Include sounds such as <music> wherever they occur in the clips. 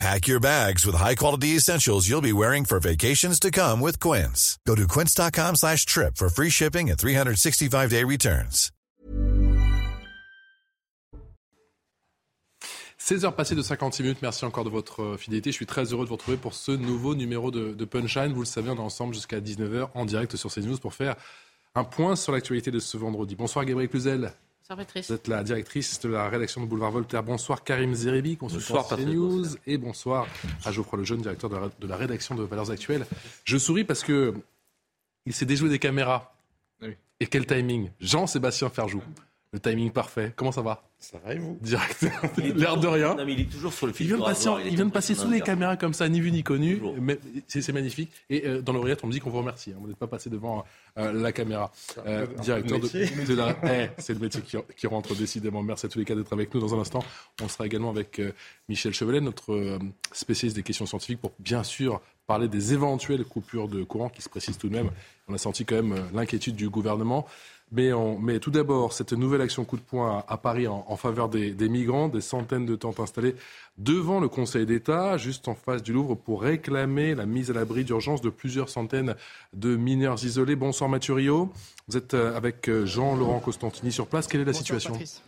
Pack your bags with high-quality essentials you'll be wearing for vacations to come with Quince. Go to quince.com slash trip for free shipping and 365-day returns. 16 heures passées de 56 minutes, merci encore de votre euh, fidélité. Je suis très heureux de vous retrouver pour ce nouveau numéro de, de Punchline. Vous le savez, on est ensemble jusqu'à 19h en direct sur CNews pour faire un point sur l'actualité de ce vendredi. Bonsoir Gabriel Cluzel. Vous êtes la directrice de la rédaction de Boulevard Voltaire. Bonsoir Karim Zeribi, consultant CNews. Et bonsoir à Geoffroy Lejeune, directeur de la, de la, rédaction de Valeurs Actuelles. Je souris parce que il s'est déjoué des caméras. Oui. Et quel timing Jean-Sébastien Ferjou. Le timing parfait. Comment ça va? Ça va et vous Direct. <laughs> L'air de rien. Non, mais il est toujours sur le fil. Il vient de passer, il vient de passer sous les caméras comme ça, ni vu ni connu. Mais c'est magnifique. Et euh, dans l'oreillette, on me dit qu'on vous remercie. Hein. Vous n'êtes pas passé devant euh, la caméra. Euh, directeur de, de, la. Eh, c'est le métier qui, qui, rentre décidément. Merci à tous les cas d'être avec nous. Dans un instant, on sera également avec euh, Michel Chevelet, notre euh, spécialiste des questions scientifiques, pour bien sûr parler des éventuelles coupures de courant qui se précisent tout de même. On a senti quand même euh, l'inquiétude du gouvernement. Mais, on, mais, tout d'abord, cette nouvelle action coup de poing à, à Paris en, en faveur des, des, migrants, des centaines de tentes installées devant le Conseil d'État, juste en face du Louvre, pour réclamer la mise à l'abri d'urgence de plusieurs centaines de mineurs isolés. Bonsoir Mathieu Rio. Vous êtes euh, avec Jean-Laurent Costantini sur place. Quelle est la Bonsoir, situation? Patrice.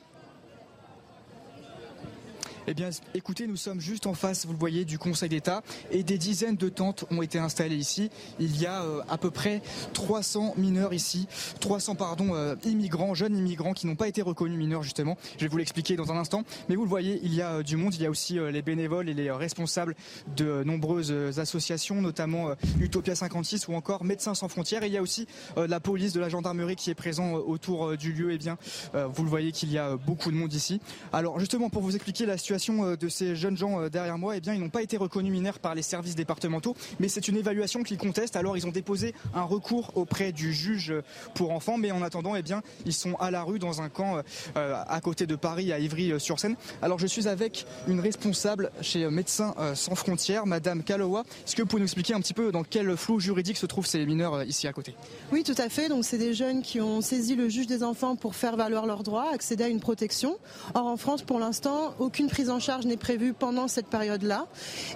Eh bien, écoutez, nous sommes juste en face, vous le voyez, du Conseil d'État et des dizaines de tentes ont été installées ici. Il y a euh, à peu près 300 mineurs ici, 300 pardon euh, immigrants, jeunes immigrants qui n'ont pas été reconnus mineurs justement. Je vais vous l'expliquer dans un instant. Mais vous le voyez, il y a euh, du monde, il y a aussi les bénévoles et les responsables de nombreuses associations, notamment Utopia 56 ou encore Médecins sans frontières. Et il y a aussi la police, de la gendarmerie qui est présent autour du lieu. Et bien, vous le voyez qu'il y a beaucoup de monde ici. Alors justement, pour vous expliquer la situation de ces jeunes gens derrière moi, eh bien, ils n'ont pas été reconnus mineurs par les services départementaux, mais c'est une évaluation qu'ils contestent. Alors, ils ont déposé un recours auprès du juge pour enfants, mais en attendant, eh bien, ils sont à la rue dans un camp euh, à côté de Paris, à Ivry-sur-Seine. Alors, je suis avec une responsable chez Médecins sans frontières, Madame Kalowa. Est-ce que vous pouvez nous expliquer un petit peu dans quel flou juridique se trouvent ces mineurs ici à côté? Oui, tout à fait. Donc, c'est des jeunes qui ont saisi le juge des enfants pour faire valoir leurs droits, accéder à une protection. Or, en France, pour l'instant, aucune prise en charge n'est prévue pendant cette période-là.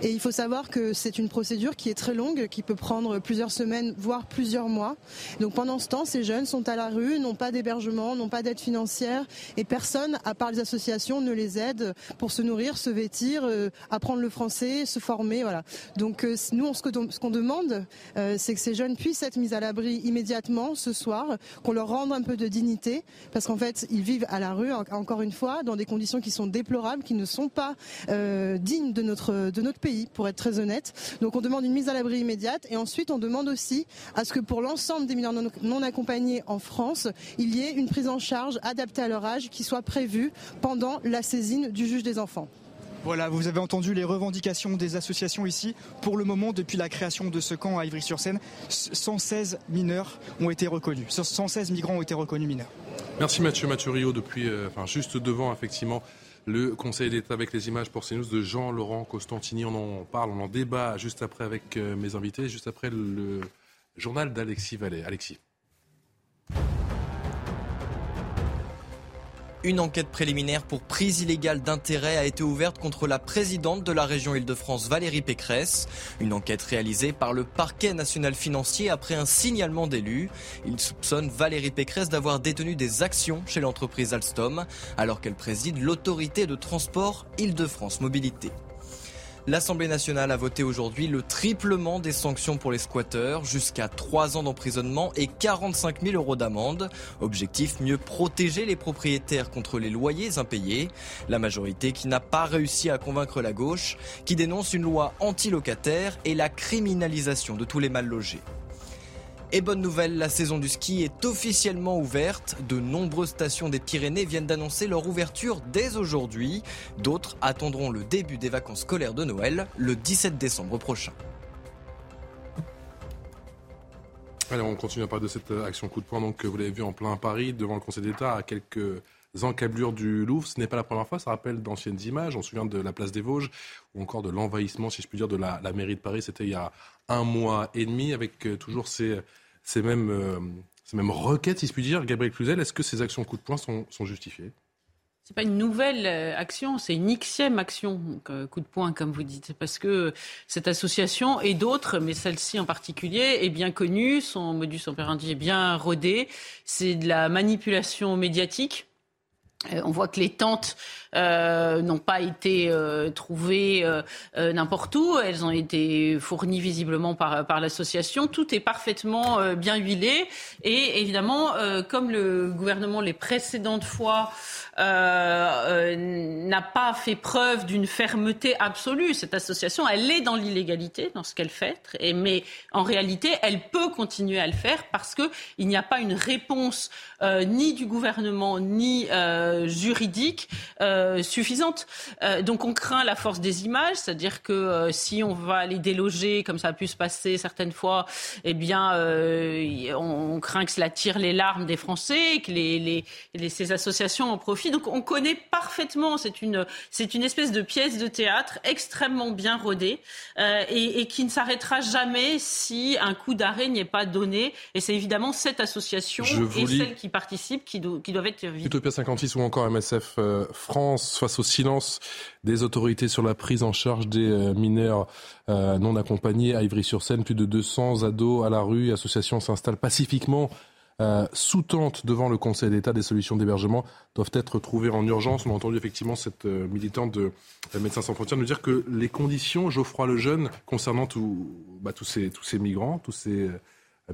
Et il faut savoir que c'est une procédure qui est très longue, qui peut prendre plusieurs semaines, voire plusieurs mois. Donc pendant ce temps, ces jeunes sont à la rue, n'ont pas d'hébergement, n'ont pas d'aide financière, et personne, à part les associations, ne les aide pour se nourrir, se vêtir, euh, apprendre le français, se former. Voilà. Donc euh, nous, ce qu'on demande, euh, c'est que ces jeunes puissent être mis à l'abri immédiatement ce soir, qu'on leur rende un peu de dignité, parce qu'en fait, ils vivent à la rue, encore une fois, dans des conditions qui sont déplorables, qui ne sont pas euh, digne de notre, de notre pays, pour être très honnête. Donc on demande une mise à l'abri immédiate et ensuite on demande aussi à ce que pour l'ensemble des mineurs non, non accompagnés en France, il y ait une prise en charge adaptée à leur âge qui soit prévue pendant la saisine du juge des enfants. Voilà, vous avez entendu les revendications des associations ici. Pour le moment, depuis la création de ce camp à Ivry-sur-Seine, 116 mineurs ont été reconnus. 116 migrants ont été reconnus mineurs. Merci Mathieu Mathieu Rio, depuis, euh, enfin, juste devant, effectivement, le Conseil d'État avec les images pour CNews de Jean-Laurent Costantini. On en parle, on en débat juste après avec euh, mes invités, juste après le journal d'Alexis Vallée. Alexis. Une enquête préliminaire pour prise illégale d'intérêt a été ouverte contre la présidente de la région Île-de-France, Valérie Pécresse. Une enquête réalisée par le parquet national financier après un signalement d'élus. Il soupçonne Valérie Pécresse d'avoir détenu des actions chez l'entreprise Alstom alors qu'elle préside l'autorité de transport Île-de-France Mobilité. L'Assemblée nationale a voté aujourd'hui le triplement des sanctions pour les squatteurs, jusqu'à 3 ans d'emprisonnement et 45 000 euros d'amende. Objectif, mieux protéger les propriétaires contre les loyers impayés. La majorité qui n'a pas réussi à convaincre la gauche, qui dénonce une loi anti-locataire et la criminalisation de tous les mal logés. Et bonne nouvelle, la saison du ski est officiellement ouverte. De nombreuses stations des Pyrénées viennent d'annoncer leur ouverture dès aujourd'hui. D'autres attendront le début des vacances scolaires de Noël le 17 décembre prochain. Allez, on continue à parler de cette action coup de poing donc, que vous l'avez vu en plein Paris, devant le Conseil d'État, à quelques encablures du Louvre. Ce n'est pas la première fois, ça rappelle d'anciennes images. On se souvient de la place des Vosges ou encore de l'envahissement, si je puis dire, de la, mairie de Paris. C'était il y a un mois et demi avec euh, toujours ces, ces, mêmes, euh, ces mêmes requêtes, si je puis dire. Gabriel Cluzel, est-ce que ces actions coup de poing sont, sont justifiées? C'est pas une nouvelle euh, action, c'est une xième action, coup de poing comme vous dites, parce que cette association et d'autres, mais celle-ci en particulier, est bien connue, son modus operandi est bien rodé, c'est de la manipulation médiatique. euh, on voit que les tentes euh, n'ont pas été euh, trouvées n'importe où. Elles ont été fournies visiblement par, par l'association. Tout est parfaitement bien huilé. Et évidemment, comme le gouvernement les précédentes fois n'a pas fait preuve d'une fermeté absolue, cette association, elle est dans l'illégalité dans ce qu'elle fait. Et, mais en réalité, elle peut continuer à le faire parce qu'il n'y a pas une réponse ni du gouvernement ni euh, juridique euh, suffisante. Euh, donc on craint la force des images, c'est-à-dire que si on va les déloger, comme ça a pu se passer certaines fois, eh bien on, craint que cela tire les larmes des Français, que les, les, ces associations en profitent. Donc on connaît parfaitement, c'est une, c'est une espèce de pièce de théâtre extrêmement bien rodée et, et, qui ne s'arrêtera jamais si un coup d'arrêt n'est pas donné. Et c'est évidemment cette association et celle qui participe qui, qui doivent être Utopia 56 encore MSF euh, France face au silence des autorités sur la prise en charge des euh, mineurs euh, non accompagnés à Ivry-sur-Seine. Plus de 200 ados à la rue. Associations s'installent pacifiquement sous tente devant le Conseil d'État. Des solutions d'hébergement doivent être trouvées en urgence. On a entendu effectivement cette militante de Médecins sans frontières nous dire que les conditions, Geoffroy Lejeune, concernant bah, tous ces migrants, tous ces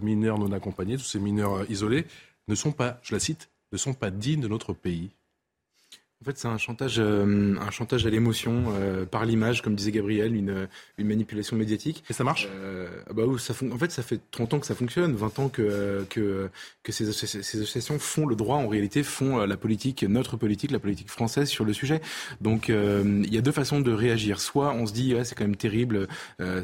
mineurs non accompagnés, tous ces mineurs isolés, ne sont pas, je la cite, ne sont pas dignes de notre pays. En fait, c'est un chantage, euh, un chantage à l'émotion euh, par l'image, comme disait Gabriel, une, une manipulation médiatique. Et ça marche? Euh, bah, ça En fait, ça fait 30 ans que ça fonctionne, 20 ans que, que, que ces, ces, associations font le droit, en réalité, font la politique, notre politique, la politique française sur le sujet. Donc, il y a deux façons de réagir. Soit on se dit, ouais, c'est quand même terrible,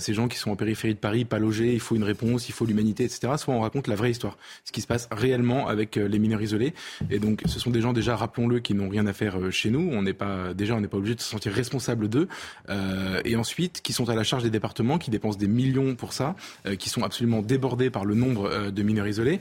ces gens qui sont en périphérie de Paris, pas logés, il faut une réponse, il faut l'humanité, etc. Soit on raconte la vraie histoire, ce qui se passe réellement avec les mineurs isolés. Et donc, ce sont des gens déjà, rappelons-le, qui n'ont rien à faire euh, chez nous. On n'est pas déjà on n'est pas obligé de se sentir responsable d'eux. Euh, et ensuite, qui sont à la charge des départements, qui dépensent des millions pour ça, euh, qui sont absolument débordés par le nombre de mineurs isolés.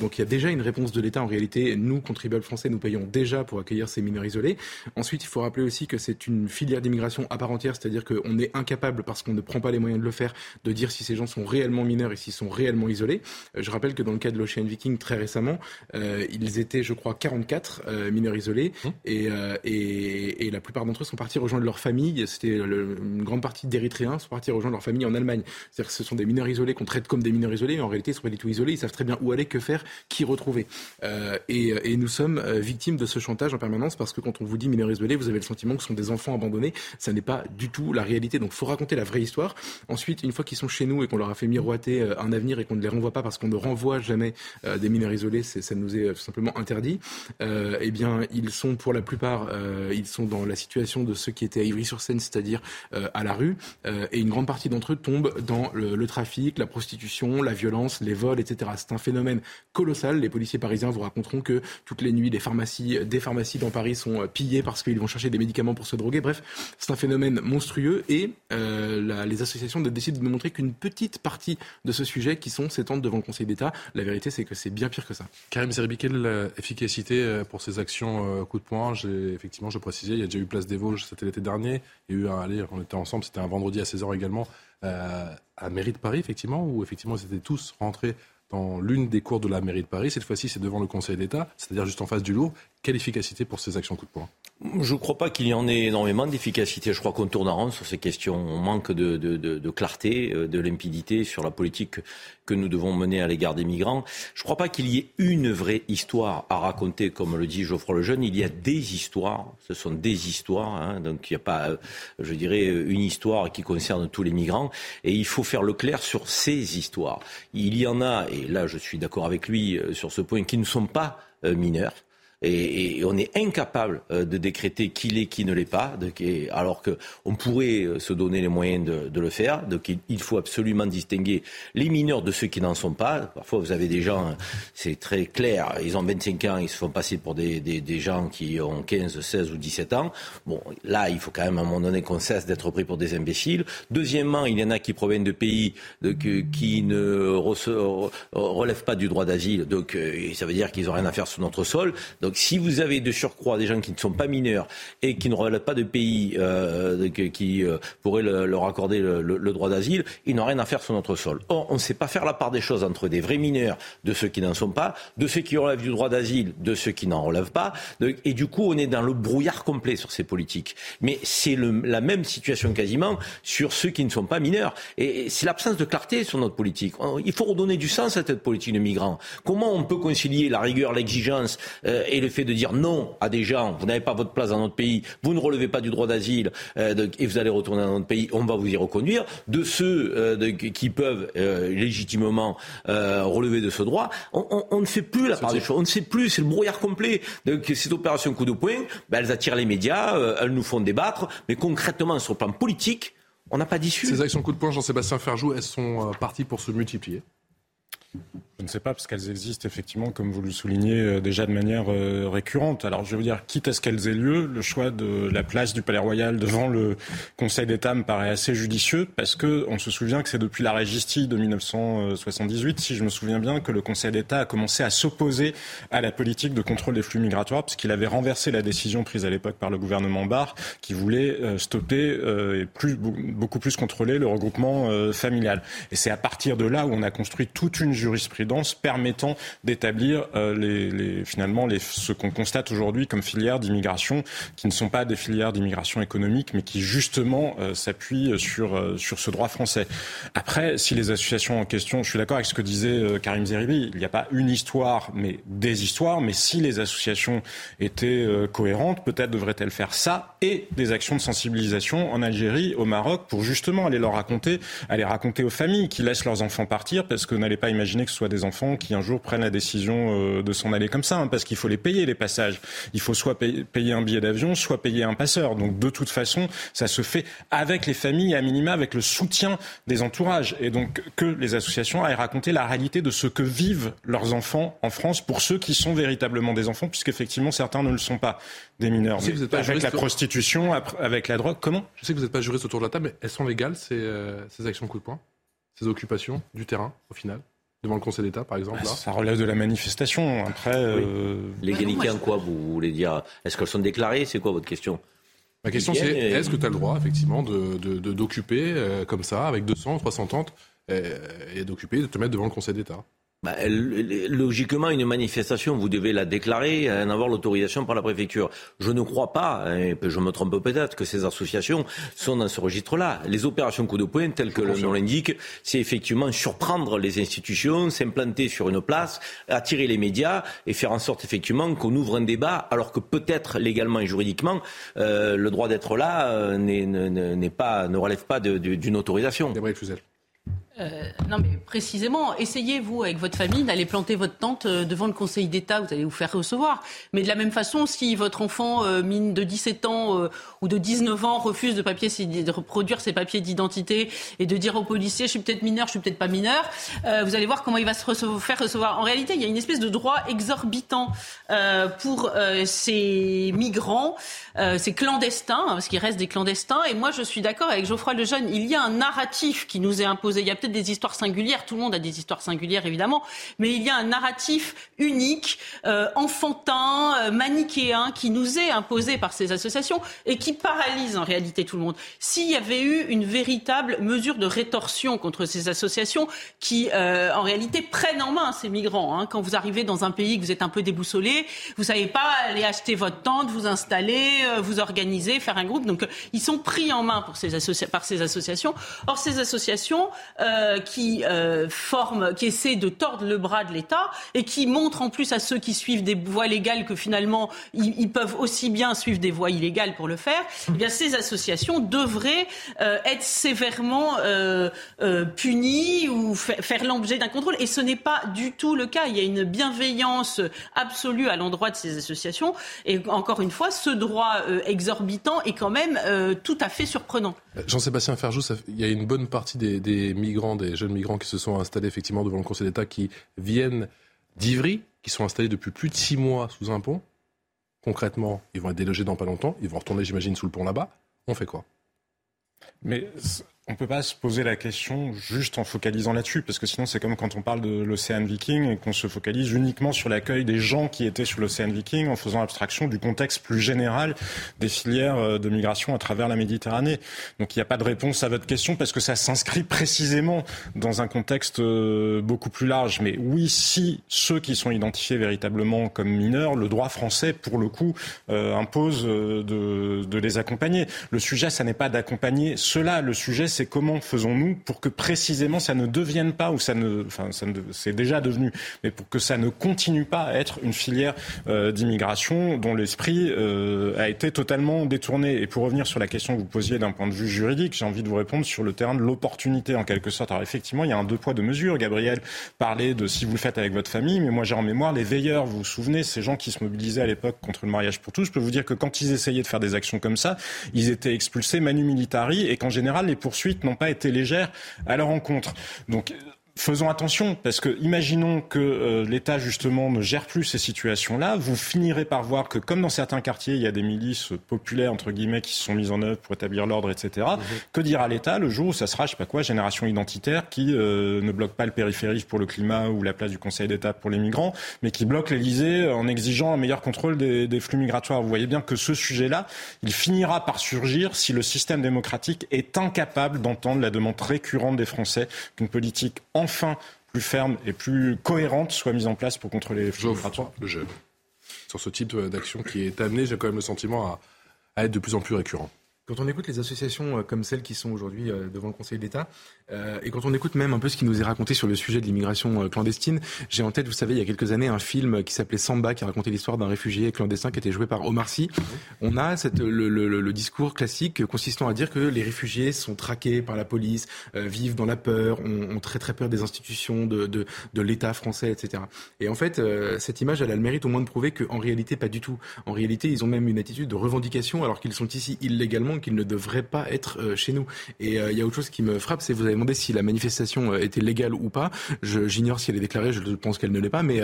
donc il y a déjà une réponse de l'État. En réalité, nous contribuables français, nous payons déjà pour accueillir ces mineurs isolés. Ensuite, il faut rappeler aussi que c'est une filière d'immigration à part entière, c'est-à-dire qu'on est incapable parce qu'on ne prend pas les moyens de le faire, de dire si ces gens sont réellement mineurs et s'ils sont réellement isolés. je rappelle que dans le cas de l'Ocean Viking, très récemment, ils étaient, je crois, 44 mineurs isolés mmh. et euh, et, la plupart d'entre eux sont partis rejoindre leur famille. C'était une grande partie d'Érythréens sont partis rejoindre leur famille en Allemagne. C'est-à-dire que ce sont des mineurs isolés qu'on traite comme des mineurs isolés, mais en réalité, ils sont pas du tout isolés. Ils savent très bien où aller, que faire, qui retrouver. Euh, et, nous sommes euh, victimes de ce chantage en permanence parce que quand on vous dit mineurs isolés, vous avez le sentiment que ce sont des enfants abandonnés. Ça n'est pas du tout la réalité. Donc, faut raconter la vraie histoire. Ensuite, une fois qu'ils sont chez nous et qu'on leur a fait miroiter un avenir et qu'on ne les renvoie pas parce qu'on ne renvoie jamais des mineurs isolés, ça nous est tout simplement interdit. eh bien, ils sont pour la plupart euh, ils sont dans la situation de ceux qui étaient à Ivry-sur-Seine, c'est-à-dire euh, à la rue. Euh, et une grande partie d'entre eux tombent dans le, trafic, la prostitution, la violence, les vols, etc. C'est un phénomène colossal. Les policiers parisiens vous raconteront que toutes les nuits, les pharmacies, des pharmacies dans Paris sont pillées parce qu'ils vont chercher des médicaments pour se droguer. Bref, c'est un phénomène monstrueux et les associations décident de nous montrer qu'une petite partie de ce sujet qui sont s'étendent devant le Conseil d'État. La vérité, c'est que c'est bien pire que ça. Karim Zeribi, quelle efficacité pour ces actions coup de poing effectivement, je précisais, il y a déjà eu Place des Vosges, c'était l'été dernier. Il y a eu un, allez, on était ensemble, c'était un vendredi à 16h également, euh, à mairie de Paris, effectivement, où effectivement ils étaient tous rentrés dans l'une des cours de la mairie de Paris. Cette fois-ci, c'est devant le Conseil d'État, c'est-à-dire juste en face du Louvre. Quelle efficacité pour ces actions coup de poing? Je ne crois pas qu'il y en ait énormément d'efficacité. Je crois qu'on tourne en rond sur ces questions. On manque de, clarté, euh, de limpidité sur la politique que nous devons mener à l'égard des migrants. Je ne crois pas qu'il y ait une vraie histoire à raconter, comme le dit Geoffroy Lejeune. Il y a des histoires. Ce sont des histoires. Hein. Donc il n'y a pas, euh, je dirais, une histoire qui concerne tous les migrants. Et il faut faire le clair sur ces histoires. Il y en a, et là je suis d'accord avec lui euh, sur ce point, qui ne sont pas mineurs Et, on est incapable euh, de décréter qui l'est, qui ne l'est pas, alors qu'on pourrait euh, se donner les moyens de, le faire. Donc il faut absolument distinguer les mineurs de ceux qui n'en sont pas. Parfois, vous avez des gens, c'est très clair, ils ont 25 ans, ils se font passer pour des, gens qui ont 15, 16 ou 17 ans. Bon, là, il faut quand même à un moment donné qu'on cesse d'être pris pour des imbéciles. Deuxièmement, il y en a qui proviennent de pays qui ne relèvent pas du droit d'asile. Donc, euh, ça veut dire qu'ils n'ont rien à faire sur notre sol. Si vous avez de surcroît des gens qui ne sont pas mineurs et qui ne relèvent pas de pays euh, qui euh, pourraient leur accorder le, droit d'asile, ils n'ont rien à faire sur notre sol. Or, on ne sait pas faire la part des choses entre des vrais mineurs, de ceux qui n'en sont pas, de ceux qui relèvent du droit d'asile, de ceux qui n'en relèvent pas. Et du coup, on est dans le brouillard complet sur ces politiques. Mais c'est la même situation quasiment sur ceux qui ne sont pas mineurs. Et c'est l'absence de clarté sur notre politique. Il faut redonner du sens à cette politique de migrants. Comment on peut concilier la rigueur, l'exigence euh, et le fait de dire non à des gens, vous n'avez pas votre place dans notre pays, vous ne relevez pas du droit d'asile euh, et vous allez retourner dans notre pays, on va vous y reconduire, de ceux euh, qui peuvent légitimement relever de ce droit, on, ne fait plus la part des choses, on ne sait plus, c'est le brouillard complet. Donc cette opération coup de poing, ben, elles attirent les médias, elles nous font débattre, mais concrètement sur le plan politique, on n'a pas d'issue. Ces actions coup de poing, Jean-Sébastien Ferjou, elles sont parties pour se multiplier? Je ne sais pas, parce qu'elles existent effectivement, comme vous le soulignez, euh, déjà de manière euh, récurrente. Alors je veux dire, quitte à ce qu'elles aient lieu, le choix de la place du Palais Royal devant le Conseil d'État me paraît assez judicieux, parce que on se souvient que c'est depuis la Régistie de 1978, si je me souviens bien, que le Conseil d'État a commencé à s'opposer à la politique de contrôle des flux migratoires, puisqu'il avait renversé la décision prise à l'époque par le gouvernement Barr, qui voulait euh, stopper et beaucoup plus contrôler le regroupement familial. Et c'est à partir de là où on a construit toute une jurisprudence permettant d'établir euh, les, finalement les, ce qu'on constate aujourd'hui comme filières d'immigration qui ne sont pas des filières d'immigration économique, mais qui justement euh, s'appuient sur, euh, sur ce droit français. Après, si les associations en question, je suis d'accord avec ce que disait Karim Zeribi, il n'y a pas une histoire, mais des histoires, mais si les associations étaient cohérentes, peut-être devraient-elles faire ça et des actions de sensibilisation en Algérie, au Maroc, pour justement aller leur raconter, aller raconter aux familles qui laissent leurs enfants partir, parce que n'allez pas imaginer que ce soit des enfants qui un jour prennent la décision euh, de s'en aller comme ça, hein, parce qu'il faut les payer les passages. Il faut soit payer un billet d'avion, soit payer un passeur. Donc de toute façon, ça se fait avec les familles, à minima avec le soutien des entourages, et donc que les associations aillent raconter la réalité de ce que vivent leurs enfants en France pour ceux qui sont véritablement des enfants, puisqu'effectivement certains ne le sont pas des mineurs. avec la prostitution, avec la drogue, comment? Je sais que vous n'êtes pas juriste autour de la table, mais elles sont légales ces, euh, ces actions coup de poing, ces occupations du terrain au final? Devant le Conseil d'État, par exemple là. Ça relève de la manifestation. Après, euh... l'égalité en quoi vous voulez dire Est-ce qu'elles sont déclarées? C'est quoi votre question? Ma question, c'est est-ce que tu as le droit, effectivement, de, d'occuper euh, comme ça, avec 200, 300 tentes, euh, et d'occuper, de te mettre devant le Conseil d'État? Bah, logiquement, une manifestation, vous devez la déclarer en avoir l'autorisation par la préfecture. Je ne crois pas, et je me trompe peut-être, que ces associations sont dans ce registre-là. Les opérations coup de poing, telles que le nom l'indique, c'est effectivement surprendre les institutions, s'implanter sur une place, attirer les médias et faire en sorte effectivement qu'on ouvre un débat, alors que peut-être légalement et juridiquement, euh, le droit d'être là euh, n'est pas, ne relève pas d'une autorisation. Euh, non, mais précisément, essayez-vous avec votre famille d'aller planter votre tente euh, devant le Conseil d'État, vous allez vous faire recevoir. Mais de la même façon, si votre enfant euh, mine de 17 ans ou de 19 ans refuse de, papier, de reproduire ses papiers d'identité et de dire aux policiers, je suis peut-être mineur, je suis peut-être pas mineur, vous allez voir comment il va se faire recevoir. En réalité, il y a une espèce de droit exorbitant pour ces migrants, ces clandestins, hein, parce qu'il reste des clandestins. Et moi, je suis d'accord avec Geoffroy Lejeune, il y a un narratif qui nous est imposé. Peut-être des histoires singulières, tout le monde a des histoires singulières évidemment, mais il y a un narratif unique, euh, enfantin, euh, manichéen, qui nous est imposé par ces associations et qui paralyse en réalité tout le monde. S'il y avait eu une véritable mesure de rétorsion contre ces associations qui, euh, en réalité, prennent en main ces migrants, hein. quand vous arrivez dans un pays que vous êtes un peu déboussolé, vous savez pas aller acheter votre tente, vous installer, vous organiser, faire un groupe. Donc, ils sont pris en main par ces associations. Or, ces associations qui forment, qui essaient de tordre le bras de l'État et qui montrent en plus à ceux qui suivent des voies légales que finalement ils, peuvent aussi bien suivre des voies illégales pour le faire. Eh bien, ces associations devraient être sévèrement punies ou faire l'objet d'un contrôle. Et ce n'est pas du tout le cas. Il y a une bienveillance absolue à l'endroit de ces associations. Et encore une fois, ce droit euh, exorbitant est quand même euh, tout à fait surprenant. Jean-Sébastien Ferjou, il y a une bonne partie des, migrants, des jeunes migrants qui se sont installés effectivement devant le Conseil d'État, qui viennent d'Ivry, qui sont installés depuis plus de six mois sous un pont. Concrètement, ils vont être délogés dans pas longtemps. Ils vont retourner, j'imagine, sous le pont là-bas. On fait quoi? Mais on peut pas se poser la question juste en focalisant là-dessus, parce que sinon c'est comme quand on parle de l'océan Viking et qu'on se focalise uniquement sur l'accueil des gens qui étaient sur l'océan Viking en faisant abstraction du contexte plus général des filières euh, de migration à travers la Méditerranée. Donc il n'y a pas de réponse à votre question parce que ça s'inscrit précisément dans un contexte euh, beaucoup plus large. Mais oui, si ceux qui sont identifiés véritablement comme mineurs, le droit français, pour le coup, euh, impose de, de les accompagner. Le sujet, ça n'est pas d'accompagner cela. Le sujet, c'est comment faisons-nous pour que précisément ça ne devienne pas, ou ça ne, enfin, ça ne, c'est déjà devenu, mais pour que ça ne continue pas à être une filière euh, d'immigration dont l'esprit euh, a été totalement détourné. Et pour revenir sur la question que vous posiez d'un point de vue juridique, j'ai envie de vous répondre sur le terrain de l'opportunité en quelque sorte. Alors effectivement, il y a un deux poids deux mesures. Gabriel parlait de si vous le faites avec votre famille, mais moi j'ai en mémoire les veilleurs. Vous vous souvenez, ces gens qui se mobilisaient à l'époque contre le mariage pour tous. Je peux vous dire que quand ils essayaient de faire des actions comme ça, ils étaient expulsés manu militari et qu'en général les poursuites n'ont pas été légères à leur encontre. Faisons attention, parce que imaginons que euh, l'État justement ne gère plus ces situations-là, vous finirez par voir que comme dans certains quartiers, il y a des milices populaires entre guillemets qui se sont mises en œuvre pour établir l'ordre, etc. Mhm. Que dira l'État le jour où ça sera, je sais pas quoi, génération identitaire qui euh, ne bloque pas le périphérique pour le climat ou la place du Conseil d'État pour les migrants, mais qui bloque l'Élysée en exigeant un meilleur contrôle des, des flux migratoires. Vous voyez bien que ce sujet-là, il finira par surgir si le système démocratique est incapable d'entendre la demande récurrente des Français qu'une politique enfin plus ferme et plus cohérente soit mise en place pour contrôler les flux migratoires. Le jeu. Sur ce type d'action qui est amené, j'ai quand même le sentiment à être de plus en plus récurrent. Quand on écoute les associations euh, comme celles qui sont aujourd'hui euh, devant le Conseil d'État, euh, et quand on écoute même un peu ce qui nous est raconté sur le sujet de l'immigration clandestine, j'ai en tête, vous savez, il y a quelques années, un film qui s'appelait Samba, qui racontait l'histoire d'un réfugié clandestin qui était joué par Omar Sy. On a cette, le, le, le, discours classique consistant à dire que les réfugiés sont traqués par la police, vivent dans la peur, ont, ont, très très peur des institutions, de, de, de l'État français, etc. Et en fait, cette image, elle a le mérite au moins de prouver qu'en réalité, pas du tout. En réalité, ils ont même une attitude de revendication alors qu'ils sont ici illégalement qu'il ne devrait pas être euh, chez nous. Et euh, il y a autre chose qui me frappe, c'est vous avez demandé si la manifestation euh, était légale ou pas. J'ignore si elle est déclarée, je pense qu'elle ne l'est pas. Mais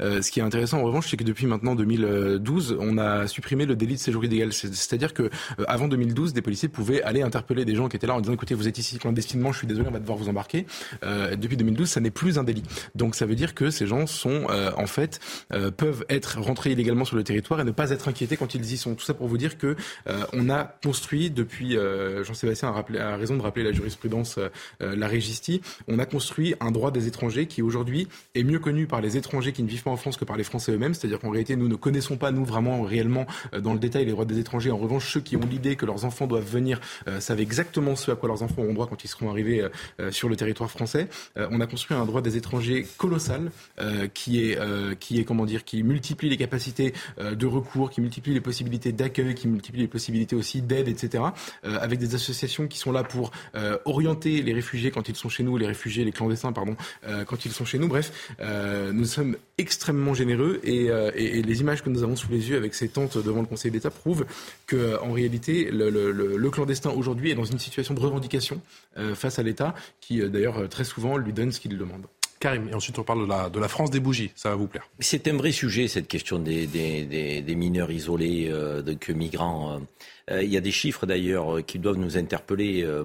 ce qui est intéressant en revanche, c'est que depuis maintenant 2012, on a supprimé le délit de séjour illégal. C'est-à-dire que avant 2012, des policiers pouvaient aller interpeller des gens qui étaient là en disant écoutez, vous êtes ici clandestinement, je suis désolé, on va devoir vous embarquer. depuis 2012, ça n'est plus un délit. Donc ça veut dire que ces gens sont en fait peuvent être rentrés illégalement sur le territoire et ne pas être inquiétés quand ils y sont. Tout ça pour vous dire que on a construit depuis, euh, Jean-Sébastien a, raison de rappeler la jurisprudence, euh, euh, la régistie, on a construit un droit des étrangers qui aujourd'hui est mieux connu par les étrangers qui ne vivent pas en France que par les Français eux-mêmes. C'est-à-dire qu'en réalité, nous ne connaissons pas, nous, vraiment, réellement, dans le détail, les droits des étrangers. En revanche, ceux qui ont l'idée que leurs enfants doivent venir savent exactement ce à quoi leurs enfants auront droit quand ils seront arrivés sur le territoire français. on a construit un droit des étrangers colossal qui est, qui est, comment dire, qui multiplie les capacités de recours, qui multiplie les possibilités d'accueil, qui multiplie les possibilités aussi d'aide, etc etc., euh, avec des associations qui sont là pour euh, orienter les réfugiés quand ils sont chez nous, les réfugiés, les clandestins, pardon, euh, quand ils sont chez nous. Bref, nous sommes extrêmement généreux et, les images que nous avons sous les yeux avec ces tentes devant le Conseil d'État prouvent que, en réalité, le clandestin aujourd'hui est dans une situation de revendication face à l'État, qui d'ailleurs très souvent lui donne ce qu'il demande. Karim, et ensuite on parle de la, France des bougies, ça va vous plaire. C'est un vrai sujet, cette question des, mineurs isolés, euh, migrants. Euh, il y a des chiffres d'ailleurs qui doivent nous interpeller. Euh,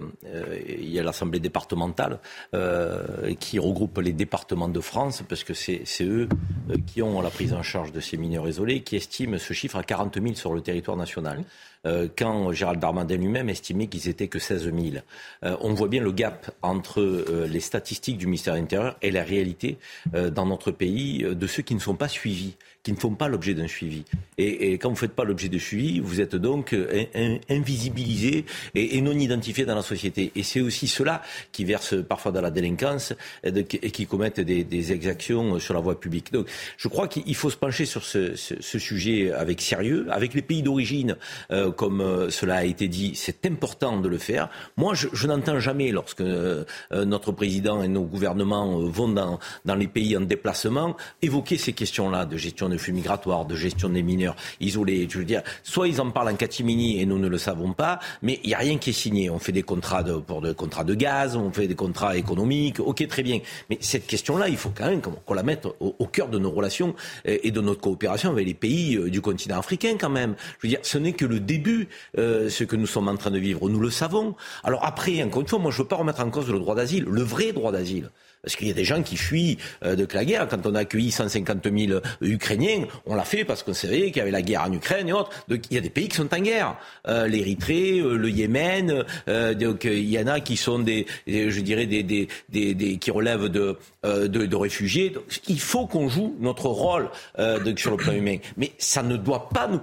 il y a l'Assemblée départementale qui regroupe les départements de France, parce que c'est eux qui ont la prise en charge de ces mineurs isolés, qui estiment ce chiffre à 40 000 sur le territoire national. Euh, quand Gérald Darmanin lui-même estimait qu'ils étaient que 16 000. Euh, on voit bien le gap entre euh, les statistiques du ministère de l'Intérieur et la réalité dans notre pays de ceux qui ne sont pas suivis qui ne font pas l'objet d'un suivi. Et, quand vous ne faites pas l'objet de suivi, vous êtes donc invisibilisé et, non identifié dans la société. Et c'est aussi cela qui verse parfois dans la délinquance et, qui commettent des, exactions sur la voie publique. Donc je crois qu'il faut se pencher sur ce, sujet avec sérieux, avec les pays d'origine, euh, comme euh, cela a été dit, c'est important de le faire. Moi, je, n'entends jamais, lorsque euh, notre président et nos gouvernements vont dans, dans les pays en déplacement, évoquer ces questions-là de gestion de flux migratoires, de gestion des mineurs isolés. Je veux dire, soit ils en parlent en catimini et nous ne le savons pas, mais il n'y a rien qui est signé. On fait des contrats de, pour des contrats de gaz, on fait des contrats économiques, ok, très bien. Mais cette question-là, il faut quand même qu'on la mette au, cœur de nos relations et de notre coopération avec les pays du continent africain quand même. Je veux dire, ce n'est que le début, euh, ce que nous sommes en train de vivre. Nous le savons. Alors après, encore une fois, moi je ne veux pas remettre en cause le droit d'asile, le vrai droit d'asile. Parce qu'il y a des gens qui fuient euh, de la guerre. Quand on a accueilli 150 000 Ukrainiens, on l'a fait parce qu'on savait qu'il y avait la guerre en Ukraine et autres. Il y a des pays qui sont en guerre. Euh, L'Érythrée, euh, le Yémen. donc il y en a qui sont des, je dirais qui relèvent de, de, de réfugiés. Il faut qu'on joue notre rôle sur le plan humain. Mais ça ne doit pas nous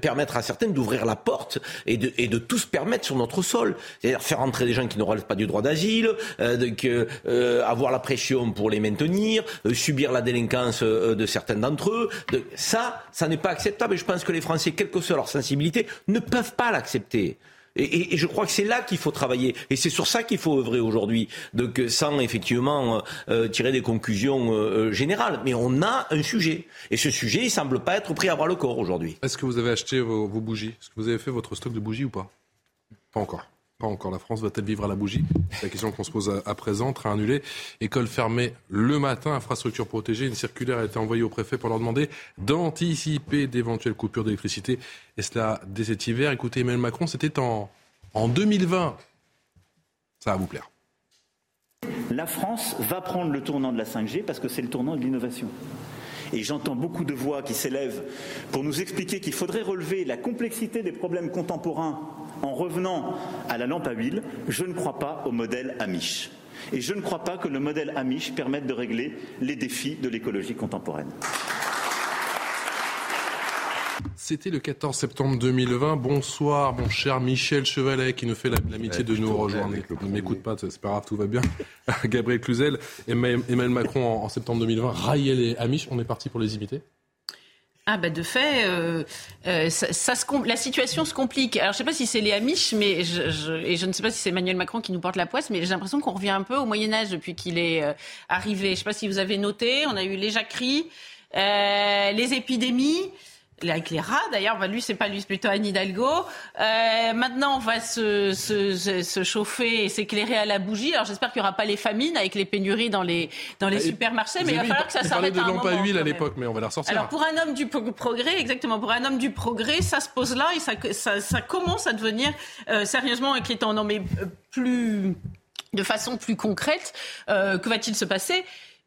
permettre à certaines d'ouvrir la porte et de, de tous permettre sur notre sol. C'est-à-dire faire entrer des gens qui ne relèvent pas du droit d'asile, euh, euh, avoir la pression pour les maintenir, subir la délinquance de certains d'entre eux. ça, ça n'est pas acceptable et je pense que les Français, quelle que soit leur sensibilité, ne peuvent pas l'accepter. Et, je crois que c'est là qu'il faut travailler. Et c'est sur ça qu'il faut œuvrer aujourd'hui. Donc, sans effectivement euh, euh, tirer des conclusions euh, générales. Mais on a un sujet. Et ce sujet, il semble pas être pris à bras le corps aujourd'hui. Est-ce que vous avez acheté vos, vos bougies? Est-ce que vous avez fait votre stock de bougies ou pas? Pas encore. Encore. La France va-t-elle vivre à la bougie? C'est la question qu'on se pose à, présent. Train annulé, école fermée le matin, infrastructure protégée. Une circulaire a été envoyée au préfet pour leur demander d'anticiper d'éventuelles coupures d'électricité. Et cela dès cet hiver. Écoutez, Emmanuel Macron, c'était en, en 2020. Ça va vous plaire. La France va prendre le tournant de la 5G parce que c'est le tournant de l'innovation. Et j'entends beaucoup de voix qui s'élèvent pour nous expliquer qu'il faudrait relever la complexité des problèmes contemporains en revenant à la lampe à huile. Je ne crois pas au modèle Amish. Et je ne crois pas que le modèle Amish permette de régler les défis de l'écologie contemporaine. C'était le 14 septembre 2020. Bonsoir, mon cher Michel Chevalet, qui nous fait l'amitié de nous rejoindre. Ne m'écoute pas, c'est pas grave, tout va bien. <laughs> Gabriel Cluzel, Emmanuel Macron en, septembre 2020, Raïel et Amish, on est parti pour les imiter? Ah bah de fait, euh, euh, ça, se la situation se complique. Alors je sais pas si c'est les Amish, mais je, et je ne sais pas si c'est Emmanuel Macron qui nous porte la poisse, mais j'ai l'impression qu'on revient un peu au Moyen Âge depuis qu'il est euh, arrivé. Je sais pas si vous avez noté, on a eu les jacqueries, les épidémies avec les rats d'ailleurs, bah, lui c'est pas lui, c'est plutôt Anne Hidalgo. Euh, maintenant on va se, se, se chauffer et s'éclairer à la bougie. Alors j'espère qu'il n'y aura pas les famines avec les pénuries dans les, dans les supermarchés, mais il va falloir que ça s'arrête un moment. de à huile à l'époque, mais on va la ressortir. Alors pour un homme du progrès, exactement, pour un homme du progrès, ça se pose là et ça, ça, ça commence à devenir euh, sérieusement inquiétant. Non mais euh, plus de façon plus concrète, euh, que va-t-il se passer?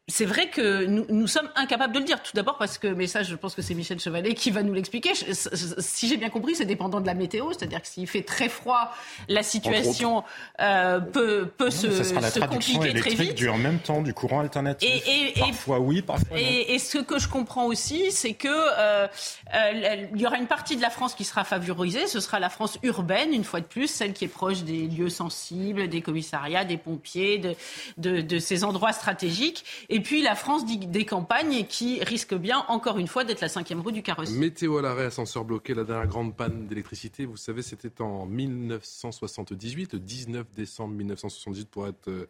C'est vrai que nous, nous, sommes incapables de le dire. Tout d'abord parce que, mais ça, je pense que c'est Michel Chevalet qui va nous l'expliquer. Si j'ai bien compris, c'est dépendant de la météo, c'est-à-dire que s'il fait très froid, la situation euh, peut, peut se, ça sera la se compliquer très vite. Du en même temps du courant alternatif. Et, et, parfois oui, parfois non. Et, ce que je comprends aussi, c'est que euh, euh, il y aura une partie de la France qui sera favorisée. Ce sera la France urbaine, une fois de plus, celle qui est proche des lieux sensibles, des commissariats, des pompiers, de, de, de ces endroits stratégiques et puis la France des campagnes qui risque bien, encore une fois, d'être la cinquième roue du carrosse. Météo à l'arrêt, ascenseur bloqué, la dernière grande panne d'électricité, vous savez, c'était en 1978, le 19 décembre 1978 pour être euh,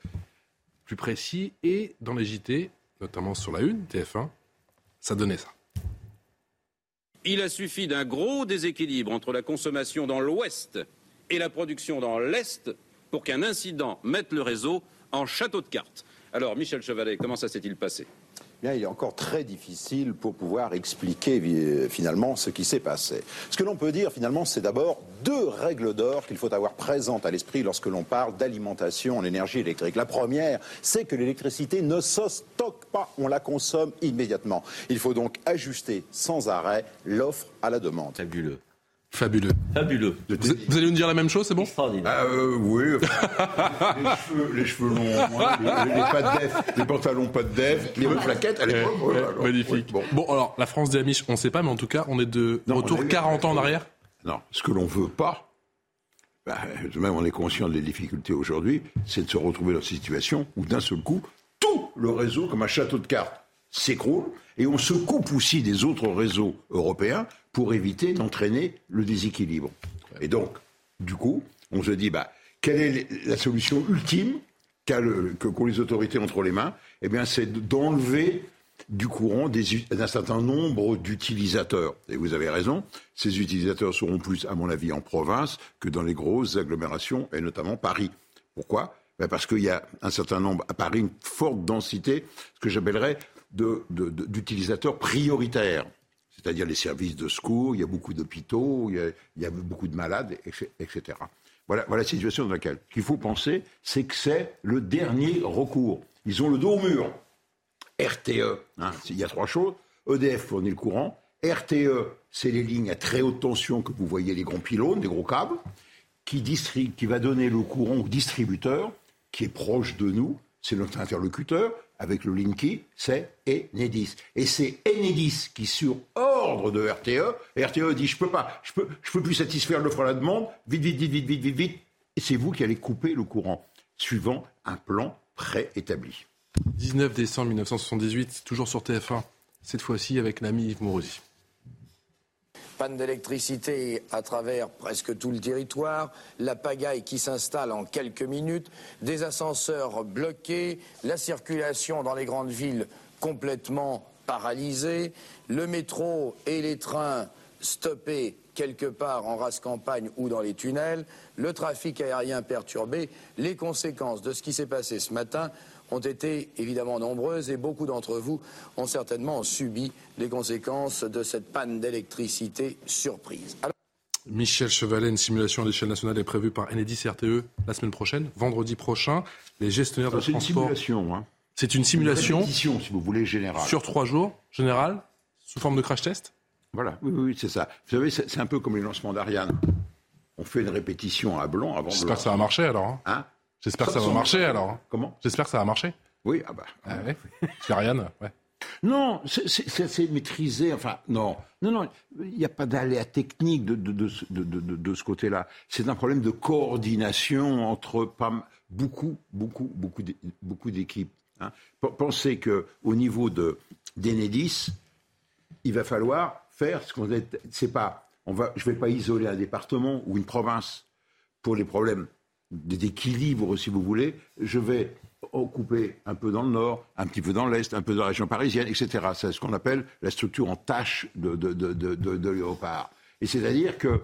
plus précis. Et dans les JT, notamment sur la une, TF1, ça donnait ça. Il a suffi d'un gros déséquilibre entre la consommation dans l'ouest et la production dans l'est pour qu'un incident mette le réseau en château de cartes. Alors, Michel Chevalet, comment ça s'est-il passé? Bien, il est encore très difficile pour pouvoir expliquer finalement ce qui s'est passé. Ce que l'on peut dire finalement, c'est d'abord deux règles d'or qu'il faut avoir présentes à l'esprit lorsque l'on parle d'alimentation en énergie électrique. La première, c'est que l'électricité ne se stocke pas, on la consomme immédiatement. Il faut donc ajuster sans arrêt l'offre à la demande. Fabuleux. Fabuleux. Fabuleux. Vous, allez nous dire la même chose, c'est bon? Ah, euh, Oui. <laughs> les, cheveux, longs, les, pas de def, les pantalons pas de def, les mêmes plaquettes à l'époque. magnifique. bon. alors, la France des Amish, on ne sait pas, mais en tout cas, on est de retour 40 ans en arrière Non, ce que l'on veut pas, bah, même on est conscient des difficultés aujourd'hui, c'est de se retrouver dans une situation où d'un seul coup, tout le réseau, comme un château de cartes, s'écroule et on se coupe aussi des autres réseaux européens pour éviter d'entraîner le déséquilibre. Et donc, du coup, on se dit, bah, quelle est la solution ultime qu'ont les autorités entre les mains? Eh bien, c'est d'enlever du courant d'un certain nombre d'utilisateurs. Et vous avez raison, ces utilisateurs seront plus, à mon avis, en province que dans les grosses agglomérations, et notamment Paris. Pourquoi? Ben Parce qu'il y a un certain nombre, à Paris, une forte densité, ce que j'appellerais d'utilisateurs prioritaires c'est-à-dire les services de secours, il y a beaucoup d'hôpitaux, il, y a beaucoup de malades, etc. Voilà, la situation dans laquelle. Ce qu'il faut penser, c'est que c'est le dernier recours. Ils ont le dos au mur. RTE, hein, il y a trois choses. EDF fournit le courant. RTE, c'est les lignes à très haute tension que vous voyez, les grands pylônes, des gros câbles, qui, qui va donner le courant au distributeur, qui est proche de nous, c'est notre interlocuteur, avec le Linky, c'est Enedis. Et c'est Enedis qui, sur ordre de RTE, RTE dit je peux pas, je peux, je peux plus satisfaire l'offre à la demande, vite, vite, vite, vite, vite, vite, vite. Et c'est vous qui allez couper le courant, suivant un plan préétabli. 19 décembre 1978, toujours sur TF1, cette fois-ci avec l'ami Yves Mourouzi panne d'électricité à travers presque tout le territoire, la pagaille qui s'installe en quelques minutes, des ascenseurs bloqués, la circulation dans les grandes villes complètement paralysée, le métro et les trains stoppés quelque part en race campagne ou dans les tunnels, le trafic aérien perturbé, les conséquences de ce qui s'est passé ce matin ont été évidemment nombreuses et beaucoup d'entre vous ont certainement subi les conséquences de cette panne d'électricité surprise. Michel Chevalet, une simulation à l'échelle nationale est prévue par Enedis RTE la semaine prochaine, vendredi prochain. Les gestionnaires de transport. C'est une simulation. Hein. C'est une simulation. Une si vous voulez, générale. Sur trois jours, général, sous forme de crash test Voilà, oui, oui, c'est ça. Vous savez, c'est un peu comme les lancements d'Ariane. On fait une répétition à blanc avant. J'espère que ça va marcher alors. Hein. hein? J'espère que ça va marcher alors. Comment? J'espère que ça va marcher. Oui, ah bah. Ah ouais. Ariane, ouais. Non, c'est assez maîtrisé. Enfin, non, non, non. Il n'y a pas d'aléa technique de, de, de, de ce côté-là. C'est un problème de coordination entre pas, beaucoup, beaucoup, beaucoup, beaucoup d'équipes. Hein. Pensez que au niveau de d'Enedis, il va falloir faire ce qu'on c'est pas. On va, je ne vais pas isoler un département ou une province pour les problèmes d'équilibre, si vous voulez, je vais couper un peu dans le nord, un petit peu dans l'est, un peu dans la région parisienne, etc. C'est ce qu'on appelle la structure en tâche de, de. Et c'est-à-dire qu'il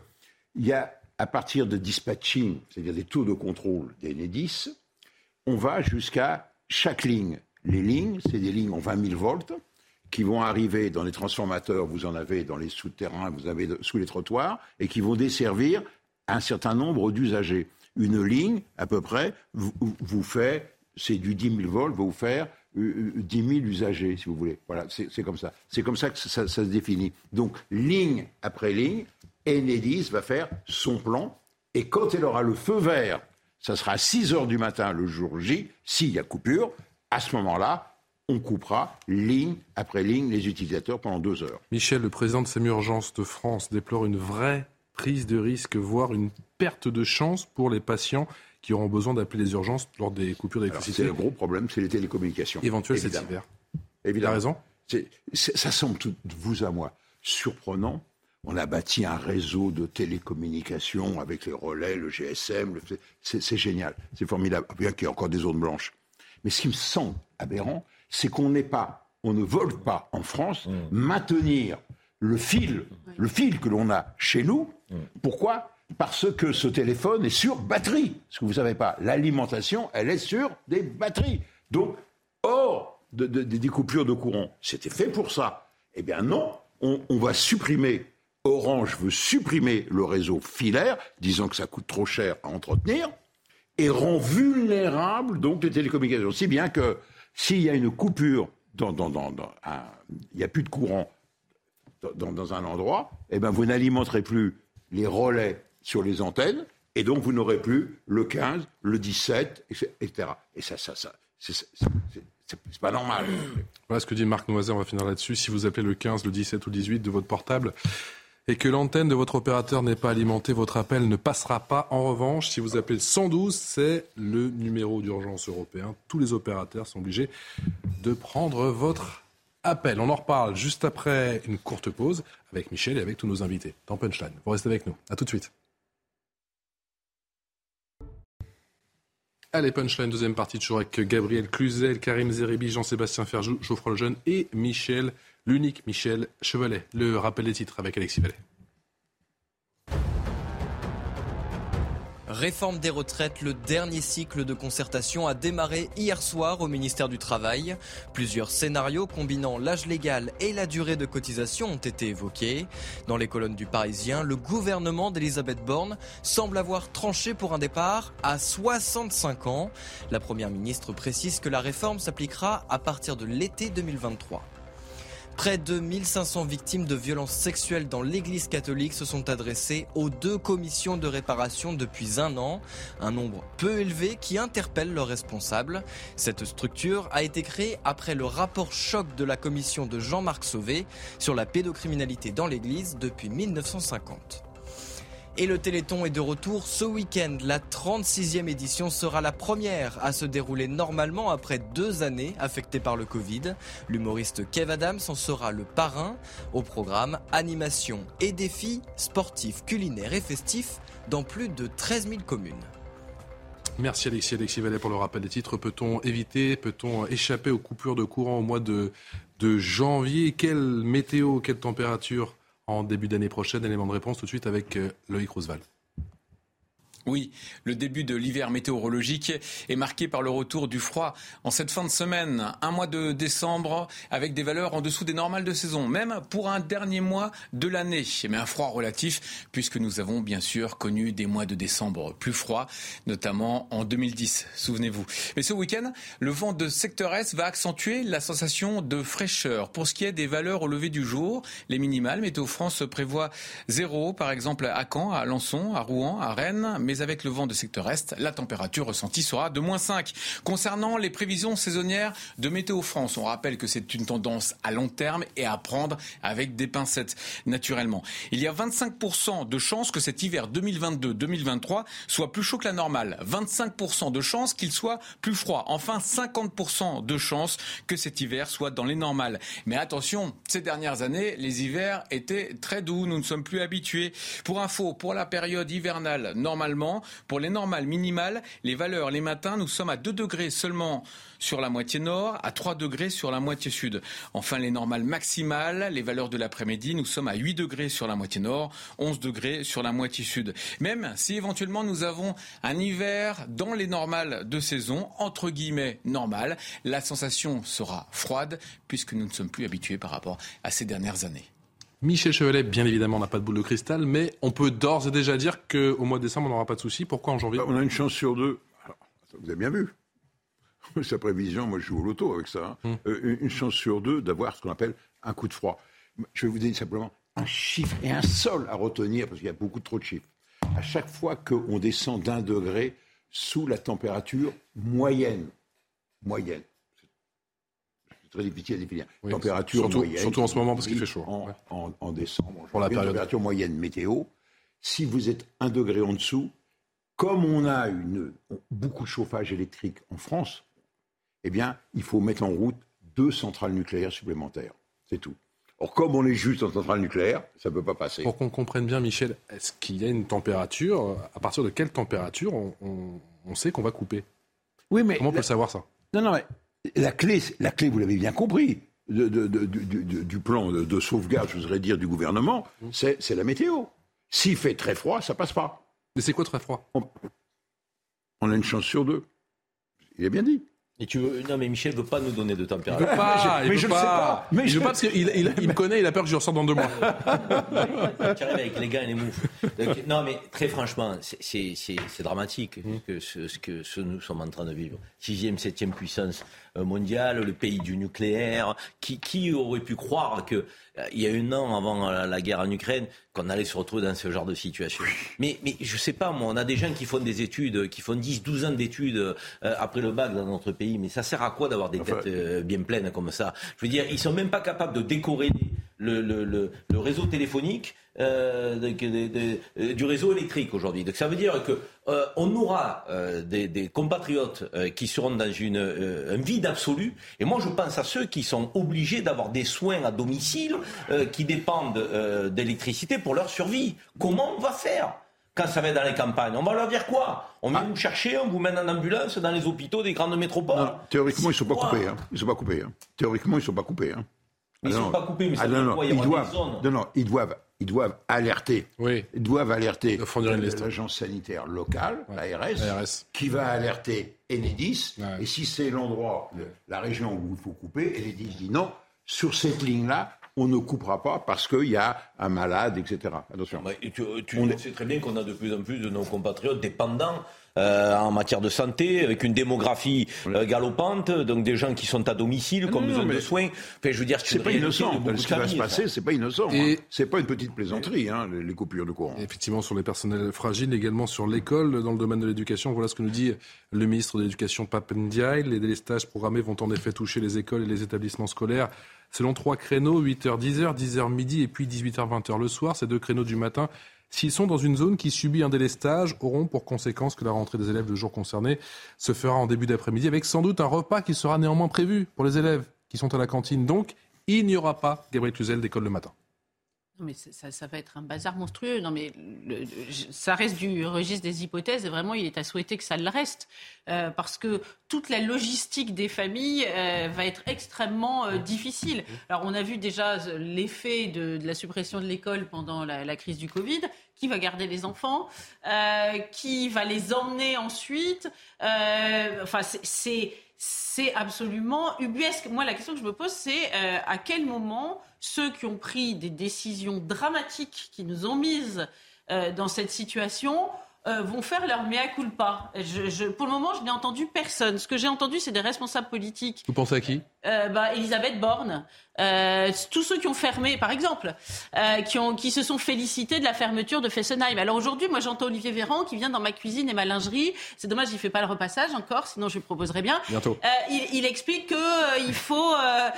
y a, à partir de dispatching, c'est-à-dire des tours de contrôle des NEDIS, on va jusqu'à chaque ligne. Les lignes, c'est des lignes en 20 000 volts qui vont arriver dans les transformateurs, vous en avez dans les souterrains, vous avez sous les trottoirs, et qui vont desservir un certain nombre d'usagers une ligne, à peu près, vous, fait, c'est du 10 000 volts, vous faire 10 euh, 000 euh, usagers, si vous voulez. Voilà, c'est comme ça. C'est comme ça que ça, se définit. Donc, ligne après ligne, Enedis va faire son plan, et quand elle aura le feu vert, ça sera à 6 heures du matin le jour J, s'il y a coupure, à ce moment-là, on coupera ligne après ligne les utilisateurs pendant deux heures. Michel, le président de SAMU Urgence de France déplore une vraie prise de risque, voire une perte de chance pour les patients qui auront besoin d'appeler les urgences lors des coupures d'électricité. C'est le gros problème, c'est les télécommunications. Éventuel cet hiver. Évidemment. raison. ça semble tout, vous à moi surprenant. On a bâti un réseau de télécommunications avec les relais, le GSM. C'est génial, c'est formidable. Bien qu'il y ait encore des zones blanches. Mais ce qui me semble aberrant, c'est qu'on n'est pas, on ne vole pas en France mmh. maintenir le fil, le fil que l'on a chez nous. Pourquoi? Parce que ce téléphone est sur batterie. Ce que vous ne savez pas, l'alimentation, elle est sur des batteries. Donc, hors des coupures de courant, c'était fait pour ça. Eh bien non, on, va supprimer, Orange veut supprimer le réseau filaire, disant que ça coûte trop cher à entretenir, et rend vulnérable donc les télécommunications. Si bien que s'il y a une coupure, dans, il n'y a plus de courant dans, un endroit, eh ben vous n'alimenterez plus les relais sur les antennes, et donc vous n'aurez plus le 15, le 17, etc. Et ça, ça, ça, c'est pas normal. Voilà ce que dit Marc Noiset, on va finir là-dessus. Si vous appelez le 15, le 17 ou le 18 de votre portable, et que l'antenne de votre opérateur n'est pas alimentée, votre appel ne passera pas. En revanche, si vous appelez le 112, c'est le numéro d'urgence européen. Tous les opérateurs sont obligés de prendre votre appel. On en reparle juste après une courte pause avec Michel et avec tous nos invités dans Punchline. Vous restez avec nous. À tout de suite. Allez, Punchline, deuxième partie, toujours avec Gabriel Cluzel, Karim Zeribi, Jean-Sébastien Ferjou, Geoffroy Lejeune et Michel l'unique Michel Chevalet. Le rappel des titres avec Alexis Vallet. Réforme des retraites, le dernier cycle de concertation a démarré hier soir au ministère du Travail. Plusieurs scénarios combinant l'âge légal et la durée de cotisation ont été évoqués. Dans les colonnes du Parisien, le gouvernement d'Elisabeth Borne semble avoir tranché pour un départ à 65 ans. La Première ministre précise que la réforme s'appliquera à partir de l'été 2023. Près de 1500 victimes de violences sexuelles dans l'Église catholique se sont adressées aux deux commissions de réparation depuis un an, un nombre peu élevé qui interpelle leurs responsables. Cette structure a été créée après le rapport choc de la commission de Jean-Marc Sauvé sur la pédocriminalité dans l'Église depuis 1950. Et le Téléthon est de retour ce week-end. La 36e édition sera la première à se dérouler normalement après deux années affectées par le Covid. L'humoriste Kev Adams en sera le parrain. Au programme, animation et défis sportifs, culinaires et festifs dans plus de 13 000 communes. Merci Alexis, Alexis Vallet pour le rappel des titres. Peut-on éviter, peut-on échapper aux coupures de courant au mois de, de janvier? Quelle météo, quelle température en début d'année prochaine Élément de réponse tout de suite avec euh, Loïc Roosevelt. Oui, le début de l'hiver météorologique est marqué par le retour du froid en cette fin de semaine. Un mois de décembre avec des valeurs en dessous des normales de saison, même pour un dernier mois de l'année. Mais un froid relatif puisque nous avons bien sûr connu des mois de décembre plus froids, notamment en 2010, souvenez-vous. Mais ce week-end, le vent de secteur Est va accentuer la sensation de fraîcheur. Pour ce qui est des valeurs au lever du jour, les minimales, Météo France prévoit zéro, par exemple à Caen, à Lançon, à Rouen, à Rennes, mais avec le vent de secteur est, la température ressentie sera de moins 5. Concernant les prévisions saisonnières de Météo France, on rappelle que c'est une tendance à long terme et à prendre avec des pincettes, naturellement. Il y a 25% de chances que cet hiver 2022-2023 soit plus chaud que la normale. 25% de chances qu'il soit plus froid. Enfin, 50% de chances que cet hiver soit dans les normales. Mais attention, ces dernières années, les hivers étaient très doux. Nous ne sommes plus habitués. Pour info, pour la période hivernale, normalement, pour les normales minimales, les valeurs les matins, nous sommes à 2 degrés seulement sur la moitié nord, à 3 degrés sur la moitié sud. Enfin, les normales maximales, les valeurs de l'après-midi, nous sommes à 8 degrés sur la moitié nord, 11 degrés sur la moitié sud. Même si éventuellement nous avons un hiver dans les normales de saison, entre guillemets normal, la sensation sera froide puisque nous ne sommes plus habitués par rapport à ces dernières années. Michel Chevalet, bien évidemment, n'a pas de boule de cristal, mais on peut d'ores et déjà dire qu'au mois de décembre, on n'aura pas de soucis. Pourquoi en janvier On a une chance sur deux. vous avez bien vu. <laughs> Sa prévision, moi je joue au loto avec ça. Hein. Hum. Euh, une chance sur deux d'avoir ce qu'on appelle un coup de froid. Je vais vous donner simplement un chiffre et un seul à retenir, parce qu'il y a beaucoup trop de chiffres. À chaque fois qu'on descend d'un degré sous la température moyenne, moyenne, très difficile à définir. température surtout, moyenne. Surtout en ce moment parce qu'il fait chaud. En, décembre. Pour la période. Température moyenne météo. Si vous êtes un degré en dessous, comme on a une, beaucoup de chauffage électrique en France, eh bien, il faut mettre en route deux centrales nucléaires supplémentaires. C'est tout. Or, comme on est juste en centrale nucléaire, ça ne peut pas passer. Pour qu'on comprenne bien, Michel, est-ce qu'il y a une température À partir de quelle température on, sait qu'on va couper? Oui, mais comment on peut savoir ça? Non, non, mais la clé, la clé, vous l'avez bien compris, du, plan de, sauvegarde, je voudrais dire, du gouvernement, c'est la météo. S'il fait très froid, ça passe pas. Mais c'est quoi très froid? On, a une chance sur deux. Il a bien dit. Et tu veux... Non, mais Michel ne veut pas nous donner de température. Il veut pas, mais je ne sais pas. Mais je veux pas parce qu'il il, me connaît, il a peur que je ressors dans deux mois. <laughs> tu arrives avec les gars et les moufs. non, mais très franchement, c'est dramatique mmh. que ce, que ce nous sommes en train de vivre. Sixième, septième puissance mondiale, le pays du nucléaire. Qui, qui aurait pu croire que il y a un an avant la guerre en Ukraine, qu'on allait se retrouver dans ce genre de situation? Mais, mais je sais pas, moi, on a des gens qui font des études, qui font 10, 12 ans d'études après le bac dans notre pays, mais ça sert à quoi d'avoir des têtes bien pleines comme ça? Je veux dire, ils sont même pas capables de décorer le, le, le, le réseau téléphonique euh, euh, du réseau électrique aujourd'hui. Donc ça veut dire que euh, on aura des, des, compatriotes qui seront dans une, un vide absolu. Et moi, je pense à ceux qui sont obligés d'avoir des soins à domicile qui dépendent d'électricité pour leur survie. Comment on va faire quand ça va être dans les campagnes? On va leur dire quoi? On vient ah. vous chercher, on vous mène en ambulance dans les hôpitaux des grandes métropoles. théoriquement, ils ne sont pas coupés. Hein. Sont pas coupés. Hein. Théoriquement, ils ne sont pas coupés. Mais ils ne sont pas coupés, mais ça ah, non, non, ils doivent, non, non, ils doivent ils doivent alerter. Oui. Ils doivent alerter l'agence sanitaire locale, l'ARS, qui va alerter Enedis. Et si c'est l'endroit, la région où il faut couper, Enedis dit non, sur cette ligne-là, on ne coupera pas parce qu'il y a un malade, etc. Attention. tu, tu sais très bien qu'on a de plus en plus de nos compatriotes dépendants euh, en matière de santé, avec une démographie euh, galopante, donc des gens qui sont à domicile, qui ont besoin de soins. Enfin, je veux dire, c'est pas innocent. Ce qui va se passer, c'est pas innocent. Et... Hein. C'est pas une petite plaisanterie, hein, les coupures de courant. Effectivement, sur les personnels fragiles, également sur l'école, dans le domaine de l'éducation. Voilà ce que nous dit le ministre de l'Éducation, Papendiaï. Les délestages programmés vont en effet toucher les écoles et les établissements scolaires selon trois créneaux, 8h, 10h, 10h midi et puis 18h, 20h le soir. Ces deux créneaux du matin s'ils sont dans une zone qui subit un délestage, auront pour conséquence que la rentrée des élèves le jour concerné se fera en début d'après-midi, avec sans doute un repas qui sera néanmoins prévu pour les élèves qui sont à la cantine. Donc, il n'y aura pas, Gabriel Cluzel, d'école le matin. Non mais ça, va être un bazar monstrueux. Non mais ça reste du registre des hypothèses et vraiment il est à souhaiter que ça le reste euh, parce que toute la logistique des familles euh, va être extrêmement euh, difficile. Alors on a vu déjà l'effet de, la suppression de l'école pendant la, la, crise du Covid. Qui va garder les enfants? Qui va les emmener ensuite? Enfin c'est c'est absolument ubuesque. Moi, la question que je me pose, c'est euh, à quel moment ceux qui ont pris des décisions dramatiques, qui nous ont mises euh, dans cette situation, euh, vont faire leur mea culpa. Je, pour le moment, je n'ai entendu personne. Ce que j'ai entendu, c'est des responsables politiques. Vous pensez à qui? Bah, Elisabeth Borne. Euh, tous ceux qui ont fermé, par exemple, euh, qui, ont, qui se sont félicités de la fermeture de Fessenheim. Alors aujourd'hui, moi j'entends Olivier Véran qui vient dans ma cuisine et ma lingerie. C'est dommage, il fait pas le repassage encore, sinon je lui proposerais bien. Bientôt. Euh, il, il, explique que euh, il faut, euh,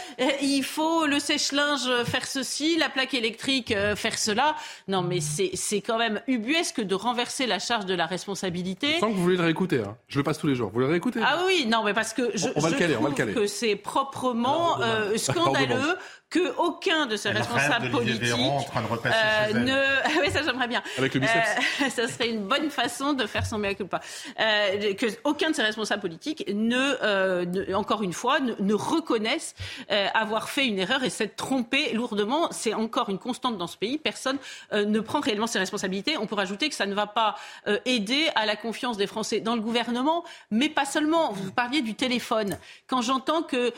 il faut le sèche-linge faire ceci, la plaque électrique faire cela. Non, mais c'est quand même ubuesque de renverser la charge de la responsabilité. Sans que vous voulez le réécouter. Hein. Je le passe tous les jours. Vous le réécoutez? Ah oui, non, mais parce que je, on, va je le caler, trouve on va le caler. que c'est proprement <laughs> scandaleux que aucun de ces responsables politiques euh, ne. <laughs> oui, ça j'aimerais bien. Avec le biceps. Euh, <laughs> ça serait une bonne façon de faire son mea culpa. Euh, que aucun de ces responsables politiques ne, euh, encore une fois, ne, ne reconnaissent euh, avoir fait une erreur et s'être trompé lourdement. C'est encore une constante dans ce pays. Personne euh, ne prend réellement ses responsabilités. On peut rajouter que ça ne va pas aider à la confiance des Français dans le gouvernement, mais pas seulement. Vous parliez du téléphone. Quand j'entends que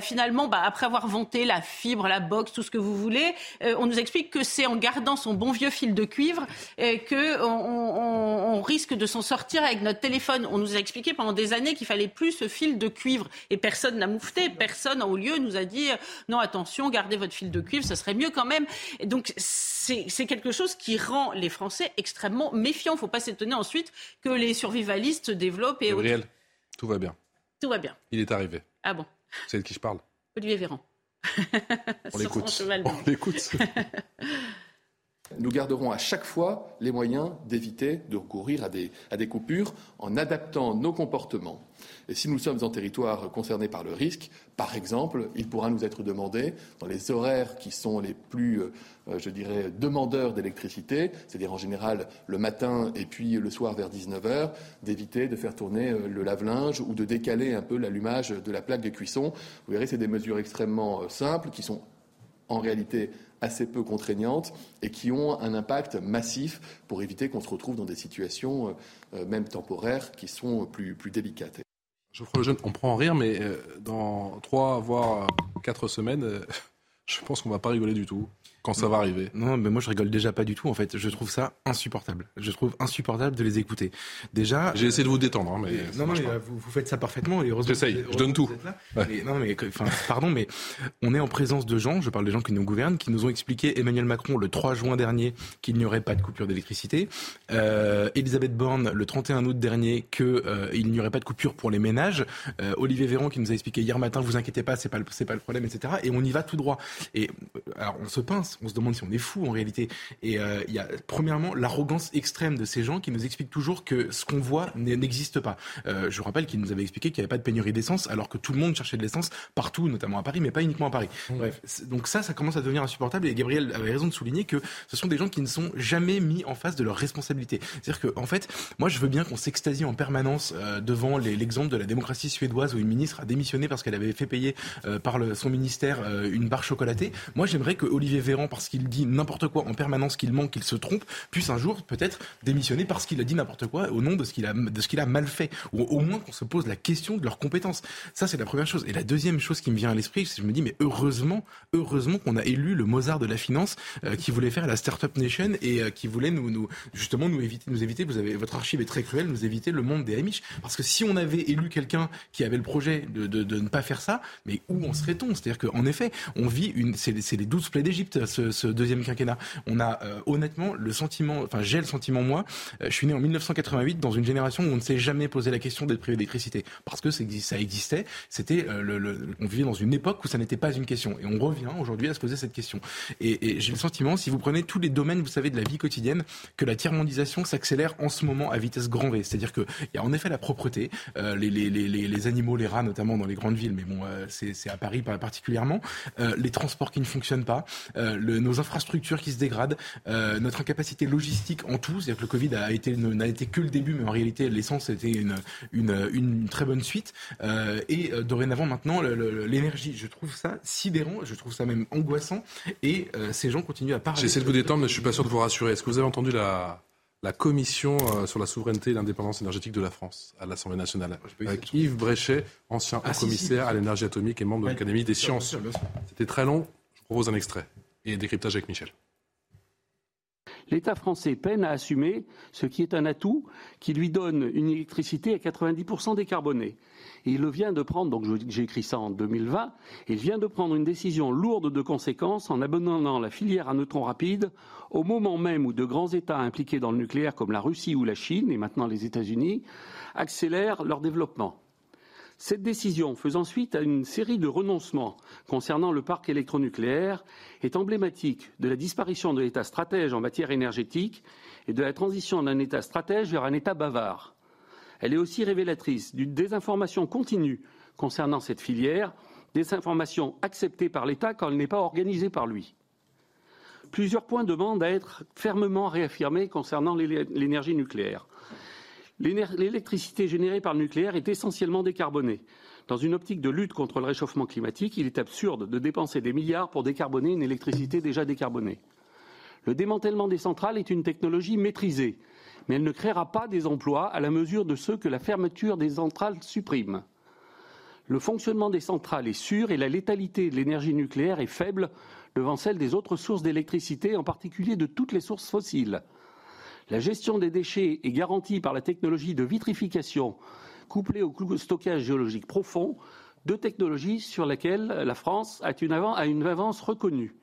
finalement, bah, après avoir vanté la fibre la boxe, tout ce que vous voulez. Euh, on nous explique que c'est en gardant son bon vieux fil de cuivre euh, que on, risque de s'en sortir avec notre téléphone. On nous a expliqué pendant des années qu'il fallait plus ce fil de cuivre et personne n'a moufté. Personne au lieu nous a dit euh, non attention, gardez votre fil de cuivre, ça serait mieux quand même. Et donc c'est quelque chose qui rend les Français extrêmement méfiants. Il ne faut pas s'étonner ensuite que les survivalistes développent. Et Gabriel, tout va bien. Tout va bien. Il est arrivé. Ah bon C'est de qui je parle? Olivier Véran. <laughs> On l'écoute. On <laughs> l'écoute. Nous garderons à chaque fois les moyens d'éviter de recourir à des, coupures en adaptant nos comportements. Et si nous sommes en territoire concerné par le risque, par exemple, il pourra nous être demandé, dans les horaires qui sont les plus, euh, je dirais, demandeurs d'électricité, c'est-à-dire en général le matin et puis le soir vers 19h, d'éviter de faire tourner euh, le lave-linge ou de décaler un peu l'allumage de la plaque de cuisson. Vous verrez, c'est des mesures extrêmement euh, simples qui sont en réalité assez peu contraignantes et qui ont un impact massif pour éviter qu'on se retrouve dans des situations, même temporaires, qui sont plus, plus délicates. Geoffroy Lejeune, on prend en rire, mais euh, dans trois voire quatre semaines, euh, <laughs> je pense qu'on ne va pas rigoler du tout. Quand ça va arriver Non, mais moi je rigole déjà pas du tout. En fait, je trouve ça insupportable. Je trouve insupportable de les écouter. Déjà, j'ai essayé de vous détendre, hein, mais non, non, mais vous, vous, faites ça parfaitement. J'essaye, je donne tout. Mais, non, mais enfin, <laughs> pardon, mais on est en présence de gens. Je parle des gens qui nous gouvernent, qui nous ont expliqué Emmanuel Macron le 3 juin dernier qu'il n'y aurait pas de coupure d'électricité. Euh, Elisabeth Borne le 31 août dernier qu'il euh, n'y aurait pas de coupure pour les ménages. Euh, Olivier Véran qui nous a expliqué hier matin, vous inquiétez pas, c'est pas c'est pas le problème, etc. Et on y va tout droit. Et euh, alors on se pince, on se demande si on est fou en réalité. Et euh, il y a premièrement l'arrogance extrême de ces gens qui nous expliquent toujours que ce qu'on voit n'existe pas. Euh, je vous rappelle qu'ils nous avaient expliqué qu'il n'y avait pas de pénurie d'essence, alors que tout le monde cherchait de l'essence partout, notamment à Paris, mais pas uniquement à Paris. Mmh. Bref, donc ça, ça commence à devenir insupportable. Et Gabriel avait raison de souligner que ce sont des gens qui ne sont jamais mis en face de leurs responsabilités. C'est-à-dire que, en fait, moi, je veux bien qu'on s'extasie en permanence euh, devant l'exemple de la démocratie suédoise où une ministre a démissionné parce qu'elle avait fait payer par le, son ministère une barre chocolatée. Moi, j'aimerais que Olivier Véran, parce qu'il dit n'importe quoi en permanence, qu'il manque, qu'il se trompe, puisse un jour peut-être démissionner parce qu'il a dit n'importe quoi au nom de ce qu'il a, de a mal fait. Ou au moins qu'on se pose la question de leurs compétences. Ça, c'est la première chose. Et la deuxième chose qui me vient à l'esprit, c'est je me dis, mais heureusement, heureusement qu'on a élu le Mozart de la finance euh, qui voulait faire la Startup Nation et euh, qui voulait nous, justement nous éviter, nous éviter, vous avez, votre archive est très cruelle, nous éviter le monde des Amish. Parce que si on avait élu quelqu'un qui avait le projet de, de, ne pas faire ça, mais où en serait-on? C'est-à-dire qu'en effet, on vit une, c'est les douze plaies d'Égypte, ce, deuxième quinquennat. On a euh, honnêtement le sentiment, enfin j'ai le sentiment moi, je suis né en 1988 dans une génération où on ne s'est jamais posé la question d'être privé d'électricité parce que ça existait. C'était le, on vivait dans une époque où ça n'était pas une question et on revient aujourd'hui à se poser cette question. Et, j'ai le sentiment, si vous prenez tous les domaines, vous savez, de la vie quotidienne, que la tiers-mondisation s'accélère en ce moment à vitesse grand V. C'est-à-dire qu'il y a en effet la propreté, euh, les, animaux, les rats notamment dans les grandes villes, mais bon, euh, c'est à Paris particulièrement, euh, les transports qui ne fonctionnent pas, euh, le, nos infrastructures qui se dégradent, euh, notre incapacité logistique en tout, c'est-à-dire que le Covid a été n'a été que le début, mais en réalité l'essence était une, une, une, très bonne suite. Euh, et euh, dorénavant maintenant l'énergie, je trouve ça sidérant, je trouve ça même angoissant. Et ces gens continuent à parler. J'essaie de vous détendre, mais je suis pas sûr de vous rassurer. Est-ce que vous avez entendu la, la commission sur la souveraineté et l'indépendance énergétique de la France à l'Assemblée nationale, avec Yves Bréchet, ancien ah, commissaire si, si. à l'énergie atomique et membre de l'Académie des sciences. C'était très long. Je vous propose un extrait et décryptage Michel. L'État français peine à assumer ce qui est un atout qui lui donne une électricité à 90% décarbonée. Il vient de prendre, donc j'ai écrit ça en 2020, il vient de prendre une décision lourde de conséquences en abandonnant la filière à neutrons rapides au moment même où de grands États impliqués dans le nucléaire comme la Russie ou la Chine, et maintenant les États-Unis, accélèrent leur développement. Cette décision, faisant suite à une série de renoncements concernant le parc électronucléaire, est emblématique de la disparition de l'État stratège en matière énergétique et de la transition d'un État stratège vers un État bavard. Elle est aussi révélatrice d'une désinformation continue concernant cette filière, désinformation acceptée par l'État quand elle n'est pas organisée par lui. Plusieurs points demandent à être fermement réaffirmés concernant l'énergie nucléaire. L'électricité générée par le nucléaire est essentiellement décarbonée. Dans une optique de lutte contre le réchauffement climatique, il est absurde de dépenser des milliards pour décarboner une électricité déjà décarbonée. Le démantèlement des centrales est une technologie maîtrisée, mais elle ne créera pas des emplois à la mesure de ceux que la fermeture des centrales supprime. Le fonctionnement des centrales est sûr et la létalité de l'énergie nucléaire est faible devant celle des autres sources d'électricité, en particulier de toutes les sources fossiles. La gestion des déchets est garantie par la technologie de vitrification couplée au stockage géologique profond, deux technologies sur lesquelles la France a une, avance reconnue.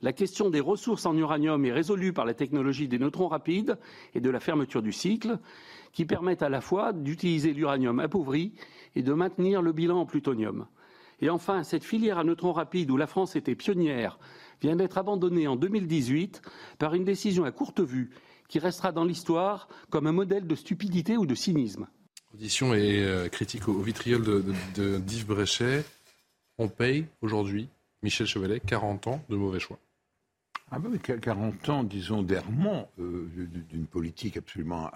La question des ressources en uranium est résolue par la technologie des neutrons rapides et de la fermeture du cycle, qui permettent à la fois d'utiliser l'uranium appauvri et de maintenir le bilan en plutonium. Et enfin, cette filière à neutrons rapides où la France était pionnière vient d'être abandonnée en 2018 par une décision à courte vue qui restera dans l'histoire comme un modèle de stupidité ou de cynisme. Audition et euh, critique au, vitriol de, de, d'Yves Bréchet. On paye aujourd'hui, Michel Chevalet, 40 ans de mauvais choix. Ah ben, 40 ans, disons, d'errement euh, d'une politique absolument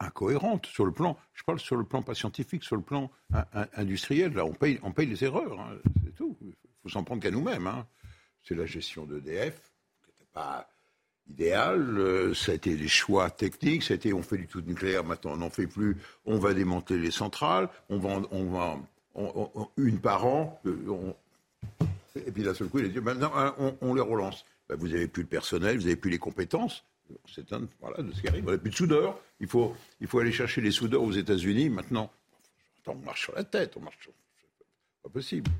incohérente sur le plan, je parle sur le plan pas scientifique, sur le plan industriel. Là, on paye, on paye les erreurs, hein, c'est tout. Il faut s'en prendre qu'à nous-mêmes. Hein. C'est la gestion d'EDF, qui n'était pas idéal. Euh, ça a été des choix techniques. Ça a été on fait du tout nucléaire, maintenant on n'en fait plus. On va démanteler les centrales. On va, on va une par an. Euh, et puis d'un seul coup, il a dit maintenant hein, on, les relance. bah, vous n'avez plus le personnel, vous n'avez plus les compétences. C'est un, voilà, de ce qui arrive. On n'a plus de soudeurs. Il faut, il faut aller chercher les soudeurs aux États-Unis. Maintenant, on marche sur la tête. On marche sur... pas possible.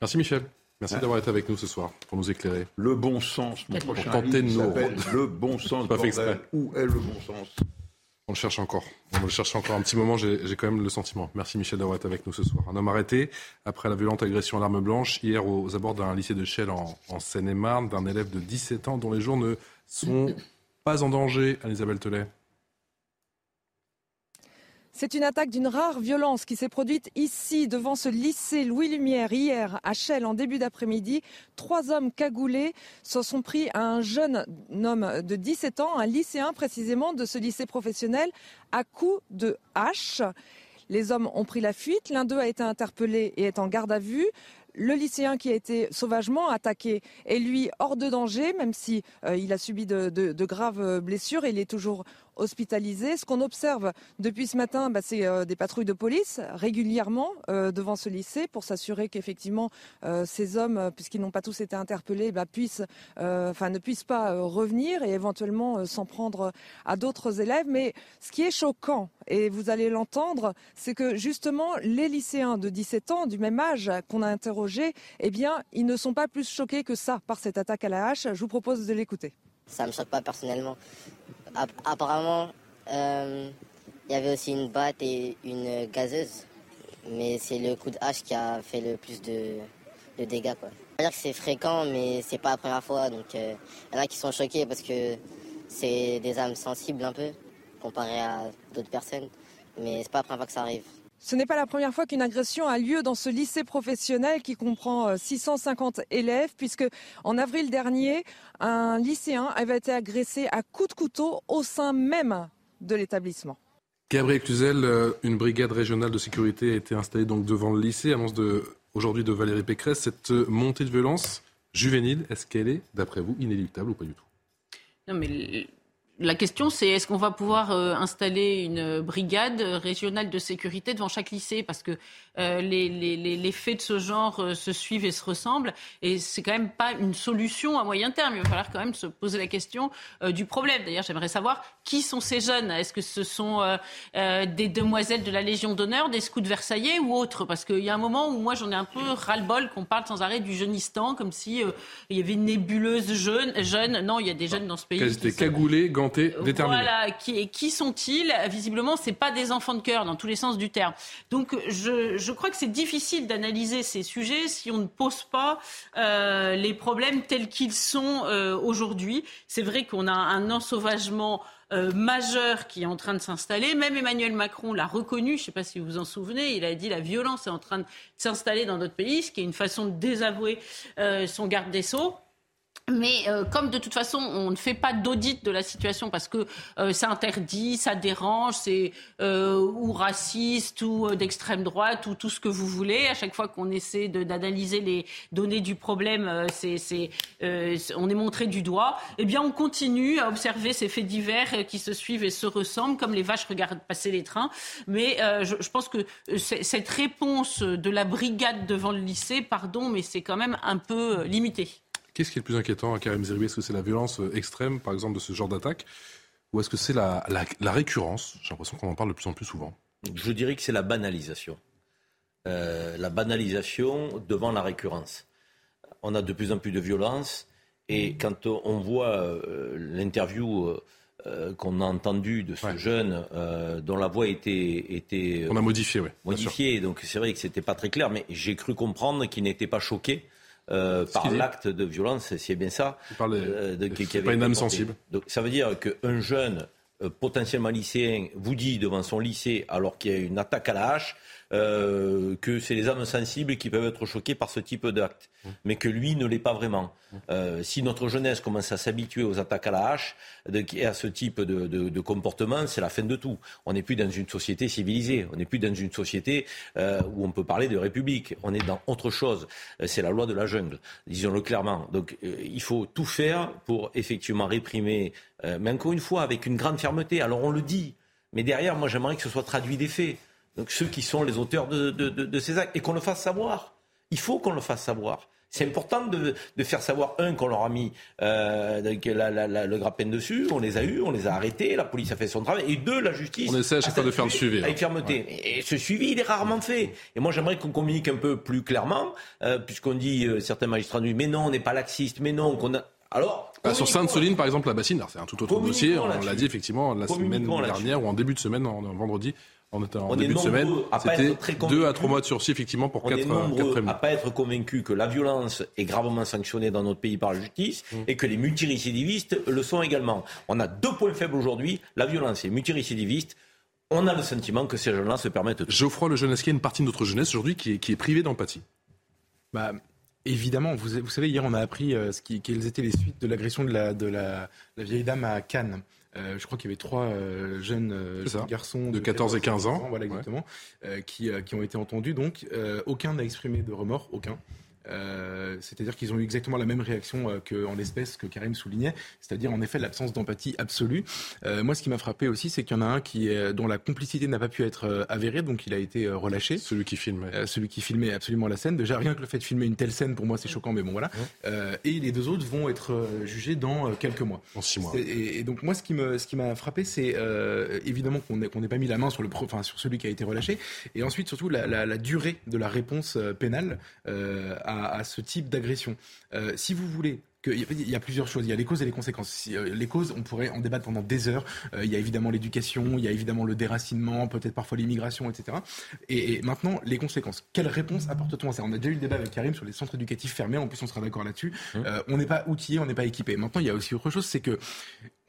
Merci Michel. Merci d'avoir été avec nous ce soir pour nous éclairer. Le bon sens, mon prochain livre Le bon sens. Pas fait exprès. Où est le bon sens? On le cherche encore. On le cherche encore un petit moment, j'ai quand même le sentiment. Merci Michel d'avoir été avec nous ce soir. Un homme arrêté après la violente agression à l'arme blanche hier aux abords d'un lycée de Chelles en, en Seine-et-Marne d'un élève de 17 ans dont les jours ne sont pas en danger, Anne-Isabelle Telet. C'est une attaque d'une rare violence qui s'est produite ici, devant ce lycée Louis Lumière, hier à Chelles, en début d'après-midi. Trois hommes cagoulés se sont pris à un jeune homme de 17 ans, un lycéen précisément de ce lycée professionnel, à coups de hache. Les hommes ont pris la fuite. L'un d'eux a été interpellé et est en garde à vue. Le lycéen qui a été sauvagement attaqué est lui hors de danger, même si euh, il a subi de, graves blessures. Il est toujours hospitalisés. Ce qu'on observe depuis ce matin, bah, c'est euh, des patrouilles de police régulièrement euh, devant ce lycée pour s'assurer qu'effectivement euh, ces hommes, puisqu'ils n'ont pas tous été interpellés, bah, ne puissent pas revenir et éventuellement s'en prendre à d'autres élèves. Mais ce qui est choquant, et vous allez l'entendre, c'est que justement les lycéens de 17 ans, du même âge qu'on a interrogé, eh bien, ils ne sont pas plus choqués que ça par cette attaque à la hache. Je vous propose de l'écouter. Ça me choque pas personnellement apparemment, euh, il y avait aussi une batte et une gazeuse. Mais c'est le coup de hache qui a fait le plus de, dégâts. Quoi. C'est fréquent, mais c'est pas la première fois. Donc il euh, y en a qui sont choqués parce que c'est des âmes sensibles un peu, comparé à d'autres personnes. Mais c'est pas la première fois que ça arrive. Ce n'est pas la première fois qu'une agression a lieu dans ce lycée professionnel qui comprend 650 euh, élèves, puisque en avril dernier, un lycéen avait été agressé à coups de couteau au sein même de l'établissement. Gabriel Cluzel, euh, une brigade régionale de sécurité a été installée donc devant le lycée, annonce de, aujourd'hui de Valérie Pécresse. Cette euh, montée de violence juvénile, est-ce qu'elle est, d'après vous, inéluctable ou pas du tout? Non, mais la question, c'est est-ce qu'on va pouvoir euh, installer une brigade régionale de sécurité devant chaque lycée? Parce que euh, les, faits de ce genre euh, se suivent et se ressemblent. Et c'est quand même pas une solution à moyen terme. Il va falloir quand même se poser la question du problème. D'ailleurs, j'aimerais savoir qui sont ces jeunes Est-ce que ce sont des demoiselles de la Légion d'honneur, des scouts versaillais ou autres? Parce qu'il y a un moment où moi, j'en ai un peu ras-le-bol qu'on parle sans arrêt du jeunistan, comme si il y avait une nébuleuse jeune. jeune. Non, il y a des jeunes dans ce pays. Elles cagoulées, voilà, qui, qui sont-ils? Visiblement, c'est pas des enfants de cœur dans tous les sens du terme. Donc, je, je crois que c'est difficile d'analyser ces sujets si on ne pose pas euh, les problèmes tels qu'ils sont euh, aujourd'hui. C'est vrai qu'on a un ensauvagement euh, majeur qui est en train de s'installer. Même Emmanuel Macron l'a reconnu, je ne sais pas si vous vous en souvenez, il a dit la violence est en train de s'installer dans notre pays, ce qui est une façon de désavouer son garde des Sceaux. Mais euh, comme de toute façon, on ne fait pas d'audit de la situation parce que euh, ça interdit, ça dérange, c'est euh, ou raciste ou d'extrême droite ou tout ce que vous voulez. À chaque fois qu'on essaie d'analyser les données du problème, c'est, c'est, on est montré du doigt. Eh bien, on continue à observer ces faits divers qui se suivent et se ressemblent, comme les vaches regardent passer les trains. Mais je, je, pense que cette réponse de la brigade devant le lycée, pardon, mais c'est quand même un peu limité. Qu'est-ce qui est le plus inquiétant à Karim Zeribi Est-ce que c'est la violence euh, extrême, par exemple, de ce genre d'attaque? Ou est-ce que c'est la, récurrence? J'ai l'impression qu'on en parle de plus en plus souvent. Je dirais que c'est la banalisation. Euh, la banalisation devant la récurrence. On a de plus en plus de violence. Et quand on voit euh, l'interview qu'on a entendue de ce jeune dont la voix était, était on a modifié, oui. Modifiée, donc c'est vrai que c'était pas très clair, mais j'ai cru comprendre qu'il n'était pas choqué euh, par l'acte de violence, c'est bien ça. Euh, qui, pas une âme sensible. Donc, ça veut dire qu'un jeune euh, potentiellement lycéen vous dit devant son lycée, alors qu'il y a une attaque à la hache, euh, que c'est les âmes sensibles qui peuvent être choquées par ce type d'acte, mais que lui ne l'est pas vraiment. Euh, si notre jeunesse commence à s'habituer aux attaques à la hache et à ce type de, comportement, c'est la fin de tout. On n'est plus dans une société civilisée, on n'est plus dans une société euh, où on peut parler de république, on est dans autre chose. C'est la loi de la jungle, disons-le clairement. Donc il faut tout faire pour effectivement réprimer, mais encore une fois avec une grande fermeté. Alors on le dit, mais derrière, moi j'aimerais que ce soit traduit des faits donc ceux qui sont les auteurs de, ces actes, et qu'on le fasse savoir. Il faut qu'on le fasse savoir. C'est important de, de, faire savoir, un, qu'on leur a mis euh, la, la, la, le grappin dessus, on les a eus, on les a arrêtés, la police a fait son travail, et deux, la justice... On essaie à chaque fois de faire le suivi. Avec fermeté. Et ce suivi, il est rarement fait. Et moi, j'aimerais qu'on communique un peu plus clairement, euh, puisqu'on dit, euh, certains magistrats disent, mais non, on n'est pas laxiste, mais non, qu'on a... Alors, bah, sur Sainte-Soline, par exemple, la bassine, c'est un tout autre dossier. On l'a dit effectivement la semaine dernière ou en début de semaine, en, vendredi. On était en début de semaine. C'était deux à trois mois de sursis, effectivement, pour on quatre, est nombreux à pas être convaincu que la violence est gravement sanctionnée dans notre pays par la justice mmh. et que les multirécidivistes le sont également. On a deux points faibles aujourd'hui, la violence et les multirécidivistes. On a le sentiment que ces jeunes-là se permettent... Tout. Geoffroy Le Jeunesse, qui a une partie de notre jeunesse aujourd'hui qui est, qui est privée d'empathie. Bah, Évidemment, vous, vous, savez, hier on a appris euh, ce qui, quelles étaient les suites de l'agression de la, de la, la vieille dame à Cannes. Euh, je crois qu'il y avait trois euh, jeunes euh, garçons de, 14 et 15 ans, voilà exactement, ouais. qui, qui ont été entendus. Donc, aucun n'a exprimé de remords, aucun. Euh, c'est-à-dire qu'ils ont eu exactement la même réaction euh, qu'en l'espèce que Karim soulignait, c'est-à-dire en effet l'absence d'empathie absolue. Euh, moi, ce qui m'a frappé aussi, c'est qu'il y en a un qui est, dont la complicité n'a pas pu être avérée, donc il a été relâché. Celui qui filmait. celui qui filmait absolument la scène. Déjà, rien que le fait de filmer une telle scène, pour moi, c'est choquant, mais bon, voilà. et les deux autres vont être jugés dans quelques mois. En six mois. Et, et, donc, moi, ce qui me, ce qui m'a frappé, c'est évidemment qu'on n'ait pas mis la main sur, le, enfin, sur celui qui a été relâché, et ensuite, surtout, la, la, la durée de la réponse pénale à, à ce type d'agression. Euh, si vous voulez il y a plusieurs choses. Il y a les causes et les conséquences. Euh, les causes, on pourrait en débattre pendant des heures. Euh, il y a évidemment l'éducation, il y a évidemment le déracinement, peut-être parfois l'immigration, etc. Et, maintenant, les conséquences. Quelle réponse apporte-t-on à ça? On a déjà eu le débat avec Karim sur les centres éducatifs fermés. En plus, on sera d'accord là-dessus. Mmh. Euh, on n'est pas outillé, on n'est pas équipé. Maintenant, il y a aussi autre chose, c'est que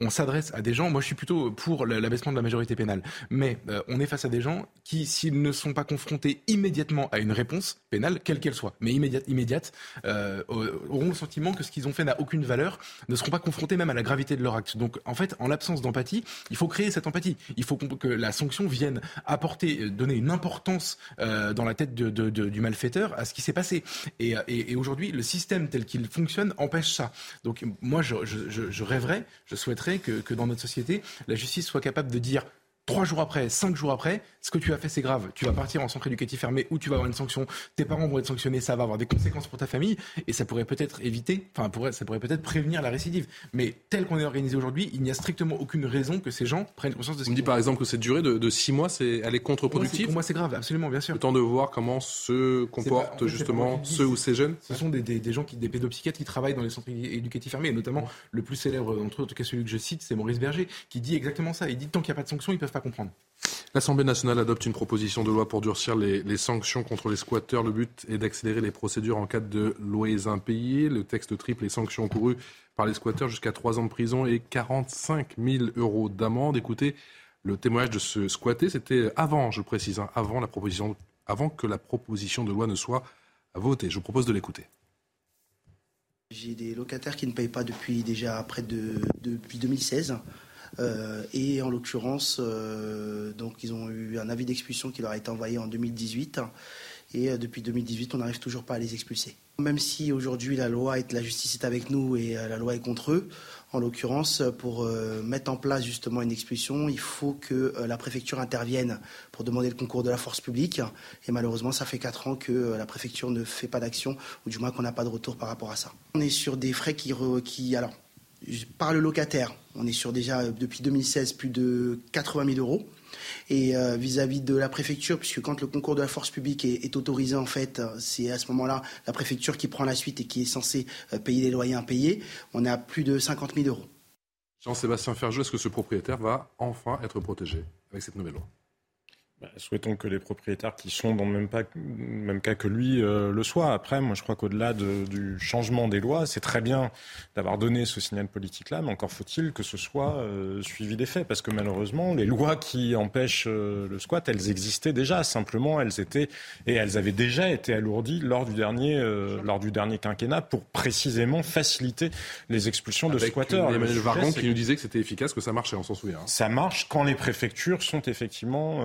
on s'adresse à des gens. Moi, je suis plutôt pour l'abaissement de la majorité pénale, mais euh, on est face à des gens qui, s'ils ne sont pas confrontés immédiatement à une réponse pénale, quelle qu'elle soit, mais immédiate, immédiate, euh, auront le sentiment que ce qu'ils ont fait n'a aucune valeur, ne seront pas confrontés même à la gravité de leur acte. Donc, en fait, en l'absence d'empathie, il faut créer cette empathie. Il faut que la sanction vienne apporter, euh, donner une importance dans la tête du malfaiteur à ce qui s'est passé. Et, aujourd'hui, le système tel qu'il fonctionne empêche ça. Donc, moi, je rêverais, je souhaiterais que, dans notre société, la justice soit capable de dire trois jours après, cinq jours après, ce que tu as fait, c'est grave. Tu vas partir en centre éducatif fermé ou tu vas avoir une sanction. Tes parents vont être sanctionnés, ça va avoir des conséquences pour ta famille et ça pourrait peut-être éviter, enfin, pourrait, ça pourrait peut-être prévenir la récidive. Mais tel qu'on est organisé aujourd'hui, il n'y a strictement aucune raison que ces gens prennent conscience de ce On me dit par exemple que cette durée de, de six mois, c'est, elle est contre-productive. Pour moi, c'est grave, absolument, bien sûr. Le temps de voir comment se comportent pas, justement ceux ou ces jeunes. Ce sont des, des, des, gens qui, des pédopsychiatres qui travaillent dans les centres éducatifs fermés, et notamment le plus célèbre d'entre eux, en tout cas celui que je cite, c'est Maurice Berger, qui dit exactement ça. Il dit tant qu'il n'y a pas de sanction, ils peuvent pas comprendre. L'Assemblée nationale adopte une proposition de loi pour durcir les, les, sanctions contre les squatteurs. Le but est d'accélérer les procédures en cas de loyers impayés. Le texte triple les sanctions courues par les squatteurs jusqu'à 3 ans de prison et 45 000 euros d'amende. Écoutez, le témoignage de ce squatté, c'était avant, je précise, hein, avant, la proposition, avant que la proposition de loi ne soit votée. Je vous propose de l'écouter. J'ai des locataires qui ne payent pas depuis déjà près de depuis 2016. Euh, et en l'occurrence, euh, donc ils ont eu un avis d'expulsion qui leur a été envoyé en 2018. Et euh, depuis 2018, on n'arrive toujours pas à les expulser. Même si aujourd'hui la loi et la justice est avec nous et la loi est contre eux, en l'occurrence, pour mettre en place justement une expulsion, il faut que la préfecture intervienne pour demander le concours de la force publique. Et malheureusement, ça fait quatre ans que la préfecture ne fait pas d'action, ou du moins qu'on n'a pas de retour par rapport à ça. On est sur des frais qui, qui alors, par le locataire, on est sur déjà euh, depuis 2016 plus de 80 000 euros. Et euh, vis-à-vis de la préfecture, puisque quand le concours de la force publique est, autorisé, en fait, c'est à ce moment-là la préfecture qui prend la suite et qui est censée euh, payer les loyers impayés. On à plus de 50 000 euros. Jean-Sébastien Ferjeux, est-ce que ce propriétaire va enfin être protégé avec cette nouvelle loi? Souhaitons que les propriétaires qui sont dans le même, pas, même cas que lui euh, le soient. Après, moi, je crois qu'au-delà de, du changement des lois, c'est très bien d'avoir donné ce signal politique-là, mais encore faut-il que ce soit euh, suivi des faits, parce que malheureusement, les lois qui empêchent euh, le squat, elles existaient déjà. Simplement, elles étaient et elles avaient déjà été alourdies lors du dernier, lors du dernier quinquennat pour précisément faciliter les expulsions Avec de squatteurs. Emmanuel Vargon qui nous disait que c'était efficace, que ça marchait, on s'en souvient. Hein. Ça marche quand les préfectures sont effectivement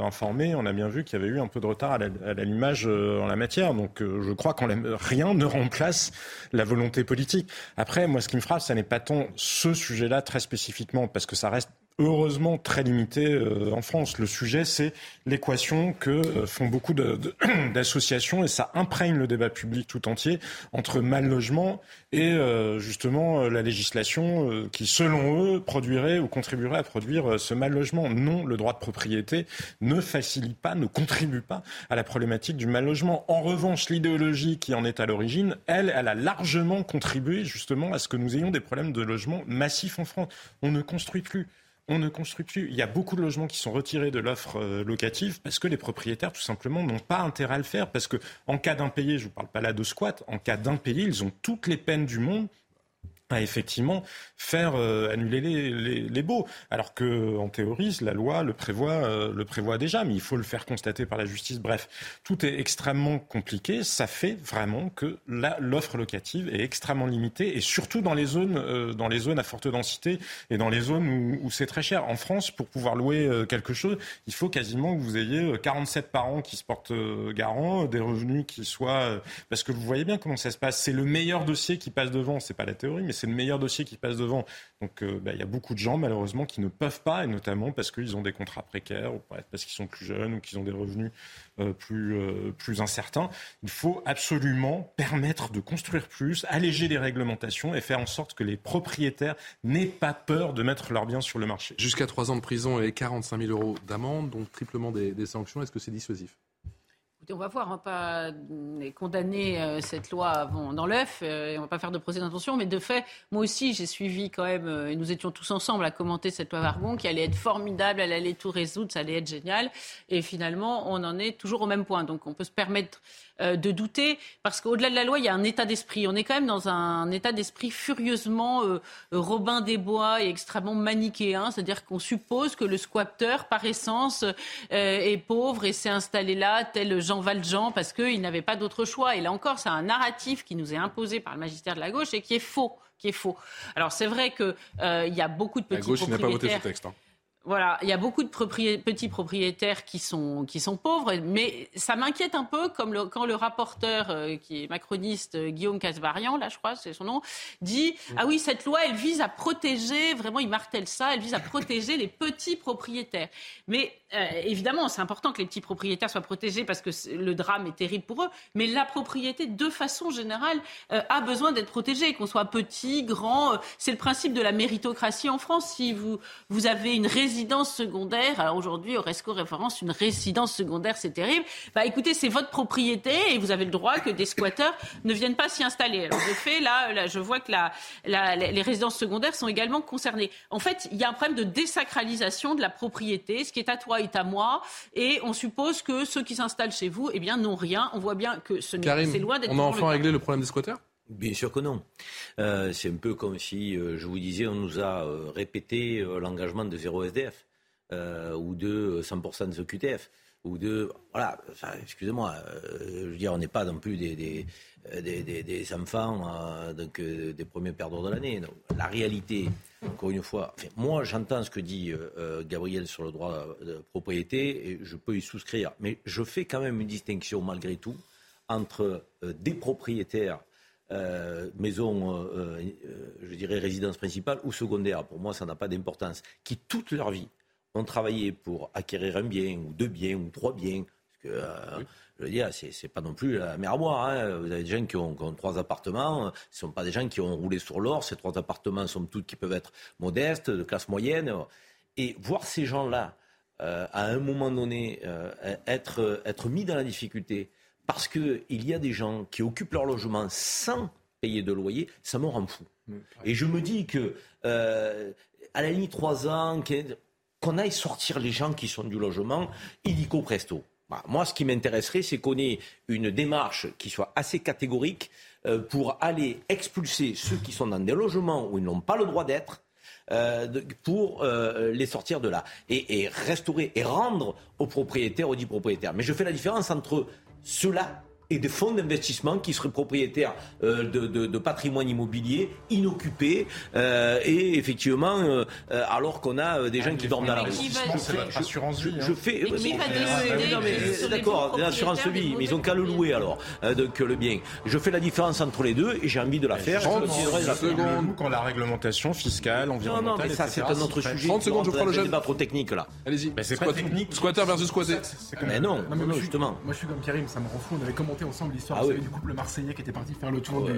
informés, on a bien vu qu'il y avait eu un peu de retard à l'allumage euh, en la matière. Donc euh, je crois que rien ne remplace la volonté politique. Après, moi, ce qui me frappe, ça n'est pas tant ce sujet-là très spécifiquement, parce que ça reste heureusement très limité en France. Le sujet, c'est l'équation que font beaucoup <clears throat> d'associations et ça imprègne le débat public tout entier entre mal logement et justement la législation qui, selon eux, produirait ou contribuerait à produire ce mal logement. Non, le droit de propriété ne facilite pas, ne contribue pas à la problématique du mal logement. En revanche, l'idéologie qui en est à l'origine, elle, elle a largement contribué justement à ce que nous ayons des problèmes de logement massifs en France. On ne construit plus on ne construit plus. Il y a beaucoup de logements qui sont retirés de l'offre euh, locative parce que les propriétaires, tout simplement, n'ont pas intérêt à le faire. Parce que en cas d'impayé, je ne vous parle pas là de squat, en cas d'impayé, ils ont toutes les peines du monde à effectivement faire euh, annuler les, baux. Alors que en théorie, la loi le prévoit, euh, le prévoit déjà, mais il faut le faire constater par la justice. Bref, tout est extrêmement compliqué. Ça fait vraiment que l'offre locative est extrêmement limitée, et surtout dans les zones, euh, dans les zones à forte densité et dans les zones où, où c'est très cher. En France, pour pouvoir louer quelque chose, il faut quasiment que vous ayez 47 parents qui se portent garant, des revenus qui soient, parce que vous voyez bien comment ça se passe. C'est le meilleur dossier qui passe devant. C'est pas la théorie, mais c'est le meilleur dossier qui passe devant. Donc euh, bah, il y a beaucoup de gens malheureusement qui ne peuvent pas, et notamment parce qu'ils ont des contrats précaires, ou parce qu'ils sont plus jeunes, ou qu'ils ont des revenus euh, plus, euh, plus incertains. Il faut absolument permettre de construire plus, alléger les réglementations et faire en sorte que les propriétaires n'aient pas peur de mettre leurs biens sur le marché. Jusqu'à 3 ans de prison et 45 000 euros d'amende, donc triplement des sanctions. Est-ce que c'est dissuasif? On va voir, on va pas condamner euh, cette loi dans l'œuf, euh, on va pas faire de procès d'intention, mais de fait, moi aussi, j'ai suivi quand même, euh, et nous étions tous ensemble à commenter cette loi Vargon, qui allait être formidable, elle allait tout résoudre, ça allait être génial, et finalement, on en est toujours au même point. Donc, on peut se permettre euh, de douter, parce qu'au-delà de la loi, il y a un état d'esprit. On est quand même dans un état d'esprit furieusement euh, Robin des Bois et extrêmement manichéen, c'est-à-dire qu'on suppose que le squatteur, par essence, euh, est pauvre et s'est installé là, tel Jean Valjean, parce qu'il n'avait pas d'autre choix. Et là encore, c'est un narratif qui nous est imposé par le magistère de la gauche et qui est faux. Qui est faux. Alors c'est vrai qu'il y a beaucoup de petits la gauche n'a pas voté ce texte. Hein. Voilà, il y a beaucoup de petits propriétaires qui sont, qui sont pauvres, mais ça m'inquiète un peu, comme le, quand le rapporteur, euh, qui est macroniste, euh, Guillaume Casbarian, là je crois, c'est son nom, dit mm. Ah oui, cette loi, elle vise à protéger, vraiment, il martèle ça, elle vise à protéger les petits propriétaires. Mais euh, évidemment, c'est important que les petits propriétaires soient protégés parce que le drame est terrible pour eux, mais la propriété, de façon générale, a besoin d'être protégée, qu'on soit petit, grand. c'est le principe de la méritocratie en France. Si vous, vous avez une résidence secondaire. Alors aujourd'hui, au Resco référence, une résidence secondaire, c'est terrible. Bah écoutez, c'est votre propriété et vous avez le droit que des squatteurs <laughs> ne viennent pas s'y installer. Alors de fait, là, là je vois que la, la, les résidences secondaires sont également concernées. En fait, il y a un problème de désacralisation de la propriété. Ce qui est à toi est à moi. Et on suppose que ceux qui s'installent chez vous, eh bien, n'ont rien. On voit bien que ce n'est loin d'être. On a enfin réglé le problème des squatteurs? Bien sûr que non. Euh, c'est un peu comme si, euh, je vous disais, on nous a euh, répété l'engagement de zéro SDF ou de 100% des OQTF ou de voilà excusez-moi je veux dire on n'est pas non plus des des, des, enfants donc des premiers perdants de l'année la réalité encore une fois moi j'entends ce que dit Gabriel sur le droit de propriété et je peux y souscrire mais je fais quand même une distinction malgré tout entre des propriétaires euh, maison, euh, euh, je dirais résidence principale ou secondaire, pour moi ça n'a pas d'importance, qui toute leur vie ont travaillé pour acquérir un bien ou deux biens ou trois biens. Parce que, je veux dire, c'est pas non plus la mer à boire. Hein. Vous avez des gens qui ont, trois appartements, ce ne sont pas des gens qui ont roulé sur l'or. Ces trois appartements sont tous qui peuvent être modestes, de classe moyenne. Et voir ces gens-là, à un moment donné, être, être mis dans la difficulté, parce qu'il y a des gens qui occupent leur logement sans payer de loyer, ça me rend fou. Et je me dis que, euh, à la limite, trois ans, qu'on aille sortir les gens qui sont du logement, illico presto. Bah, moi, ce qui m'intéresserait, c'est qu'on ait une démarche qui soit assez catégorique euh, pour aller expulser ceux qui sont dans des logements où ils n'ont pas le droit d'être. Euh, pour les sortir de là et, et, restaurer et rendre aux propriétaires, aux dits propriétaires. Mais je fais la différence entre ceux-là et des fonds d'investissement qui seraient propriétaires euh, de, de, de, patrimoine immobilier inoccupé euh, et effectivement euh, euh alors qu'on a euh, des gens qui dorment dans la rue. C'est votre assurance vie. Je, je fais mais, mais, d'accord, l'assurance vie, mais ils ont qu'à le louer alors donc le bien. Je fais la différence entre les deux et j'ai envie de la faire. 30 secondes quand la réglementation fiscale, environnementale, non, non, mais ça c'est un autre sujet. 30 secondes, je prends le jeune. débat trop technique là. Allez-y. c'est pas technique. Squatter versus squatter. Mais non, non, justement. Moi je suis comme Karim, ça me rend fou. On avait commenté ensemble l'histoire ah du couple marseillais qui était parti faire le tour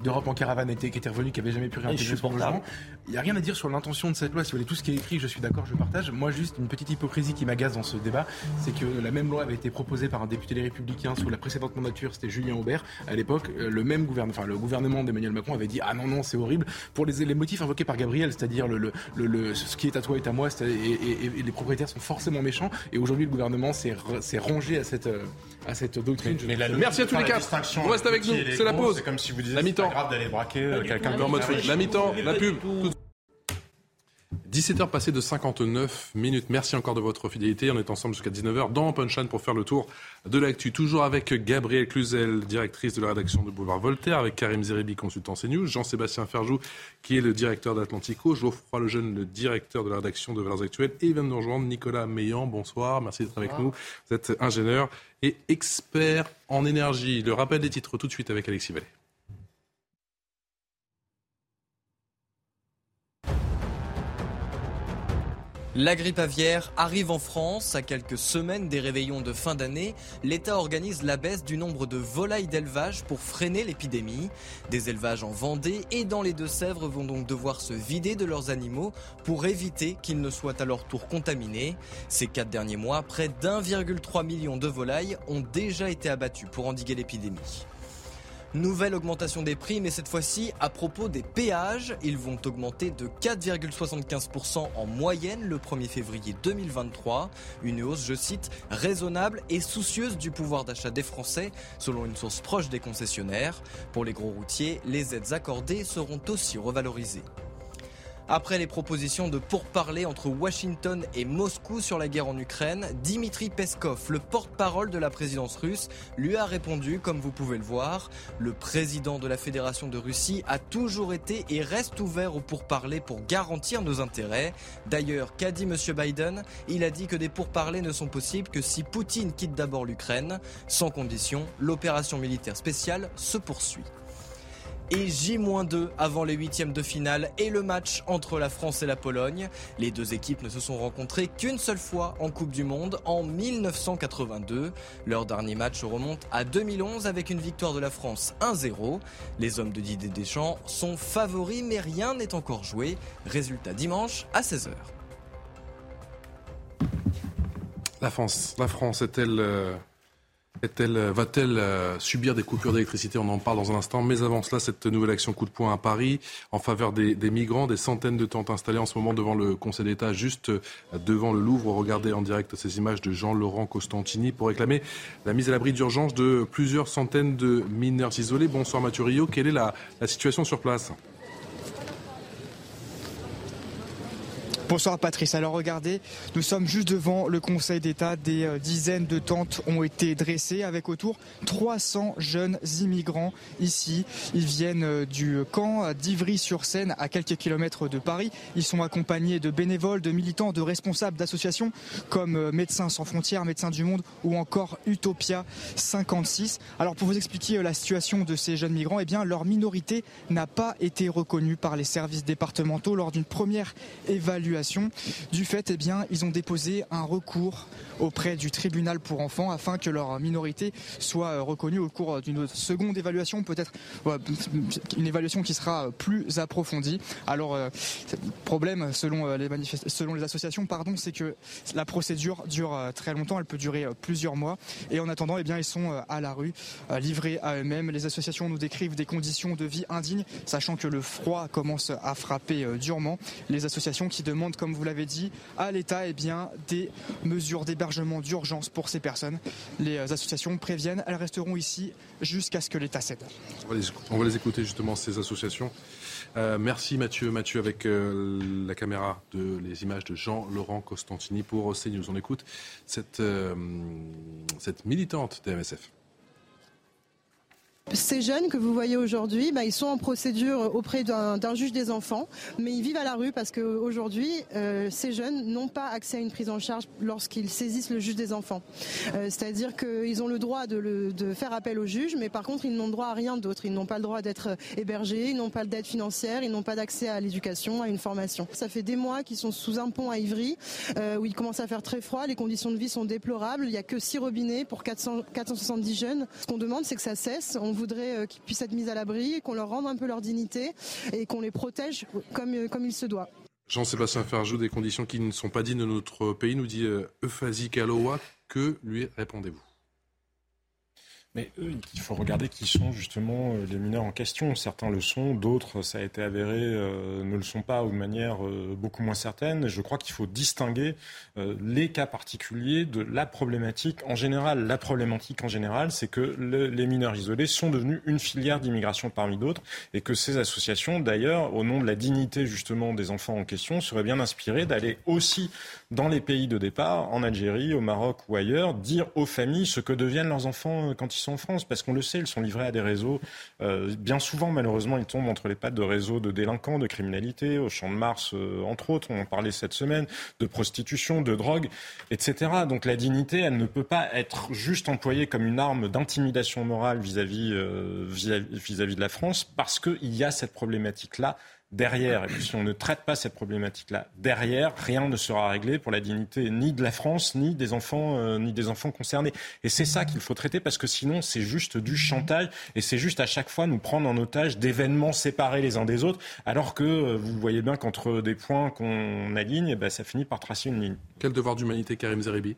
d'Europe en caravane été, qui était revenu, qui avait jamais pu réintégrer son logement. Il n'y a rien à dire sur l'intention de cette loi. Si vous voulez, tout ce qui est écrit, je suis d'accord, je partage. Moi, juste une petite hypocrisie qui m'agace dans ce débat, c'est que la même loi avait été proposée par un député des Républicains sous la précédente mandature, c'était Julien Aubert. À l'époque, euh, le même gouvernement, enfin le gouvernement d'Emmanuel Macron avait dit ah non non c'est horrible pour les, les motifs invoqués par Gabriel, c'est-à-dire le, le, le, ce qui est à toi est à moi, et, et, et, les propriétaires sont forcément méchants. Et aujourd'hui, le gouvernement s'est rangé à cette euh, à cette doctrine. Mais, mais Merci à tous les quatre. On reste avec nous. C'est la pause. C'est comme si vous disiez la mi-temps. grave d'aller braquer euh, quelqu'un en mode La mi-temps, la pub. 17h passées de 59 minutes. Merci encore de votre fidélité. On est ensemble jusqu'à 19h dans Punchline pour faire le tour de l'actu. Toujours avec Gabrielle Cluzel, directrice de la rédaction de Boulevard Voltaire, avec Karim Zeribi, consultant CNews, Jean-Sébastien Ferjou, qui est le directeur d'Atlantico, Geoffroy Lejeune, le directeur de la rédaction de Valeurs Actuelles, et vient de nous rejoindre Nicolas Meillan. Bonsoir, merci d'être avec nous. Vous êtes ingénieur et expert en énergie. Le rappel des titres tout de suite avec Alexis Vallée. La grippe aviaire arrive en France. À quelques semaines des réveillons de fin d'année, l'État organise la baisse du nombre de volailles d'élevage pour freiner l'épidémie. Des élevages en Vendée et dans les Deux-Sèvres vont donc devoir se vider de leurs animaux pour éviter qu'ils ne soient à leur tour contaminés. Ces quatre derniers mois, près d'1,3 million de volailles ont déjà été abattues pour endiguer l'épidémie. Nouvelle augmentation des prix, mais cette fois-ci à propos des péages. Ils vont augmenter de 4,75% en moyenne le 1er février 2023. Une hausse, je cite, raisonnable et soucieuse du pouvoir d'achat des Français, selon une source proche des concessionnaires. Pour les gros routiers, les aides accordées seront aussi revalorisées. Après les propositions de pourparler entre Washington et Moscou sur la guerre en Ukraine, Dimitri Peskov, le porte-parole de la présidence russe, lui a répondu, comme vous pouvez le voir. Le président de la Fédération de Russie a toujours été et reste ouvert au pourparlers pour garantir nos intérêts. D'ailleurs, qu'a dit M. Biden Il a dit que des pourparlers ne sont possibles que si Poutine quitte d'abord l'Ukraine. Sans condition, l'opération militaire spéciale se poursuit et J-2 avant les huitièmes de finale et le match entre la France et la Pologne. Les deux équipes ne se sont rencontrées qu'une seule fois en Coupe du Monde en 1982. Leur dernier match remonte à 2011 avec une victoire de la France 1-0. Les hommes de Didier Deschamps sont favoris mais rien n'est encore joué. Résultat dimanche à 16h. La France, la France est-elle euh, va-t-elle euh, subir des coupures d'électricité? On en parle dans un instant. Mais avant cela, cette nouvelle action coup de poing à Paris en faveur des, migrants, des centaines de tentes installées en ce moment devant le Conseil d'État, juste euh, devant le Louvre. Regardez en direct ces images de Jean-Laurent Costantini pour réclamer la mise à l'abri d'urgence de plusieurs centaines de mineurs isolés. Bonsoir Mathieu Rio. Quelle est la situation sur place? Bonsoir Patrice. Alors regardez, nous sommes juste devant le Conseil d'État. Des euh, dizaines de tentes ont été dressées avec autour 300 jeunes immigrants ici. Ils viennent euh, du camp d'Ivry-sur-Seine à quelques kilomètres de Paris. Ils sont accompagnés de bénévoles, de militants, de responsables d'associations comme euh, Médecins sans frontières, Médecins du Monde ou encore Utopia 56. Alors pour vous expliquer la situation de ces jeunes migrants, eh bien leur minorité n'a pas été reconnue par les services départementaux lors d'une première évaluation du fait, eh bien, ils ont déposé un recours auprès du tribunal pour enfants afin que leur minorité soit euh, reconnue au cours d'une seconde évaluation, peut-être une évaluation qui sera plus approfondie. Alors, euh, problème selon euh, les selon les associations, pardon, c'est que la procédure dure très longtemps, elle peut durer plusieurs mois, et en attendant, eh bien, ils sont à la rue, livrés à eux-mêmes. Les associations nous décrivent des conditions de vie indignes, sachant que le froid commence à frapper durement. Les associations qui demandent comme vous l'avez dit, à l'État eh bien, des mesures d'hébergement d'urgence pour ces personnes. Les euh, associations préviennent, elles resteront ici jusqu'à ce que l'État cède. On va, les, écouter justement, ces associations. Euh, merci Mathieu. Mathieu avec euh, la caméra de les images de Jean-Laurent Costantini pour CNews. On écoute cette, cette militante des MSF. Ces jeunes que vous voyez aujourd'hui, bah, ils sont en procédure auprès d'un juge des enfants, mais ils vivent à la rue parce qu'aujourd'hui, euh, ces jeunes n'ont pas accès à une prise en charge lorsqu'ils saisissent le juge des enfants. Euh, c'est-à-dire qu'ils ont le droit de, faire appel au juge, mais par contre, ils n'ont droit à rien d'autre. Ils n'ont pas le droit d'être hébergés, ils n'ont pas d'aide financière, ils n'ont pas d'accès à l'éducation, à une formation. Ça fait des mois qu'ils sont sous un pont à Ivry, euh, où il commence à faire très froid, les conditions de vie sont déplorables, il n'y a que six robinets pour 400, 470 jeunes. Ce qu'on demande, c'est que ça cesse. Voudrait euh, qu'ils puissent être mis à l'abri, qu'on leur rende un peu leur dignité et qu'on les protège comme, euh, il se doit. Jean-Sébastien Ferjou, des conditions qui ne sont pas dignes de notre pays, nous dit Euphasie Kalowa. Que lui répondez-vous? Mais eux, il faut regarder qui sont justement euh, les mineurs en question. Certains le sont, d'autres, ça a été avéré, euh, ne le sont pas de manière euh, beaucoup moins certaine. Je crois qu'il faut distinguer les cas particuliers de la problématique en général. La problématique en général, c'est que les mineurs isolés sont devenus une filière d'immigration parmi d'autres et que ces associations, d'ailleurs, au nom de la dignité justement des enfants en question, seraient bien inspirées d'aller aussi dans les pays de départ, en Algérie, au Maroc ou ailleurs, dire aux familles ce que deviennent leurs enfants quand ils sont en France, parce qu'on le sait, ils sont livrés à des réseaux. Euh, bien souvent, malheureusement, ils tombent entre les pattes de réseaux de délinquants, de criminalité, au Champ de Mars, euh, entre autres, on en parlait cette semaine, de prostitution, de drogue, etc. Donc la dignité, elle ne peut pas être juste employée comme une arme d'intimidation morale vis-à-vis euh, vis-à-vis de la France, parce qu'il y a cette problématique-là derrière. Et puis si on ne traite pas cette problématique-là derrière, rien ne sera réglé pour la dignité ni de la France, ni des enfants, euh, ni des enfants concernés. Et c'est ça qu'il faut traiter parce que sinon c'est juste du chantage et c'est juste à chaque fois nous prendre en otage d'événements séparés les uns des autres, alors que euh, vous voyez bien qu'entre des points qu'on aligne, eh ben, ça finit par tracer une ligne. Quel devoir d'humanité, Karim Zeribi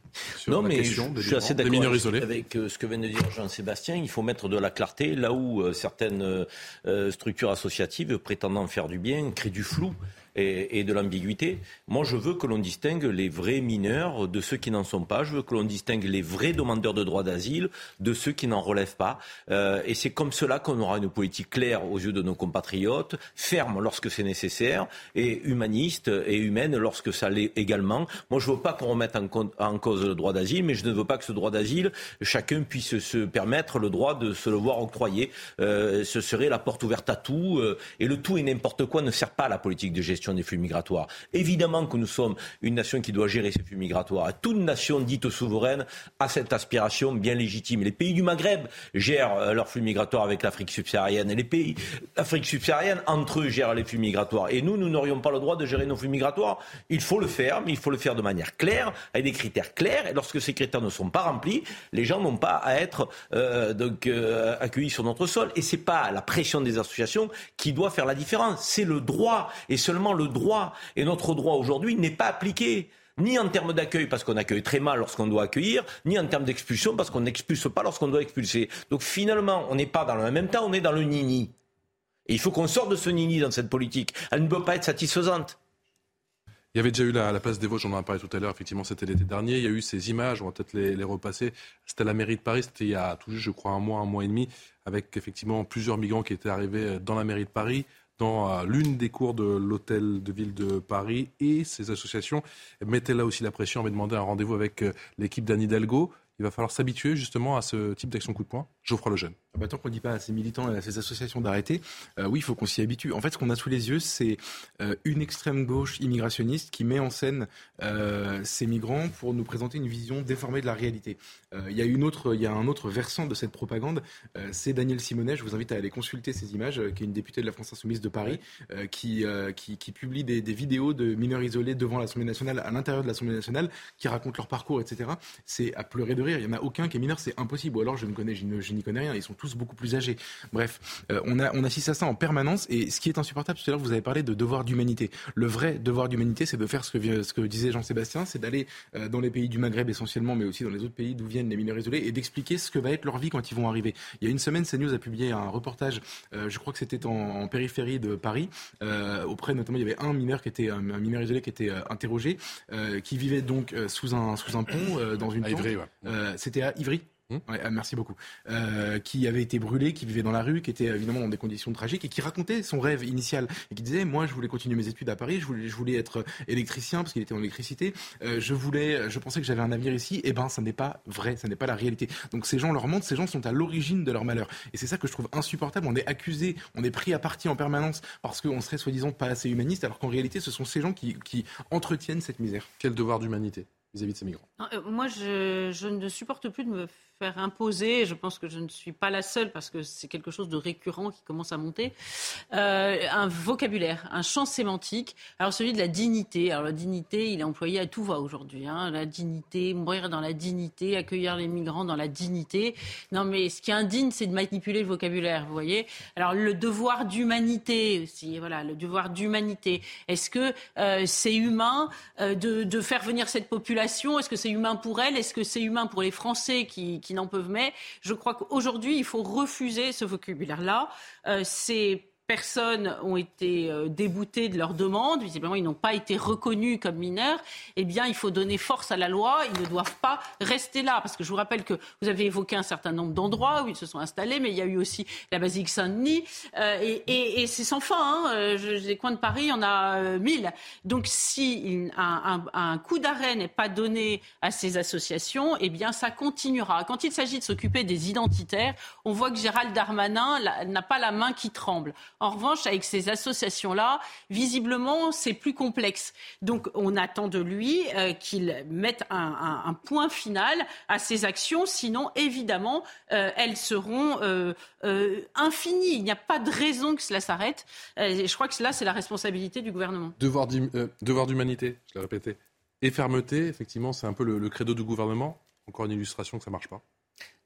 Non, mais je, suis assez d'accord avec, euh, ce que vient de dire Jean-Sébastien. Il faut mettre de la clarté là où certaines structures associatives prétendant faire du bien, crée du flou et, de l'ambiguïté. Moi, je veux que l'on distingue les vrais mineurs de ceux qui n'en sont pas. Je veux que l'on distingue les vrais demandeurs de droit d'asile de ceux qui n'en relèvent pas. Euh, et c'est comme cela qu'on aura une politique claire aux yeux de nos compatriotes, ferme lorsque c'est nécessaire, et humaniste et humaine lorsque ça l'est également. Moi, je ne veux pas qu'on remette en, cause le droit d'asile, mais je ne veux pas que ce droit d'asile, chacun puisse se permettre le droit de se le voir octroyer. Euh, ce serait la porte ouverte à tout, euh, et le tout et n'importe quoi ne sert pas à la politique de gestion des flux migratoires. Évidemment que nous sommes une nation qui doit gérer ces flux migratoires. toute nation dite souveraine a cette aspiration bien légitime. Les pays du Maghreb gèrent euh, leurs flux migratoires avec l'Afrique subsaharienne. Et les pays d'Afrique subsaharienne, entre eux, gèrent les flux migratoires. Et nous, nous n'aurions pas le droit de gérer nos flux migratoires. Il faut le faire, mais il faut le faire de manière claire, avec des critères clairs. Et lorsque ces critères ne sont pas remplis, les gens n'ont pas à être euh, donc, euh, accueillis sur notre sol. Et c'est pas la pression des associations qui doit faire la différence. C'est le droit et seulement le droit. Et notre droit aujourd'hui n'est pas appliqué ni en termes d'accueil parce qu'on accueille très mal lorsqu'on doit accueillir, ni en termes d'expulsion parce qu'on n'expulse pas lorsqu'on doit expulser. Donc finalement, on n'est pas dans le même temps, on est dans le nini. Et il faut qu'on sorte de ce nini dans cette politique. Elle ne peut pas être satisfaisante. Il y avait déjà eu la, la place des Vosges, j'en ai parlé tout à l'heure, effectivement, c'était l'été dernier. Il y a eu ces images, on va peut-être les, les, repasser. C'était la mairie de Paris, c'était il y a tout juste, je crois, un mois, un mois et demi, avec effectivement plusieurs migrants qui étaient arrivés dans la mairie de Paris dans l'une des cours de l'hôtel de ville de Paris et ces associations mettaient là aussi la pression, avaient demandé un rendez-vous avec euh, l'équipe d'Anne Hidalgo. Il va falloir s'habituer justement à ce type d'action coup de poing. Geoffroy Lejeune. Ah bah, tant qu'on ne dit pas à ces militants et à ces associations d'arrêter, euh, oui, il faut qu'on s'y habitue. En fait, ce qu'on a sous les yeux, c'est euh, une extrême gauche immigrationniste qui met en scène euh, ces migrants pour nous présenter une vision déformée de la réalité. Il y a une autre, il y a un autre versant de cette propagande, c'est Daniel Simonet. Je vous invite à aller consulter ces images, qui est une députée de la France Insoumise de Paris, qui, qui, qui, publie des, des, vidéos de mineurs isolés devant l'Assemblée nationale, à l'intérieur de l'Assemblée nationale, qui racontent leur parcours, etc. C'est à pleurer de rire. Il n'y en a aucun qui est mineur, c'est impossible. Ou alors je ne connais, je n'y connais rien. Ils sont tous beaucoup plus âgés. Bref, euh, on, a, on assiste à ça en permanence. Et ce qui est insupportable, tout à l'heure, vous avez parlé de devoir d'humanité. Le vrai devoir d'humanité, c'est de faire ce que, ce que disait Jean-Sébastien, c'est d'aller euh, dans les pays du Maghreb essentiellement, mais aussi dans les autres pays d'où viennent les mineurs isolés, et d'expliquer ce que va être leur vie quand ils vont arriver. Il y a une semaine, CNews a publié un reportage, euh, je crois que c'était en, périphérie de Paris, auprès notamment, il y avait un mineur qui était un, mineur isolé qui était interrogé, qui vivait donc sous un sous un pont dans une à Ivry, C'était à Ivry Ouais, ah, merci beaucoup. Euh, qui avait été brûlé, qui vivait dans la rue, qui était évidemment dans des conditions tragiques et qui racontait son rêve initial et qui disait moi je voulais continuer mes études à Paris, je voulais, je voulais être électricien parce qu'il était en électricité, euh, je voulais, je pensais que j'avais un avenir ici. Et eh ben ça n'est pas vrai, ça n'est pas la réalité. Donc ces gens leur mentent, ces gens sont à l'origine de leur malheur et c'est ça que je trouve insupportable. On est accusé, on est pris à partie en permanence parce qu'on serait soi-disant pas assez humaniste, alors qu'en réalité ce sont ces gens qui, qui entretiennent cette misère. Quel devoir d'humanité vis-à-vis de ces migrants? Euh, Moi, je, je, ne supporte plus de me imposer, je pense que je ne suis pas la seule parce que c'est quelque chose de récurrent qui commence à monter, euh, un vocabulaire, un champ sémantique. Alors celui de la dignité. Alors la dignité, il est employé à tout va aujourd'hui. Hein. La dignité, mourir dans la dignité, accueillir les migrants dans la dignité. Non mais ce qui est indigne, c'est de manipuler le vocabulaire, vous voyez. Alors le devoir d'humanité aussi, voilà, le devoir d'humanité. Est-ce que euh, c'est humain euh, de, de faire venir cette population? Est-ce que c'est humain pour elle? Est-ce que c'est humain pour les Français qui qui n'en peuvent mais. Je crois qu'aujourd'hui, il faut refuser ce vocabulaire-là. Euh, personnes ont été euh, déboutées de leur demande, visiblement ils n'ont pas été reconnus comme mineurs, eh bien il faut donner force à la loi, ils ne doivent pas rester là. Parce que je vous rappelle que vous avez évoqué un certain nombre d'endroits où ils se sont installés, mais il y a eu aussi la basilique Saint-Denis, euh, et, c'est sans fin. Hein. Euh, coins de Paris, il y en a mille. Donc si un, coup d'arrêt n'est pas donné à ces associations, eh bien ça continuera. Quand il s'agit de s'occuper des identitaires, on voit que Gérald Darmanin n'a pas la main qui tremble. En revanche, avec ces associations-là, visiblement, c'est plus complexe. Donc, on attend de lui euh, qu'il mette un, point final à ces actions. Sinon, évidemment, euh, elles seront euh, infinies. Il n'y a pas de raison que cela s'arrête. je crois que cela, c'est la responsabilité du gouvernement. Devoir d'humanité, je l'ai répété. Et fermeté, effectivement, c'est un peu le, le credo du gouvernement. Encore une illustration que ça ne marche pas.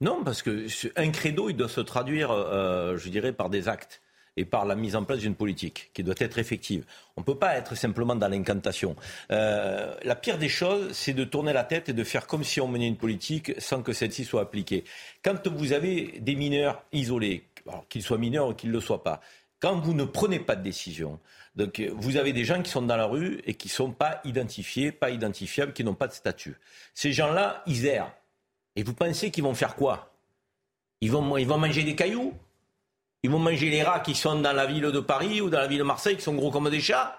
Non, parce que un credo, il doit se traduire, je dirais, par des actes et par la mise en place d'une politique qui doit être effective. On ne peut pas être simplement dans l'incantation. Euh, la pire des choses, c'est de tourner la tête et de faire comme si on menait une politique sans que celle-ci soit appliquée. Quand vous avez des mineurs isolés, qu'ils soient mineurs ou qu'ils ne le soient pas, quand vous ne prenez pas de décision, donc vous avez des gens qui sont dans la rue et qui ne sont pas identifiés, pas identifiables, qui n'ont pas de statut. Ces gens-là, ils errent. Et vous pensez qu'ils vont faire quoi? Ils vont, ils vont manger des cailloux? Ils vont manger les rats qui sont dans la ville de Paris ou dans la ville de Marseille, qui sont gros comme des chats.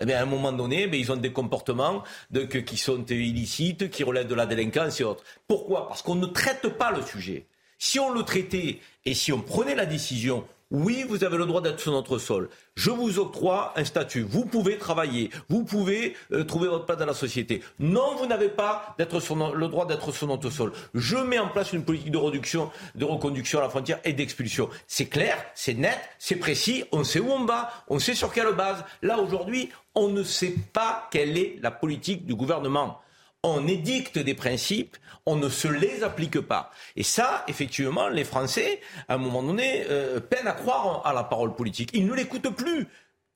Eh bien, à un moment donné, eh ils ont des comportements de, qui sont illicites, qui relèvent de la délinquance et autres. Pourquoi? Parce qu'on ne traite pas le sujet. Si on le traitait et si on prenait la décision oui, vous avez le droit d'être sur notre sol. Je vous octroie un statut. Vous pouvez travailler. Vous pouvez euh, trouver votre place dans la société. Non, vous n'avez pas le droit d'être sur notre sol. Je mets en place une politique de, réduction, de reconduction à la frontière et d'expulsion. C'est clair, c'est net, c'est précis. On sait où on va. On sait sur quelle base. Là, aujourd'hui, on ne sait pas quelle est la politique du gouvernement on édicte des principes, on ne se les applique pas. Et ça, effectivement, les Français, à un moment donné, euh, peinent à croire à la parole politique. Ils ne l'écoutent plus.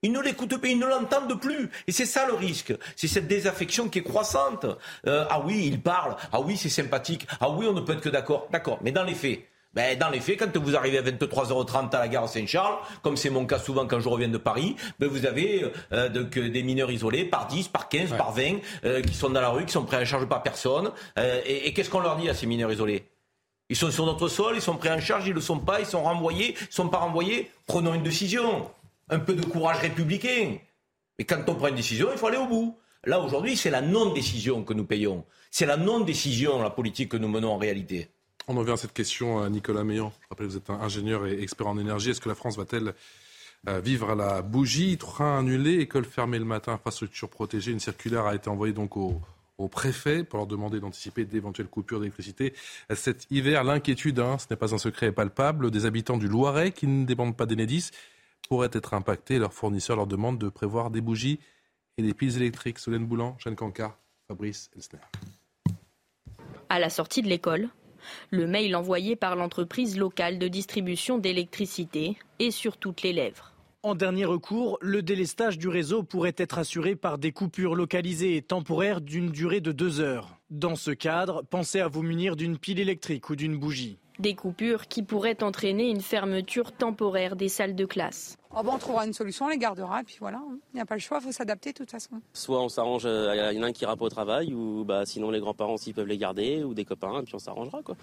Ils ne l'écoutent pas, ils ne l'entendent plus. Et c'est ça le risque. C'est cette désaffection qui est croissante. Euh, ah oui, il parle. Ah oui, c'est sympathique. Ah oui, on ne peut être que d'accord. D'accord. Mais dans les faits, ben, dans les faits, quand vous arrivez à 23h30 à la gare Saint-Charles, comme c'est mon cas souvent quand je reviens de Paris, ben, vous avez euh, des mineurs isolés par 10, par 15, par 20, euh, qui sont dans la rue, qui sont pris en charge par personne. Euh, et, et qu'est-ce qu'on leur dit à ces mineurs isolés? Ils sont sur notre sol, ils sont pris en charge, ils ne le sont pas, ils sont renvoyés, ils ne sont pas renvoyés. Prenons une décision. Un peu de courage républicain. Mais quand on prend une décision, il faut aller au bout. Là, aujourd'hui, c'est la non-décision que nous payons. C'est la non-décision, la politique que nous menons en réalité. On en vient à cette question, à Nicolas Meillan. Rappelez, vous êtes ingénieur et expert en énergie. Est-ce que la France va-t-elle euh, vivre à la bougie Train annulé, école fermée le matin, infrastructure protégée. Une circulaire a été envoyée donc au, préfet pour leur demander d'anticiper d'éventuelles coupures d'électricité. Cet hiver, l'inquiétude, hein, ce n'est pas un secret palpable, des habitants du Loiret qui ne dépendent pas d'Enedis pourraient être impactés. Leurs fournisseurs leur demandent de prévoir des bougies et des piles électriques. Solène Boulan, Jeanne Cancard, Fabrice Elsner. À la sortie de l'école, le mail envoyé par l'entreprise locale de distribution d'électricité est sur toutes les lèvres. En dernier recours, le délestage du réseau pourrait être assuré par des coupures localisées et temporaires d'une durée de deux heures. Dans ce cadre, pensez à vous munir d'une pile électrique ou d'une bougie. Des coupures qui pourraient entraîner une fermeture temporaire des salles de classe. Oh on trouvera une solution, on les gardera, et puis voilà, il hein. n'y a pas le choix, il faut s'adapter de toute façon. Soit on s'arrange, il y en a un qui ira pas au travail, ou bah, sinon les grands-parents s'ils peuvent les garder, ou des copains, et puis on s'arrangera. quoi.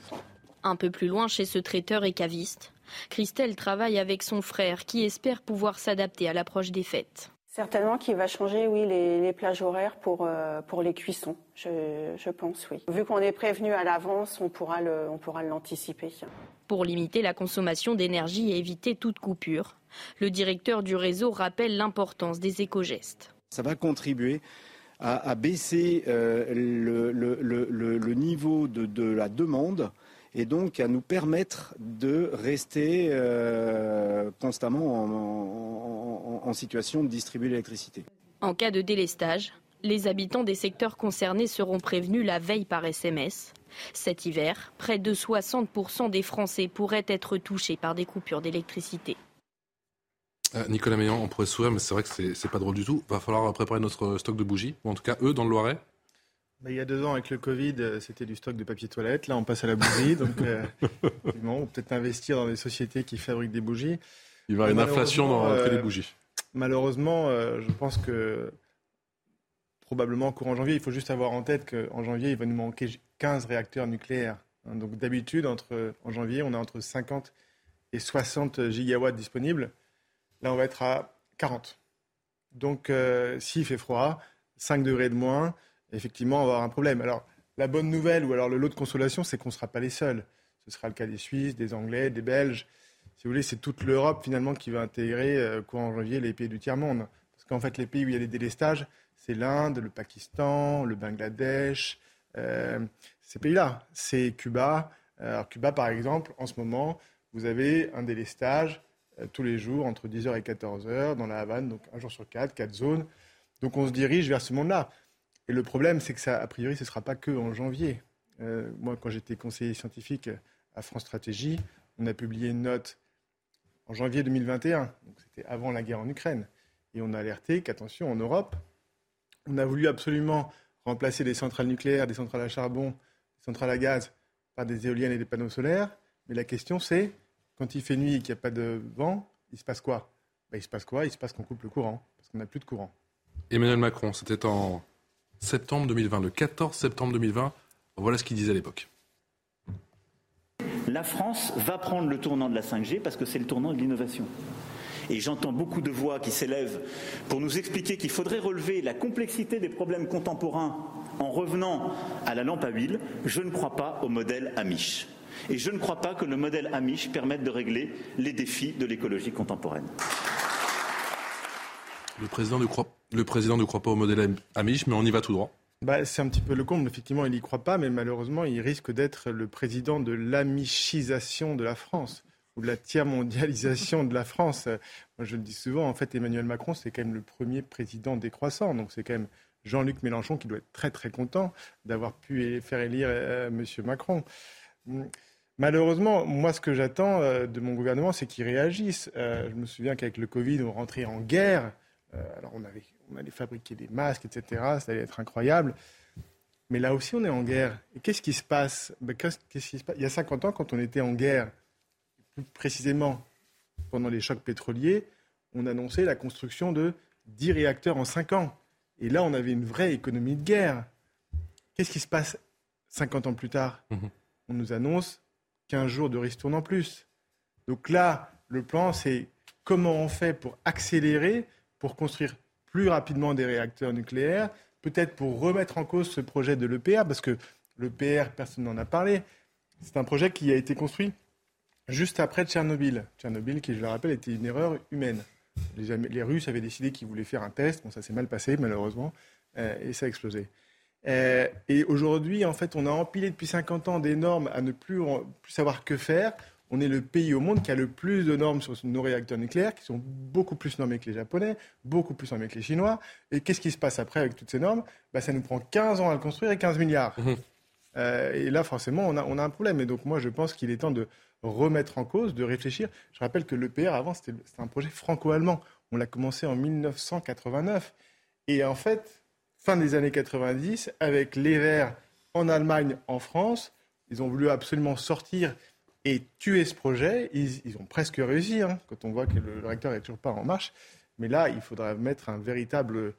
Un peu plus loin, chez ce traiteur et caviste, Christelle travaille avec son frère qui espère pouvoir s'adapter à l'approche des fêtes. Certainement qu'il va changer, oui, les, plages horaires pour, euh, pour les cuissons, je, pense, oui. Vu qu'on est prévenu à l'avance, on pourra l'anticiper. Pour limiter la consommation d'énergie et éviter toute coupure, le directeur du réseau rappelle l'importance des éco-gestes. Ça va contribuer à, baisser euh, le, niveau de, la demande et donc à nous permettre de rester euh, constamment en, situation de distribuer l'électricité. En cas de délestage, les habitants des secteurs concernés seront prévenus la veille par SMS. Cet hiver, près de 60% des Français pourraient être touchés par des coupures d'électricité. Euh, Nicolas Meillan, on pourrait sourire, mais c'est vrai que c'est pas drôle du tout. Va falloir préparer notre stock de bougies, ou en tout cas eux dans le Loiret. Bah, il y a deux ans, avec le Covid, euh, c'était du stock de papier toilette. Là, on passe à la bougie. donc, euh, <laughs> on peut peut-être investir dans des sociétés qui fabriquent des bougies. Il va y avoir une inflation dans les bougies. Malheureusement, je pense que probablement courant janvier, il faut juste avoir en tête qu'en janvier, il va nous manquer 15 réacteurs nucléaires. Hein. donc d'habitude, en janvier, on a entre 50 et 60 gigawatts disponibles. Là, on va être à 40. Donc, euh, s'il fait froid, 5 degrés de moins, effectivement, avoir un problème. Alors, la bonne nouvelle, ou alors le lot de consolation, c'est qu'on ne sera pas les seuls. Ce sera le cas des Suisses, des Anglais, des Belges. Si vous voulez, c'est toute l'Europe, finalement, qui va intégrer, euh, courant janvier, les pays du tiers-monde. Parce qu'en fait, les pays où il y a des délestages, c'est l'Inde, le Pakistan, le Bangladesh, euh, ces pays-là. C'est Cuba. Alors, Cuba, par exemple, en ce moment, vous avez un délestage euh, tous les jours entre 10h et 14h dans la Havane, donc un jour sur quatre, quatre zones. Donc on se dirige vers ce monde-là. Et le problème, c'est que ça, a priori, ce ne sera pas que en janvier. Euh, moi, quand j'étais conseiller scientifique à France Stratégie, on a publié une note en janvier 2021, donc c'était avant la guerre en Ukraine, et on a alerté qu'attention, en Europe, on a voulu absolument remplacer les centrales nucléaires, des centrales à charbon, des centrales à gaz par des éoliennes et des panneaux solaires. Mais la question, c'est quand il fait nuit et qu'il n'y a pas de vent, il se passe quoi? Ben, Il se passe quoi? Il se passe qu'on coupe le courant, parce qu'on n'a plus de courant. Emmanuel Macron, c'était en septembre 2020, le 14 septembre 2020. Voilà ce qu'il disait à l'époque. La France va prendre le tournant de la 5G parce que c'est le tournant de l'innovation. Et j'entends beaucoup de voix qui s'élèvent pour nous expliquer qu'il faudrait relever la complexité des problèmes contemporains en revenant à la lampe à huile. Je ne crois pas au modèle Amish. Et je ne crois pas que le modèle Amish permette de régler les défis de l'écologie contemporaine. Le président, ne croit, pas au modèle Amish, mais on y va tout droit. Bah, c'est un petit peu le comble. Effectivement, il n'y croit pas, mais malheureusement, il risque d'être le président de l'amishisation de la France ou de la tiers-mondialisation de la France. Moi, je le dis souvent, en fait, Emmanuel Macron, c'est quand même le premier président décroissant. Donc, c'est quand même Jean-Luc Mélenchon qui doit être très, très content d'avoir pu faire élire euh, M. Macron. Malheureusement, moi, ce que j'attends euh, de mon gouvernement, c'est qu'il réagisse. Euh, je me souviens qu'avec le Covid, on rentrait en guerre. Euh, alors, on, avait, on allait fabriquer des masques, etc. Ça allait être incroyable. Mais là aussi, on est en guerre. Et qu'est-ce qui se passe, ben, qu'est-ce qui se passe? Il y a 50 ans, quand on était en guerre, plus précisément pendant les chocs pétroliers, on annonçait la construction de 10 réacteurs en 5 ans. Et là, on avait une vraie économie de guerre. Qu'est-ce qui se passe 50 ans plus tard? Mmh On nous annonce 15 jours de ristourne en plus. Donc là, le plan, c'est comment on fait pour accélérer, pour construire plus rapidement des réacteurs nucléaires, peut-être pour remettre en cause ce projet de l'EPR, parce que l'EPR, personne n'en a parlé. C'est un projet qui a été construit juste après Tchernobyl. Tchernobyl, qui, je le rappelle, était une erreur humaine. Les, Russes avaient décidé qu'ils voulaient faire un test. Bon, ça s'est mal passé, malheureusement, euh, et ça a explosé. Euh, et aujourd'hui, en fait, on a empilé depuis 50 ans des normes à ne plus, plus, savoir que faire. On est le pays au monde qui a le plus de normes sur nos réacteurs nucléaires, qui sont beaucoup plus normés que les Japonais, beaucoup plus normés que les Chinois. Et qu'est-ce qui se passe après avec toutes ces normes? Bah, Ça nous prend 15 ans à le construire et 15 milliards. Mmh. Euh, et là, forcément, on a, on a, un problème. Et donc, moi, je pense qu'il est temps de remettre en cause, de réfléchir. Je rappelle que l'EPR, avant, c'était un projet franco-allemand. On l'a commencé en 1989. Et en fait, fin des années 90, avec les Verts en Allemagne, en France. Ils ont voulu absolument sortir et tuer ce projet. Ils, ont presque réussi, hein, quand on voit que le réacteur n'est toujours pas en marche. Mais là, il faudra mettre un véritable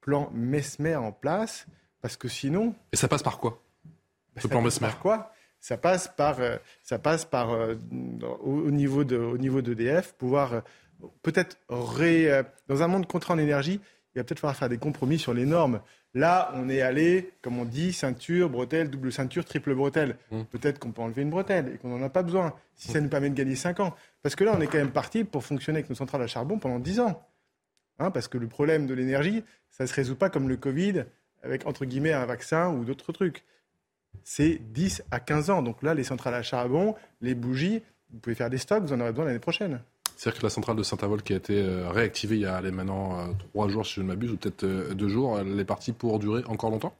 plan Mesmer en place, parce que sinon... Et ça passe par quoi Ce plan Mesmer Par quoi? Ça passe par, ça passe par au, niveau de, au niveau d'EDF, pouvoir peut-être dans un monde contraint en énergie, il va peut-être falloir faire des compromis sur les normes. Là, on est allé, comme on dit, ceinture, bretelle, double ceinture, triple bretelle. Mmh. Peut-être qu'on peut enlever une bretelle et qu'on n'en a pas besoin, si ça nous permet de gagner 5 ans. Parce que là, on est quand même parti pour fonctionner avec nos centrales à charbon pendant 10 ans. Hein, parce que le problème de l'énergie, ça ne se résout pas comme le Covid, avec entre guillemets un vaccin ou d'autres trucs. C'est 10 à 15 ans. Donc là, les centrales à charbon, les bougies, vous pouvez faire des stocks, vous en aurez besoin l'année prochaine. C'est-à-dire que la centrale de Saint-Avold qui a été euh, réactivée il y a maintenant euh, trois jours, si je ne m'abuse, ou peut-être euh, deux jours, elle est partie pour durer encore longtemps?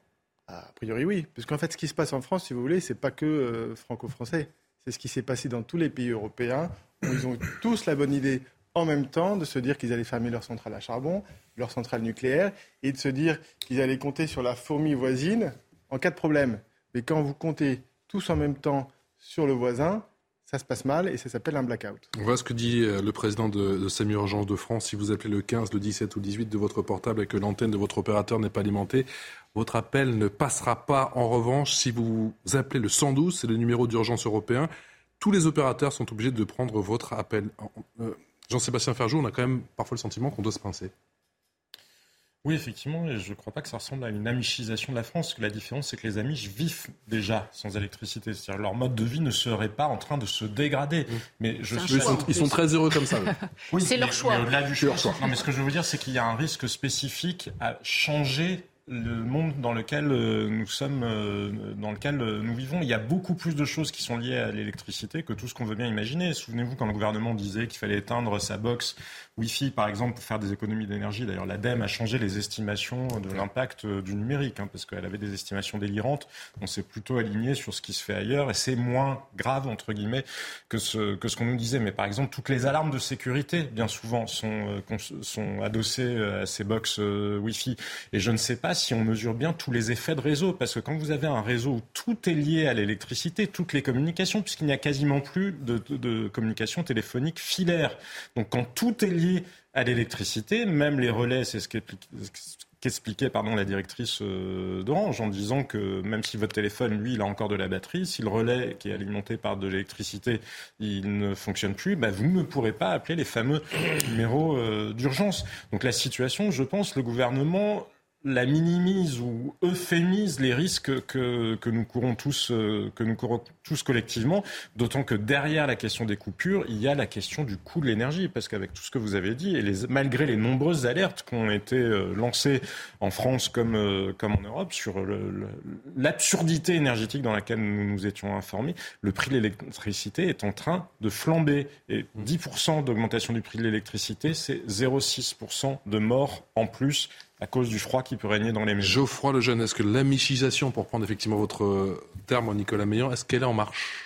A priori, oui. Parce qu'en fait, ce qui se passe en France, si vous voulez, c'est pas que franco-français. C'est ce qui s'est passé dans tous les pays européens, où ils ont tous la bonne idée en même temps de se dire qu'ils allaient fermer leur centrale à charbon, leur centrale nucléaire, et de se dire qu'ils allaient compter sur la fourmi voisine en cas de problème. Mais quand vous comptez tous en même temps sur le voisin, ça se passe mal et ça s'appelle un blackout. Voilà ce que dit euh, le président de, de SAMU Urgence de France. Si vous appelez le 15, le 17 ou le 18 de votre portable et que l'antenne de votre opérateur n'est pas alimentée, votre appel ne passera pas. En revanche, si vous appelez le 112, c'est le numéro d'urgence européen, tous les opérateurs sont obligés de prendre votre appel. Euh, Jean-Sébastien Ferjou, on a quand même parfois le sentiment qu'on doit se pincer. Oui, effectivement, et je ne crois pas que ça ressemble à une amichisation de la France, que la différence, c'est que les Amish vivent déjà sans électricité. C'est-à-dire leur mode de vie ne serait pas en train de se dégrader. Mmh. Mais je suis... ils, sont, très heureux comme ça. oui, c'est leur choix. au-delà du choix. Non, mais ce que je veux dire, c'est qu'il y a un risque spécifique à changer le monde dans lequel euh, nous sommes, euh, dans lequel euh, nous vivons, il y a beaucoup plus de choses qui sont liées à l'électricité que tout ce qu'on veut bien imaginer. Souvenez-vous quand le gouvernement disait qu'il fallait éteindre sa box Wi-Fi, par exemple, pour faire des économies d'énergie. D'ailleurs, l'ADEME a changé les estimations de l'impact du numérique, hein, parce qu'elle avait des estimations délirantes. On s'est plutôt aligné sur ce qui se fait ailleurs, et c'est moins grave, entre guillemets, que ce que ce qu'on nous disait. Mais par exemple, toutes les alarmes de sécurité, bien souvent, sont, sont adossées à ces box Wi-Fi. Et je ne sais pas si on mesure bien tous les effets de réseau. Parce que quand vous avez un réseau où tout est lié à l'électricité, toutes les communications, puisqu'il n'y a quasiment plus de, de, communication téléphonique filaire. Donc quand tout est lié à l'électricité, même les relais, c'est ce qu'expliquait pardon, la directrice euh, d'Orange en disant que même si votre téléphone, lui, il a encore de la batterie, si le relais qui est alimenté par de l'électricité, il ne fonctionne plus, bah, vous ne pourrez pas appeler les fameux numéros euh, d'urgence. Donc la situation, je pense, le gouvernement la minimise ou euphémise les risques que, que nous courons tous, euh, que nous courons tous collectivement, d'autant que derrière la question des coupures, il y a la question du coût de l'énergie, parce qu'avec tout ce que vous avez dit, et malgré les nombreuses alertes qui ont été euh, lancées en France comme, euh, comme en Europe sur l'absurdité énergétique dans laquelle nous nous étions informés, le prix de l'électricité est en train de flamber. Et 10% d'augmentation du prix de l'électricité, c'est 0,6% de morts en plus à cause du froid qui peut régner dans les maisons. Geoffroy Lejeune, est-ce que l'amichisation, pour prendre effectivement votre terme, Nicolas Meillan, est-ce qu'elle est en marche?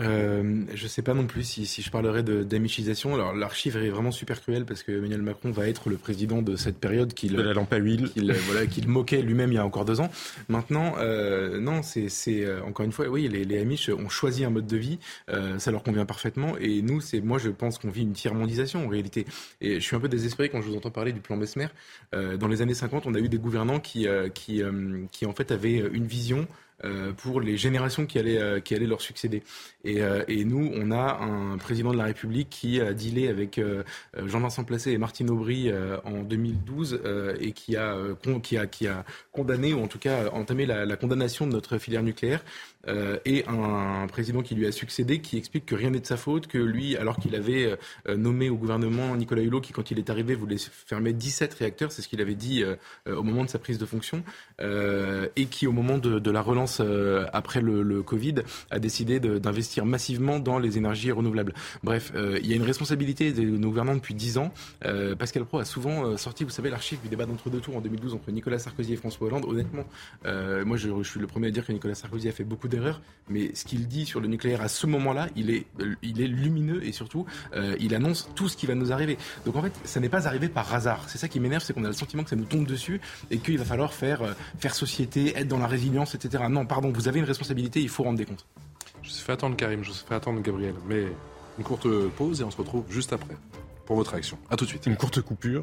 Euh, je ne sais pas non plus si, si je parlerai d'amichisation. Alors l'archive est vraiment super cruelle parce que Emmanuel Macron va être le président de cette période qu'il la lampe à huile qu'il voilà, qu'il moquait lui-même il y a encore deux ans. Maintenant, euh, non, c'est euh, encore une fois, oui, les, les Amish ont choisi un mode de vie, euh, ça leur convient parfaitement. Et nous, c'est moi, je pense qu'on vit une tiers-mondisation en réalité. Et je suis un peu désespéré quand je vous entends parler du plan Mesmer. Euh, dans les années 50, on a eu des gouvernants qui qui qui en fait avaient une vision euh, pour les générations qui allaient, euh, qui allaient leur succéder. Et, euh, et, nous, on a un président de la République qui a dealé avec Jean-Vincent Placé et Martine Aubry en 2012 et qui a, qui, a, qui a condamné, ou en tout cas entamé la, la condamnation de notre filière nucléaire. Euh, et un, président qui lui a succédé qui explique que rien n'est de sa faute, que lui, alors qu'il avait euh, nommé au gouvernement Nicolas Hulot, qui quand il est arrivé voulait fermer 17 réacteurs, c'est ce qu'il avait dit euh, au moment de sa prise de fonction, et qui au moment de, de la relance après le, Covid a décidé d'investir massivement dans les énergies renouvelables. Bref, il y a une responsabilité de nos gouvernants depuis 10 ans. Pascal Pro a souvent sorti, vous savez, l'archive du débat d'entre-deux tours en 2012 entre Nicolas Sarkozy et François Hollande. Honnêtement, moi je, je, suis le premier à dire que Nicolas Sarkozy a fait beaucoup de mais ce qu'il dit sur le nucléaire à ce moment-là, il est, euh, il est lumineux et surtout, euh, il annonce tout ce qui va nous arriver. Donc en fait, ça n'est pas arrivé par hasard. C'est ça qui m'énerve, c'est qu'on a le sentiment que ça nous tombe dessus et qu'il va falloir faire, euh, faire société, être dans la résilience, etc. Non, pardon, vous avez une responsabilité, il faut rendre des comptes. Je vous fais attendre Karim, je vous fais attendre Gabriel, mais une courte pause et on se retrouve juste après pour votre réaction. A tout de suite. Une courte coupure.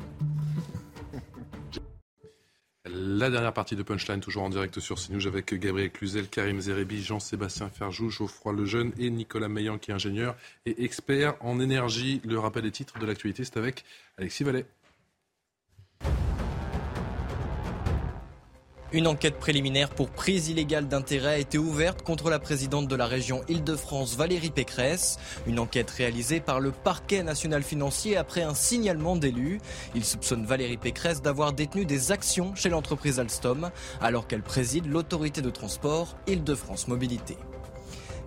La dernière partie de Punchline, toujours en direct sur CNews avec Gabriel Cluzel, Karim Zerebi, Jean-Sébastien Ferjou, Geoffroy Lejeune et Nicolas Meillan qui est ingénieur et expert en énergie. Le rappel des titres de l'actualité, c'est avec Alexis Vallet. Une enquête préliminaire pour prise illégale d'intérêt a été ouverte contre la présidente de la région Île-de-France, Valérie Pécresse. Une enquête réalisée par le parquet national financier après un signalement d'élus. Il soupçonne Valérie Pécresse d'avoir détenu des actions chez l'entreprise Alstom alors qu'elle préside l'autorité de transport Île-de-France Mobilité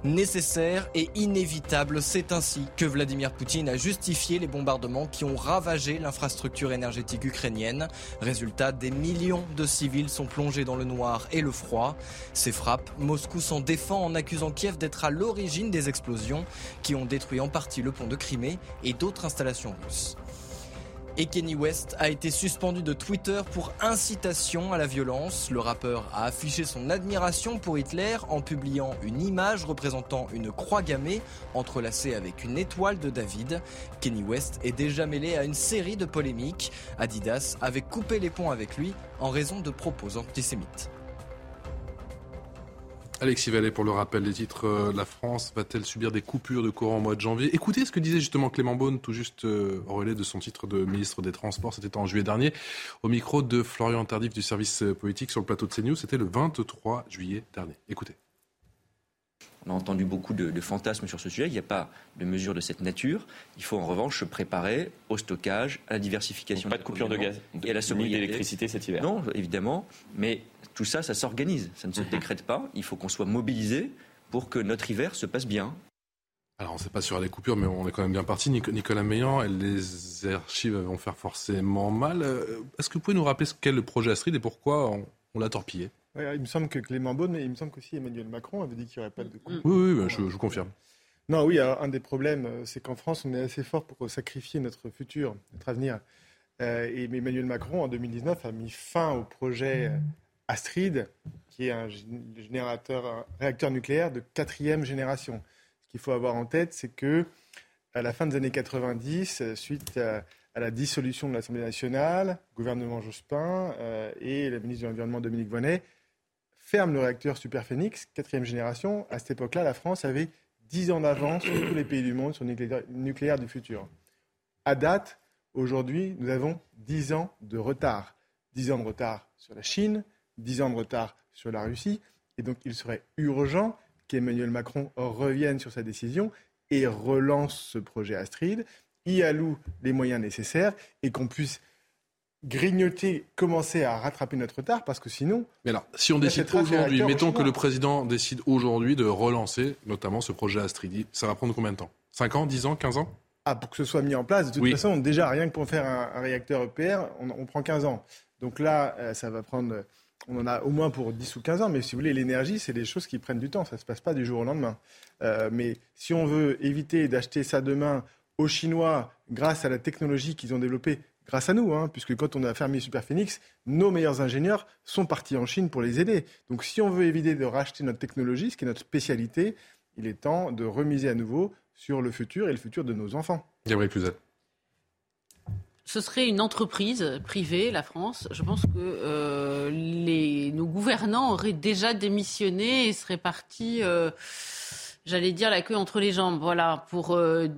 nécessaire et inévitable. C'est ainsi que Vladimir Poutine a justifié les bombardements qui ont ravagé l'infrastructure énergétique ukrainienne. Résultat, des millions de civils sont plongés dans le noir et le froid. Ces frappes, Moscou s'en défend en accusant Kiev d'être à l'origine des explosions qui ont détruit en partie le pont de Crimée et d'autres installations russes. Et Kenny West a été suspendu de Twitter pour incitation à la violence. Le rappeur a affiché son admiration pour Hitler en publiant une image représentant une croix gammée entrelacée avec une étoile de David. Kenny West est déjà mêlé à une série de polémiques. Adidas avait coupé les ponts avec lui en raison de propos antisémites. Alexis Vallée pour le rappel des titres. Euh, la France va-t-elle subir des coupures de courant au mois de janvier? Écoutez ce que disait justement Clément Beaune, tout juste euh, relais de son titre de ministre des Transports. C'était en juillet dernier, au micro de Florian Tardif du service euh, politique sur le plateau de CNews. C'était le 23 juillet dernier. Écoutez. On a entendu beaucoup de, fantasmes sur ce sujet. Il n'y a pas de mesures de cette nature. Il faut en revanche se préparer au stockage, à la diversification. pas de coupure de gaz et à la sobriété d'électricité cet hiver. Non, évidemment. Mais tout ça, ça s'organise. Ça ne se <laughs> décrète pas. Il faut qu'on soit mobilisé pour que notre hiver se passe bien. Alors, on ne sait pas sur les coupures, mais on est quand même bien parti. Nicolas Meillan, les archives vont faire forcément mal. Euh, est-ce que vous pouvez nous rappeler ce qu'est le projet Astrid et pourquoi on, l'a torpillé? Il me semble que Clément Beaune, mais il me semble qu'aussi Emmanuel Macron avait dit qu'il n'y aurait pas de coupure. Oui, oui, je, vous confirme. Non, oui, un des problèmes, euh, c'est qu'en France, on est assez fort pour sacrifier notre futur, notre avenir. Euh, et Emmanuel Macron, en 2019, a mis fin au projet Astrid, qui est un générateur, un réacteur nucléaire de quatrième génération. Ce qu'il faut avoir en tête, c'est que à la fin des années 90, suite à, la dissolution de l'Assemblée nationale, le gouvernement Jospin euh, et le ministre de l'Environnement Dominique Vonnet ferment le réacteur Superphénix, quatrième génération. À cette époque-là, la France avait 10 ans d'avance sur tous les pays du monde sur le nucléaire du futur. À date, aujourd'hui, nous avons 10 ans de retard. 10 ans de retard sur la Chine, 10 ans de retard sur la Russie. Et donc, il serait urgent qu'Emmanuel Macron revienne sur sa décision et relance ce projet Astrid, y alloue les moyens nécessaires et qu'on puisse grignoter, commencer à rattraper notre retard, parce que sinon... Mais alors, si on décide aujourd'hui, mettons que le président décide aujourd'hui de relancer notamment ce projet Astrid, ça va prendre combien de temps? 5 ans, 10 ans, 15 ans? Ah, pour que ce soit mis en place, de toute façon, déjà, rien que pour faire un, réacteur EPR, on, on, prend 15 ans. Donc là, euh, ça va prendre on en a au moins pour 10 ou 15 ans, mais si vous voulez, l'énergie, c'est des choses qui prennent du temps, ça ne se passe pas du jour au lendemain. Euh, mais si on veut éviter d'acheter ça demain aux Chinois grâce à la technologie qu'ils ont développée, grâce à nous, hein, puisque quand on a fermé Superphénix, nos meilleurs ingénieurs sont partis en Chine pour les aider. Donc si on veut éviter de racheter notre technologie, ce qui est notre spécialité, il est temps de remiser à nouveau sur le futur et le futur de nos enfants. Gabriel Cluzet ce serait une entreprise privée, la France. Je pense que euh, les, nos gouvernants auraient déjà démissionné et seraient partis. Euh, j'allais dire, la queue entre les jambes. Voilà, pour euh,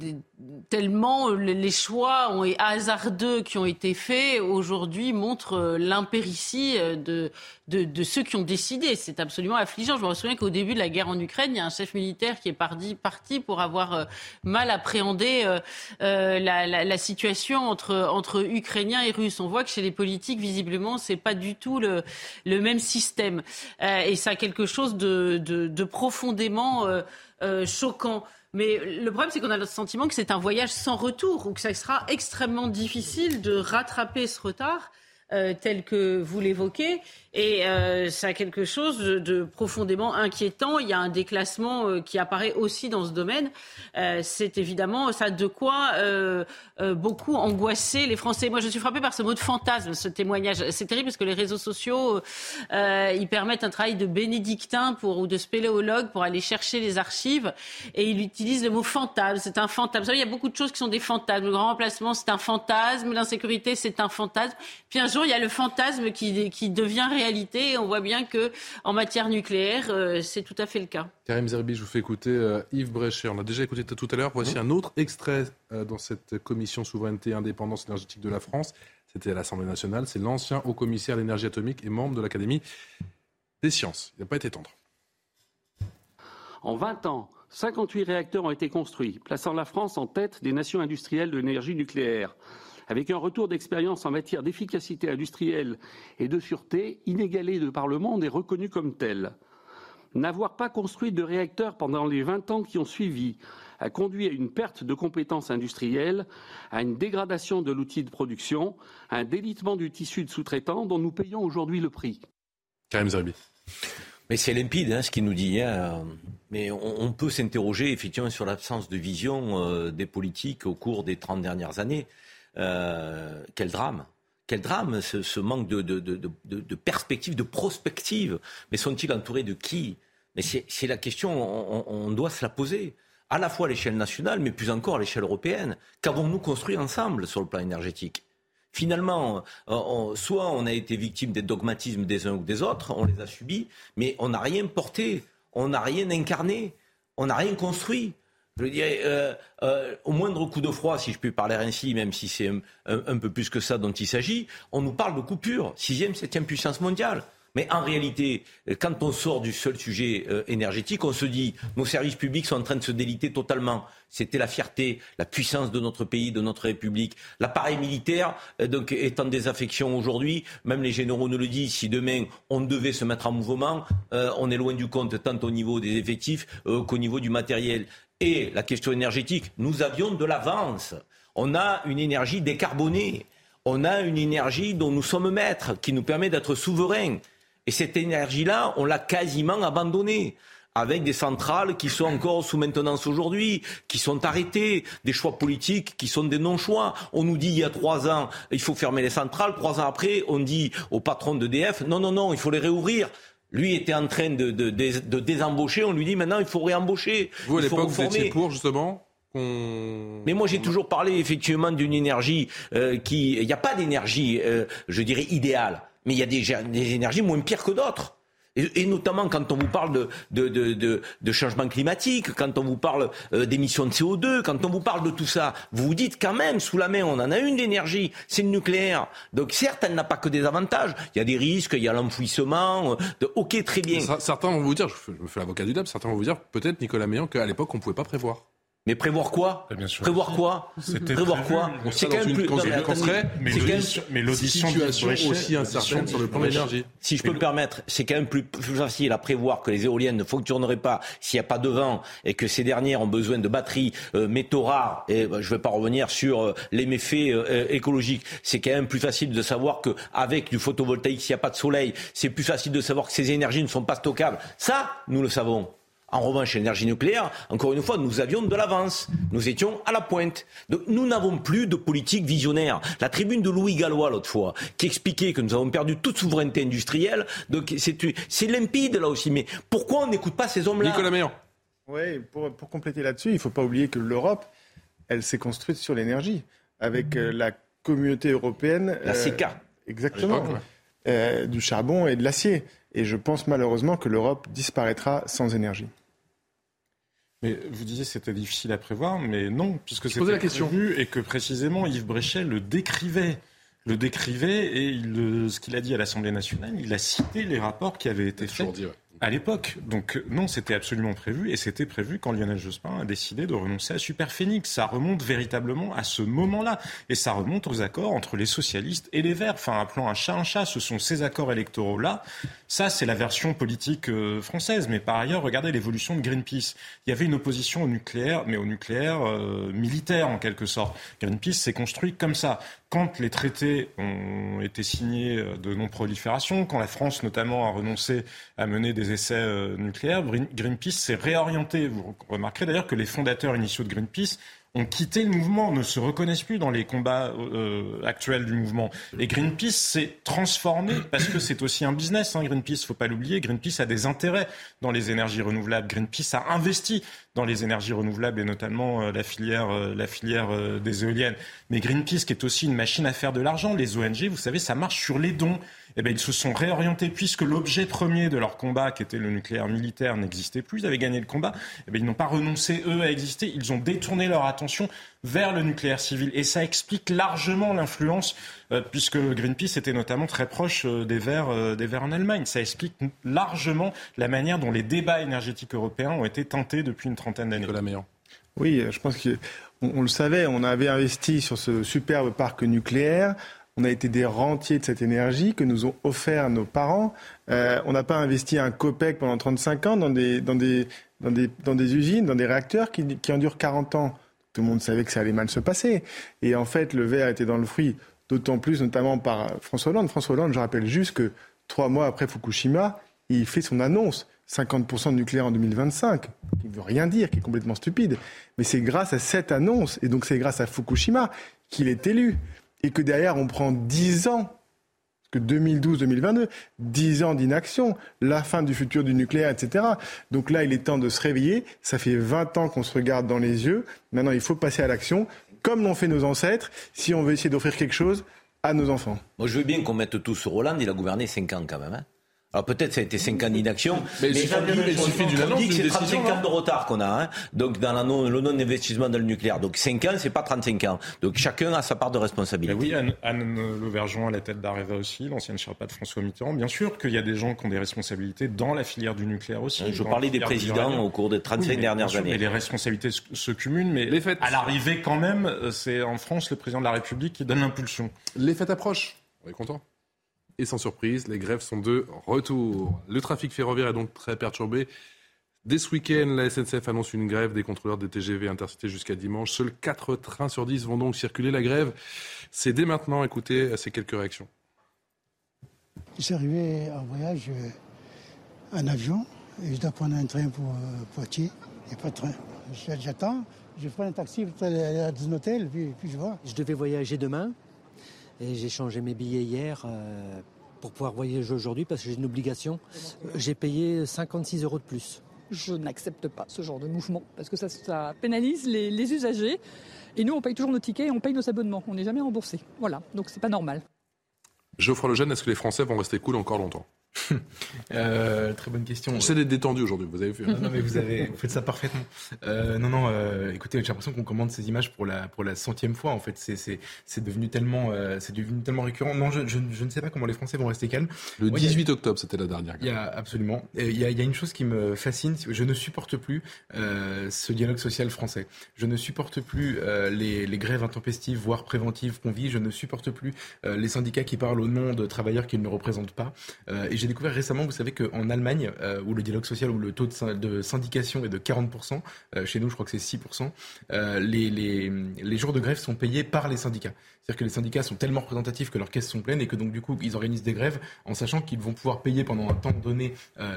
tellement les choix ont, hasardeux qui ont été faits aujourd'hui montrent euh, l'impéritie euh, de, de, de, ceux qui ont décidé. C'est absolument affligeant. Je me souviens qu'au début de la guerre en Ukraine, il y a un chef militaire qui est parti, parti pour avoir mal appréhendé la, la, la, situation entre, entre Ukrainiens et Russes. On voit que chez les politiques, visiblement, c'est pas du tout le, le même système. et ça a quelque chose de, de, de profondément euh, choquant. Mais le problème, c'est qu'on a le sentiment que c'est un voyage sans retour, ou que ça sera extrêmement difficile de rattraper ce retard. Euh, tel que vous l'évoquez. Et euh, ça a quelque chose de, profondément inquiétant. Il y a un déclassement euh, qui apparaît aussi dans ce domaine. C'est évidemment ça de quoi beaucoup angoisser les Français. Moi, je suis frappée par ce mot de fantasme, ce témoignage. C'est terrible parce que les réseaux sociaux, ils permettent un travail de bénédictin ou de spéléologue pour aller chercher les archives. Et il utilise le mot fantasme. C'est un fantasme. Vous savez, il y a beaucoup de choses qui sont des fantasmes. Le grand remplacement, c'est un fantasme. L'insécurité, c'est un fantasme. Puis un jour, il y a le fantasme qui, qui devient réalité. on voit bien que en matière nucléaire, euh, c'est tout à fait le cas. Karim Zerbi, je vous fais écouter euh, Yves Bréchet. On a déjà écouté tout à l'heure. Voici un autre extrait euh, dans cette commission souveraineté et indépendance énergétique de la France. C'était à l'Assemblée nationale. C'est l'ancien haut commissaire à l'énergie atomique et membre de l'Académie des sciences. Il n'a pas été tendre. En 20 ans, 58 réacteurs ont été construits, plaçant la France en tête des nations industrielles de l'énergie nucléaire. Avec un retour d'expérience en matière d'efficacité industrielle et de sûreté inégalé de par le monde et reconnu comme tel. N'avoir pas construit de réacteurs pendant les 20 ans qui ont suivi a conduit à une perte de compétences industrielles, à une dégradation de l'outil de production, à un délitement du tissu de sous-traitants dont nous payons aujourd'hui le prix. Karim mais c'est limpide hein, ce qu'il nous dit. Hein. Mais on, peut s'interroger effectivement sur l'absence de vision euh, des politiques au cours des 30 dernières années. Euh, quel drame quel drame ce, manque de, perspective, de prospective. Mais sont-ils entourés de qui? Mais c'est la question, on, on, doit se la poser. À la fois à l'échelle nationale, mais plus encore à l'échelle européenne. Qu'avons-nous construit ensemble sur le plan énergétique? Finalement, euh, soit on a été victime des dogmatismes des uns ou des autres, on les a subis, mais on n'a rien porté, on n'a rien incarné, on n'a rien construit. Je dirais, euh, euh, au moindre coup de froid, si je puis parler ainsi, même si c'est un, peu plus que ça dont il s'agit, on nous parle de coupure, sixième, septième puissance mondiale. Mais en réalité, quand on sort du seul sujet euh, énergétique, on se dit nos services publics sont en train de se déliter totalement. C'était la fierté, la puissance de notre pays, de notre République. L'appareil militaire euh, donc, est en désaffection aujourd'hui. Même les généraux nous le disent. Si demain on devait se mettre en mouvement, euh, on est loin du compte tant au niveau des effectifs qu'au niveau du matériel. Et la question énergétique, nous avions de l'avance. On a une énergie décarbonée. On a une énergie dont nous sommes maîtres, qui nous permet d'être souverains. Et cette énergie-là, on l'a quasiment abandonnée avec des centrales qui sont encore sous maintenance aujourd'hui, qui sont arrêtées, des choix politiques qui sont des non-choix. On nous dit il y a trois ans, il faut fermer les centrales. Trois ans après, on dit au patron d'EDF, non, non, non, il faut les réouvrir. Lui était en train de, de, de, désembaucher. On lui dit maintenant, il faut réembaucher. Vous, à l'époque, vous étiez pour, justement mais moi, j'ai toujours parlé effectivement d'une énergie euh, qui. Il n'y a pas d'énergie, euh, je dirais, idéale mais il y a des, énergies moins pires que d'autres. Et, notamment quand on vous parle de, de, de, de, changement climatique, quand on vous parle euh, d'émissions de CO2, quand on vous parle de tout ça, vous vous dites quand même, sous la main, on en a une d'énergie, c'est le nucléaire. Donc certes, elle n'a pas que des avantages, il y a des risques, il y a l'enfouissement, euh, ok, très bien. Certains vont vous dire, je me fais l'avocat du diable, certains vont vous dire, peut-être Nicolas Meillan, qu'à l'époque, on ne pouvait pas prévoir. Mais prévoir quoi Prévoir quoi Prévoir quoi C'est quand même plus. mais l'audition situation aussi incertaine sur le plan de l'énergie. Si je peux me permettre, c'est quand même plus, facile à prévoir que les éoliennes ne fonctionneraient pas s'il n'y a pas de vent et que ces dernières ont besoin de batteries euh, métaux rares. Et bah, je ne vais pas revenir sur euh, les méfaits euh, écologiques. C'est quand même plus facile de savoir qu'avec du photovoltaïque, s'il n'y a pas de soleil, c'est plus facile de savoir que ces énergies ne sont pas stockables. Ça, nous le savons. En revanche, l'énergie nucléaire, encore une fois, nous avions de l'avance. Nous étions à la pointe. Donc, nous n'avons plus de politique visionnaire. La tribune de Louis Gallois, l'autre fois, qui expliquait que nous avons perdu toute souveraineté industrielle, donc c'est limpide là aussi. Mais pourquoi on n'écoute pas ces hommes-là Nicolas Meillon. Oui, pour, compléter là-dessus, il ne faut pas oublier que l'Europe, elle s'est construite sur l'énergie, avec euh, la communauté européenne. La CECA. Euh, exactement. Euh, du charbon et de l'acier. Et je pense malheureusement que l'Europe disparaîtra sans énergie. Mais vous disiez que c'était difficile à prévoir, mais non, puisque c'était la question. prévu et que précisément Yves Bréchet le décrivait. Le décrivait et il, ce qu'il a dit à l'Assemblée nationale, il a cité les rapports qui avaient été faits à l'époque. Donc non, c'était absolument prévu et c'était prévu quand Lionel Jospin a décidé de renoncer à Superphénix. Ça remonte véritablement à ce moment-là et ça remonte aux accords entre les socialistes et les Verts. Enfin, appelant un chat un chat, ce sont ces accords électoraux-là. Ça, c'est la version politique euh, française. Mais par ailleurs, regardez l'évolution de Greenpeace. Il y avait une opposition au nucléaire, mais au nucléaire euh, militaire en quelque sorte. Greenpeace s'est construit comme ça quand les traités ont été signés euh, de non-prolifération, quand la France notamment a renoncé à mener des essais nucléaires, Greenpeace s'est réorienté. Vous remarquerez d'ailleurs que les fondateurs initiaux de Greenpeace ont quitté le mouvement, ne se reconnaissent plus dans les combats euh, actuels du mouvement. Et Greenpeace s'est transformé parce que c'est aussi un business. Hein, Greenpeace, faut pas l'oublier. Greenpeace a des intérêts dans les énergies renouvelables. Greenpeace a investi dans les énergies renouvelables et notamment la filière, la filière des éoliennes. Mais Greenpeace, qui est aussi une machine à faire de l'argent, les ONG, vous savez, ça marche sur les dons eh bien, ils se sont réorientés puisque l'objet premier de leur combat, qui était le nucléaire militaire, n'existait plus. Ils avaient gagné le combat. Eh bien, ils n'ont pas renoncé, eux, à exister. Ils ont détourné leur attention vers le nucléaire civil. Et ça explique largement l'influence, euh, puisque Greenpeace était notamment très proche euh, des, Verts, euh, des Verts en Allemagne. Ça explique largement la manière dont les débats énergétiques européens ont été tentés depuis une trentaine d'années. Oui, je pense qu'on on le savait, on avait investi sur ce superbe parc nucléaire. On a été des rentiers de cette énergie que nous ont offert nos parents. Euh, on n'a pas investi un COPEC pendant 35 ans dans des, dans des, dans des, dans des usines, dans des réacteurs qui, qui endurent 40 ans. Tout le monde savait que ça allait mal se passer. Et en fait, le verre était dans le fruit, d'autant plus notamment par François Hollande. François Hollande, je rappelle juste que trois mois après Fukushima, il fait son annonce. 50% de nucléaire en 2025, qui ne veut rien dire, qui est complètement stupide. Mais c'est grâce à cette annonce, et donc c'est grâce à Fukushima, qu'il est élu et que derrière on prend 10 ans, que 2012-2022, 10 ans d'inaction, la fin du futur du nucléaire, etc. Donc là, il est temps de se réveiller. Ça fait 20 ans qu'on se regarde dans les yeux. Maintenant, il faut passer à l'action, comme l'ont fait nos ancêtres, si on veut essayer d'offrir quelque chose à nos enfants. Moi, je veux bien qu'on mette tout sur Hollande. Il a gouverné 5 ans quand même. Hein. Alors peut-être ça a été 5 ans d'inaction, mais, mais, il suffit d'une annonce. c'est 35 ans de retard qu'on a, hein. donc dans le non-investissement dans le nucléaire. Donc 5 ans, c'est pas 35 ans. Donc chacun a sa part de responsabilité. oui, Anne, Anne Lauvergeon à la tête d'Areva aussi, l'ancienne Sherpa de François Mitterrand. Bien sûr qu'il y a des gens qui ont des responsabilités dans la filière du nucléaire aussi. Je parlais des présidents au cours des 35 dernières années. Mais les responsabilités se cumulent, mais les à l'arrivée quand même, c'est en France le président de la République qui donne l'impulsion. Les fêtes approchent. On est content et sans surprise, les grèves sont de retour. Le trafic ferroviaire est donc très perturbé. Dès ce week-end, la SNCF annonce une grève des contrôleurs des TGV intercités jusqu'à dimanche. Seuls 4 trains sur 10 vont donc circuler. La grève, c'est dès maintenant. Écoutez ces quelques réactions. Je suis arrivé en voyage euh, en avion et je dois prendre un train pour euh, Poitiers. Il n'y a pas de train. J'attends, je prends un taxi pour aller à un hôtel, puis, puis je vois. Je devais voyager demain. Et j'ai changé mes billets hier euh, pour pouvoir voyager aujourd'hui parce que j'ai une obligation. J'ai payé 56 euros de plus. Je n'accepte pas ce genre de mouvement parce que ça, pénalise les, usagers. Et nous, on paye toujours nos tickets et on paye nos abonnements. On n'est jamais remboursé. Voilà, donc c'est pas normal. Geoffroy Lejeune, est-ce que les Français vont rester cool encore longtemps? <laughs> euh, très bonne question. J'essaie d'être détendu aujourd'hui, vous avez vu. Non, mais vous, avez, vous faites ça parfaitement. Euh, non, non, euh, écoutez, j'ai l'impression qu'on commande ces images pour la, pour la centième fois. En fait, c'est devenu, tellement, c'est devenu tellement récurrent. Non, je, je, je, ne sais pas comment les Français vont rester calmes. Le 18 octobre, c'était la dernière. Il y a, absolument. Il y a, il y a une chose qui me fascine. Je ne supporte plus ce dialogue social français. Je ne supporte plus les, les, grèves intempestives, voire préventives qu'on vit. Je ne supporte plus les syndicats qui parlent au nom de travailleurs qu'ils ne représentent pas. et j'ai découvert récemment, vous savez qu'en Allemagne, euh, où le dialogue social, où le taux de, syndication est de 40%, euh, chez nous, je crois que c'est 6%, euh, les, jours de grève sont payés par les syndicats. C'est-à-dire que les syndicats sont tellement représentatifs que leurs caisses sont pleines et que donc du coup ils organisent des grèves en sachant qu'ils vont pouvoir payer pendant un temps donné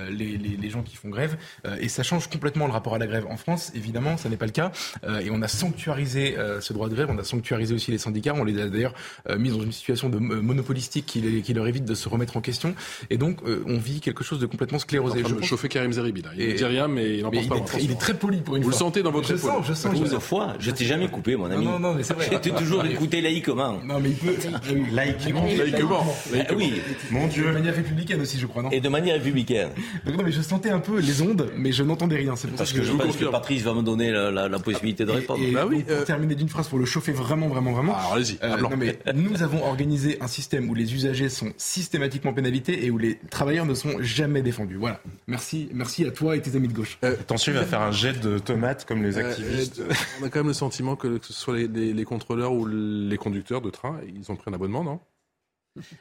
les, gens qui font grève. Et ça change complètement le rapport à la grève. En France, évidemment, ça n'est pas le cas. Et on a sanctuarisé ce droit de grève, on a sanctuarisé aussi les syndicats, on les a d'ailleurs mis dans une situation de monopolistique qui, qui, leur évite de se remettre en question. Et donc on vit quelque chose de complètement sclérosé. Je chauffer Karim Zeribi là. Il ne dit rien mais il en pense pas. Il est, très, il est très poli pour une Vous fois. le sentez dans votre je épaule. Sens, je sens, je fois, je t'ai jamais coupé mon ami. Non non, non mais c'est vrai. J'étais toujours écouté laïquement. Non mais il peut laïquement. Laïquement. Ah oui. Mon Dieu. De manière républicaine aussi, je crois, non? Et de manière républicaine. Donc non, mais je sentais un peu les ondes, mais je n'entendais rien. C'est Parce que, je, pense que Patrice va me donner la, possibilité de répondre. Bah oui. Pour euh... terminer d'une phrase, pour le chauffer vraiment, vraiment, vraiment. Alors allez-y. Euh, non mais nous avons organisé un système où les usagers sont systématiquement pénalisés et où les travailleurs ne sont jamais défendus. Voilà. Merci, merci à toi et tes amis de gauche. Euh, Attention, il va faire un jet de tomates comme les euh, activistes. on a quand même le sentiment que, que ce soit les, les, les contrôleurs ou les conducteurs de train, ils ont pris un abonnement, non?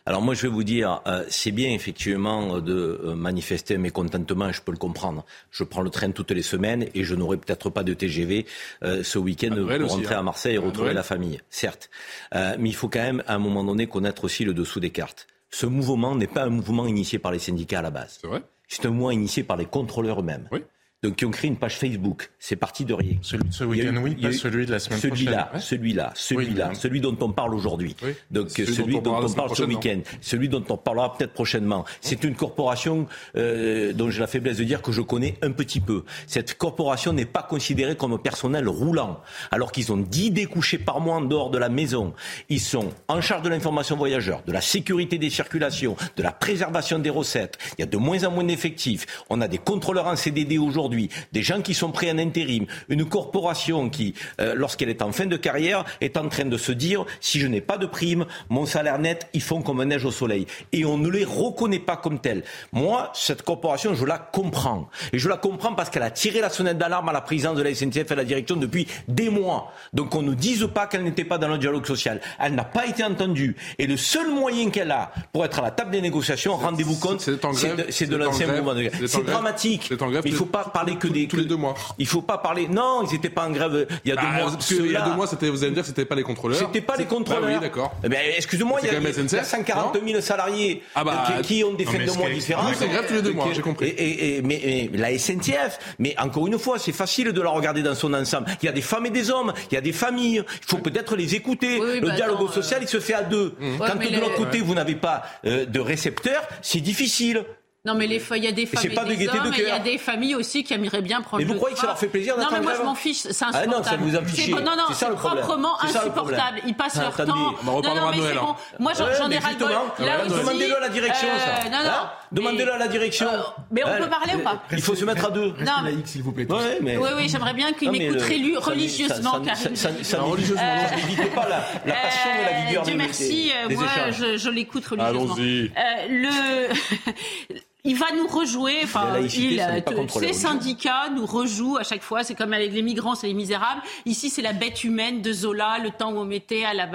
Alors moi je vais vous dire, euh, c'est bien effectivement de euh, manifester un mécontentement, je peux le comprendre. Je prends le train toutes les semaines et je n'aurai peut-être pas de TGV euh, ce week-end pour rentrer hein. à Marseille et retrouver la famille, certes. Euh, mais il faut quand même à un moment donné connaître aussi le dessous des cartes. Ce mouvement n'est pas un mouvement initié par les syndicats à la base. C'est vrai C'est un mouvement initié par les contrôleurs eux-mêmes. Oui. Donc qui ont créé une page Facebook. C'est parti de rien. Celui de ce week-end, oui, pas celui de la semaine celui-là, prochaine. Celui-là, celui-là, celui dont on parle aujourd'hui. Donc celui, Celui dont on dont parle ce week-end, celui dont on parlera peut-être prochainement. C'est une corporation euh, dont j'ai la faiblesse de dire que je connais un petit peu. Cette corporation n'est pas considérée comme personnel roulant, alors qu'ils ont 10 découchés par mois en dehors de la maison. Ils sont en charge de l'information voyageur, de la sécurité des circulations, de la préservation des recettes. Il y a de moins en moins d'effectifs. On a des contrôleurs en CDD aujourd'hui, des gens qui sont pris en intérim, une corporation qui, euh, lorsqu'elle est en fin de carrière, est en train de se dire si je n'ai pas de prime, mon salaire net, ils font comme neige au soleil. Et on ne les reconnaît pas comme tels. Moi, cette corporation, je la comprends. Et je la comprends parce qu'elle a tiré la sonnette d'alarme à la présidence de la SNCF et à la direction depuis des mois. Donc on ne dise pas qu'elle n'était pas dans le dialogue social. Elle n'a pas été entendue. Et le seul moyen qu'elle a pour être à la table des négociations, rendez-vous compte, c'est de, de l'ancien mouvement de grève. c'est dramatique. Mais il tous- faut pas parler que des... tous les deux mois. Il faut pas parler... Non, ils n'étaient pas en grève il y a deux Bah, mois. parce que il y a deux mois, c'était, vous allez me dire que c'était pas les contrôleurs. c'était pas les C'est- contrôleurs. Bah oui, d'accord. Eh ben, excusez-moi, il y, a- quand même il y a SNCF, 140 000 salariés Ah bah, euh, qui, qui ont des mais de mois différentes. Oui, c'est grave tous les deux mois, j'ai compris. Et, et- et- mais, mais la SNCF, mais encore une fois, c'est facile de la regarder dans son ensemble. Il y a des femmes et des hommes, il y a des familles. Il faut peut-être les écouter. Oui, Le bah dialogue social, il se fait à deux. Quand de l'autre côté, vous n'avez pas euh, de récepteur, c'est difficile. Non, mais les, il y a des et, pas de des de hommes, et il y a des familles aussi qui aimeraient bien prendre Mais vous le croyez que ça leur fait plaisir Non, d'être mais en moi, je m'en fiche, c'est Ah non, insupportable. ça vous fichez. pas- Non, non, C'est ça c'est le problème. proprement C'est ça le problème. insupportable. Ils passent Ah, leur temps. On en Non, non, mais Noël, c'est hein. bon. Moi, j'en ai mais Là ouais, aussi, demandez-le à la direction, ça. euh, Non, non. Hein Demandez-le à la direction. Euh, mais on peut parler ou pas Il faut se mettre à deux. Non, mais- s'il vous plaît. Ouais, mais... Oui, oui, j'aimerais bien qu'ils Non, mais m'écoutent le- rélu- ça- religieusement, ça- ça- Karim. ça- ça- ça- religieusement, euh, n'évitez pas la, la passion et la vigueur Dieu merci, des- des moi échanges. je, je l'écoute religieusement. Allons-y. Euh, le... Il va nous rejouer, enfin, La laïcité, il, ça n'est pas euh, religion. syndicats nous rejouent à chaque fois. C'est comme avec les migrants, c'est les misérables. Ici, c'est la bête humaine de Zola, le temps où on mettait à la,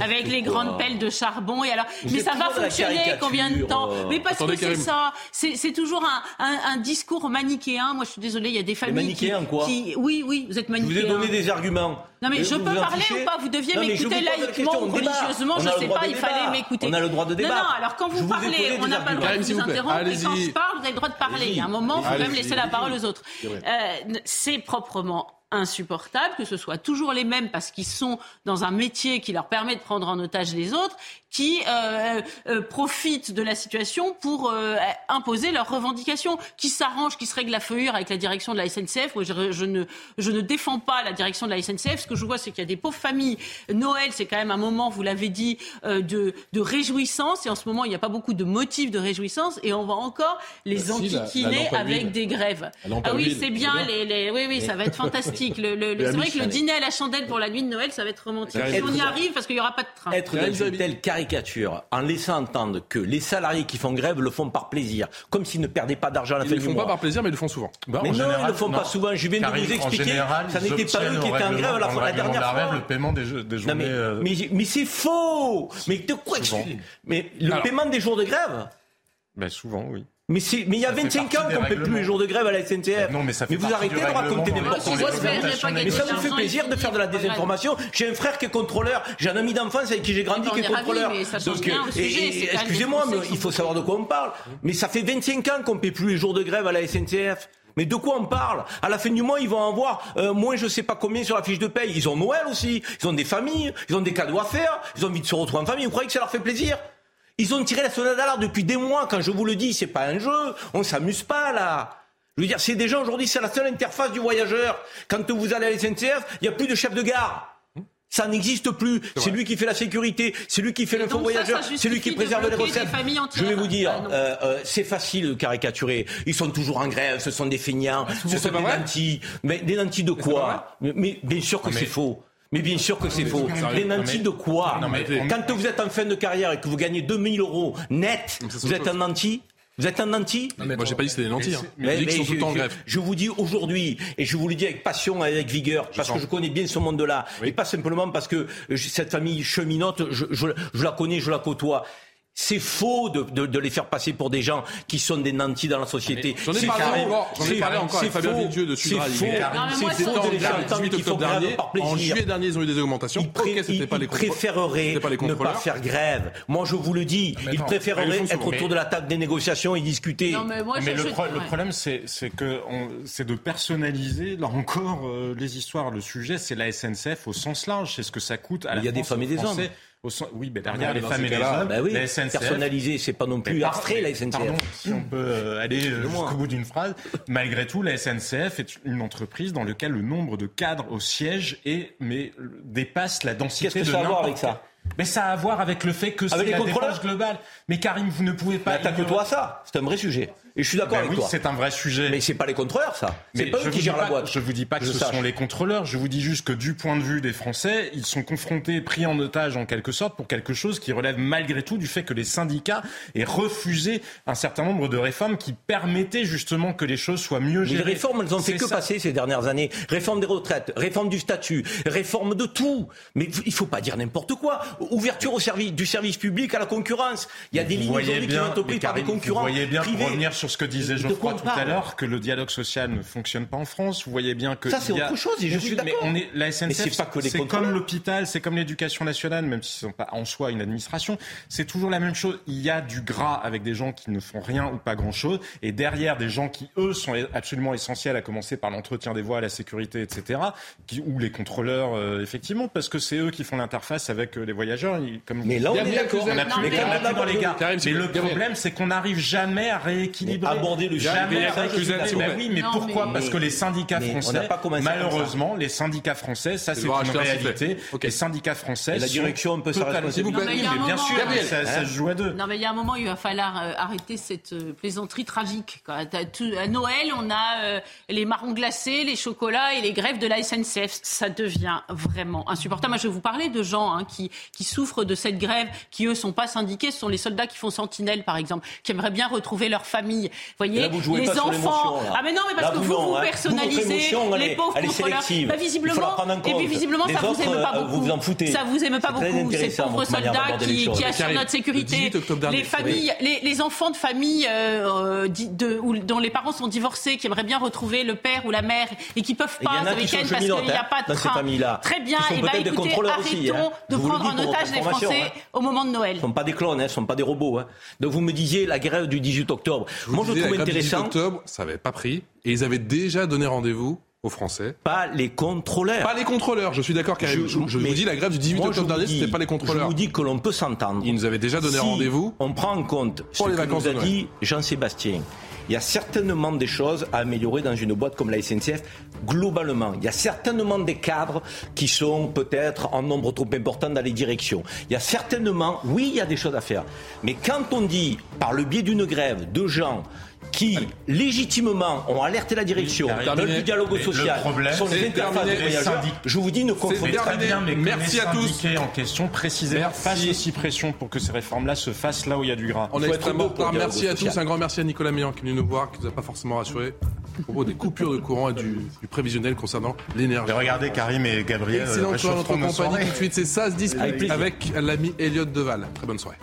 avec les quoi. grandes pelles de charbon. Et alors, Vous mais ça va fonctionner combien de temps? euh. Mais parce Attendez, que c'est ça. C'est toujours un, un, un discours manichéen. Moi, je suis désolée, il y a des familles qui, manichéens, quoi qui- oui, oui, vous êtes Je manichéens. vous ai donné des arguments. Non mais je vous peux vous parler ou pas Vous deviez Non, m'écouter laïquement ou religieusement, je le sais pas, il fallait m'écouter. On a le droit de Non, débattre. non, alors quand Je vous parlez, on n'a pas le droit de vous interrompre, et quand je parle, vous avez le droit de parler. Il y a un moment, il faut quand même laisser la parole aux autres. C'est. Euh, C'est proprement insupportable que ce soit toujours les mêmes parce qu'ils sont dans un métier qui leur permet de prendre en otage les autres, qui euh, euh, profitent de la situation pour euh, imposer leurs revendications, qui s'arrangent, qui se règlent la feuillure avec la direction de la SNCF. Moi, je, je ne, je ne défends pas la direction de la SNCF. Ce que je vois, c'est qu'il y a des pauvres familles. Noël, c'est quand même un moment, vous l'avez dit, euh, de, de réjouissance. Et en ce moment, il n'y a pas beaucoup de motifs de réjouissance. Et on va encore les Bah si, la- la avec des grèves. Ah oui, c'est bien. bien. Les, les- oui, oui, ça va être <laughs> fantastique. Le, c'est vrai que le dîner à la chandelle pour la nuit de Noël, ça va être romantique. Si on y être- arrive, parce qu'il n'y aura pas de train. Être dans une telle caricature, en laissant entendre que les salariés qui font grève le font par plaisir, comme s'ils ne perdaient pas d'argent à la Ils fin ne le du font mois. pas par plaisir, mais ils le font souvent. Bah, mais non, général, ils ne le font non. pas souvent. Je viens de vous expliquer, général, ça ils n'était pas eux qui étaient en grève la, le la dernière fois. grève, le paiement des, jeux- des Non, journées. mais, euh, mais, mais c'est faux Mais de quoi. Mais le Alors. paiement des jours de grève ben, souvent, oui. Mais, c'est- mais il y a Ça fait 25 partie ans qu'on ne paie plus les jours de grève à la SNCF. Non, mais ça fait vous partie arrêtez de raconter n'importe quoi. Mais ça vous fait plaisir de faire de la désinformation. J'ai un frère qui est contrôleur, j'ai un ami d'enfance avec qui j'ai grandi qui est contrôleur. mais excusez-moi, mais il faut savoir de quoi on parle. Mais ça fait 25 ans qu'on ne paie plus les jours de grève à la SNCF. Mais de quoi on parle? À la fin du mois, ils vont avoir euh, moins je sais pas combien sur la fiche de paye. Ils ont Noël aussi, ils ont des familles, ils ont des cadeaux à faire, ils ont envie de se retrouver en famille. Vous croyez que ça leur fait plaisir? Ils ont tiré la sonnette d'alarme depuis des mois. Quand je vous le dis, c'est pas un jeu. On s'amuse pas là. Je veux dire, c'est gens aujourd'hui, c'est la seule interface du voyageur. Quand vous allez à la SNCF, il n'y a plus de chef de gare. Ça n'existe plus. C'est lui qui fait la sécurité, c'est lui qui fait l'info voyageur, c'est lui qui préserve les recettes. Je vais vous dire, Ah, euh, euh, c'est facile de caricaturer. Ils sont toujours en grève, ce sont des feignants, ce c'est sont des nantis. Mais des nantis de quoi mais, mais bien sûr que mais- c'est faux. Mais bien sûr que c'est faux. Non, nantis mais- de quoi Non, mais Quand vous êtes en fin de carrière et que vous gagnez 2000 euros net, Mais vous êtes un nanti Vous êtes un nanti Moi, j'ai pas dit que c'était des lentilles. hein. mais- mais sont tout le temps en je, grève. je vous dis aujourd'hui, et je vous le dis avec passion et avec vigueur, parce que je connais bien ce monde-là, et pas simplement parce que je- cette famille cheminote, je, je- je la connais, je la côtoie. C'est faux de, de, de, les faire passer pour des gens qui sont des nantis dans la société. J'en ai, parlé encore, j'en ai parlé encore avec Fabien Vidieu de Sudra. C'est faux. C'est faux de les faire entendre qu'ils font grève par plaisir. En juillet dernier, ils ont eu des augmentations. Ils, pré okay, ils, pas les préféreraient pas les ne pas faire grève. Moi, je vous le dis, ils non, préféreraient être autour de la table des négociations et discuter. Non, mais, moi, mais je, le, je, pro le, problème, c'est que c'est de personnaliser, là encore, euh, les histoires. Le sujet, c'est la SNCF au sens large. C'est ce que ça coûte à la Il y a des femmes et des hommes. Oui, mais derrière les femmes et les hommes, bah oui, la SNCF, personnalisé, c'est pas non plus abstrait la SNCF. Pardon, si on peut euh, <laughs> aller euh, jusqu'au bout d'une phrase, malgré tout, la SNCF est une entreprise dans laquelle le nombre de cadres au siège est, mais dépasse la densité Qu'est-ce que de ça a à voir avec ça? Mais ça a à voir avec le fait que c'est la dépense globale. Mais Karim, vous ne pouvez pas. Attaque-toi à ça. C'est un vrai sujet. Et je suis d'accord ben avec oui, toi. c'est un vrai sujet. Mais c'est pas les contrôleurs, ça. C'est pas eux qui gèrent pas, la boîte. Je vous dis pas que, ce sont les contrôleurs. Je vous dis juste que du point de vue des Français, ils sont confrontés, pris en otage en quelque sorte pour quelque chose qui relève malgré tout du fait que les syndicats aient refusé un certain nombre de réformes qui permettaient justement que les choses soient mieux gérées. Mais les réformes, elles ont fait que ça. passer ces dernières années. Réforme des retraites, réforme du statut, réforme de tout. Mais il faut pas dire n'importe quoi. Ouverture au service, du service public à la concurrence. Il y a des lignes aujourd'hui qui sont par des concurrents. Vous voyez bien, privés. pour revenir sur ce que disait Geoffroy tout à l'heure que le dialogue social ne fonctionne pas en France. Vous voyez bien que ça c'est autre chose. Et je suis d'accord. Mais on est la SNCF, c'est comme l'hôpital, c'est comme l'éducation nationale, même si ce n'est pas en soi une administration. C'est toujours la même chose. Il y a du gras avec des gens qui ne font rien ou pas grand chose, et derrière des gens qui eux sont absolument essentiels, à commencer par l'entretien des voies, la sécurité, etc. Qui, ou les contrôleurs euh, effectivement, parce que c'est eux qui font l'interface avec euh, les voyageurs. Comme mais là on est d'accord. On a plus les dans les gars. Mais le problème c'est qu'on n'arrive jamais à rééquilibrer. Aborder le jamais ben oui, mais pourquoi Parce que les syndicats français, malheureusement, les syndicats français, ça c'est une réalité. Les syndicats français, la direction peut s'arrêter. Bien sûr, ça se joue à deux. Non, mais il y a un moment, il va falloir euh, arrêter cette euh, plaisanterie tragique. À Noël, on a euh, les marrons glacés, les chocolats et les grèves de la SNCF. Ça devient vraiment insupportable. Moi, je vais vous parler de gens hein, qui, qui souffrent de cette grève, qui eux sont pas syndiqués. Ce sont les soldats qui font sentinelle, par exemple, qui aimeraient bien retrouver leur famille. Vous voyez, les enfants. Ah mais non, mais parce que vous, vous, hein. personnalisez les pauvres contrôleurs. Bah, visiblement, et puis visiblement, ça vous aime pas beaucoup. Vous en foutez. Ça vous aime pas beaucoup. Ces pauvres soldats qui, qui assurent notre sécurité. Les familles, les, enfants de familles euh, de, où, dont les parents sont divorcés, qui aimeraient bien retrouver le père ou la mère et qui peuvent pas ce week-end parce qu'il n'y a pas de train. Très bien. Et bah écoutez, arrêtons de prendre en otage les Français au moment de Noël. Ce ne sont pas des clones, ce ne sont pas des robots. Donc vous me disiez la grève du 18 octobre. Moi je trouve intéressant. octobre, ça n'avait pas pris et ils avaient déjà donné rendez-vous aux Français. Pas les contrôleurs. Pas les contrôleurs, je suis d'accord, car je, je, je vous dis, la grève du 18 octobre dernier, c'était pas les contrôleurs. Je vous dis que l'on peut s'entendre. Ils nous avaient déjà donné si rendez-vous. On prend en compte pour ce les que vacances nous a dit Jean-Sébastien. Il y a certainement des choses à améliorer dans une boîte comme la SNCF, globalement. Il y a certainement des cadres qui sont peut-être en nombre trop important dans les directions. Il y a certainement, oui, il y a des choses à faire. Mais quand on dit, par le biais d'une grève, de gens qui légitimement ont alerté la direction dans le dialogue social problème, sont les interfaces. Je vous dis, ne confondez pas. bien, mais merci à tous. en question précisément fassent aussi pression pour que ces réformes-là se fassent là où il y a du gras. On est extrêmement clair. Merci à tous. Un grand merci à Nicolas Méan qui est venu nous voir, qui nous a pas forcément rassuré à propos des coupures de courant et du, du prévisionnel concernant l'énergie. Regardez Karim et Gabriel. Excellent notre compagnie. Tout de suite, c'est ça se dispute avec l'ami Elliot Deval. Très bonne soirée.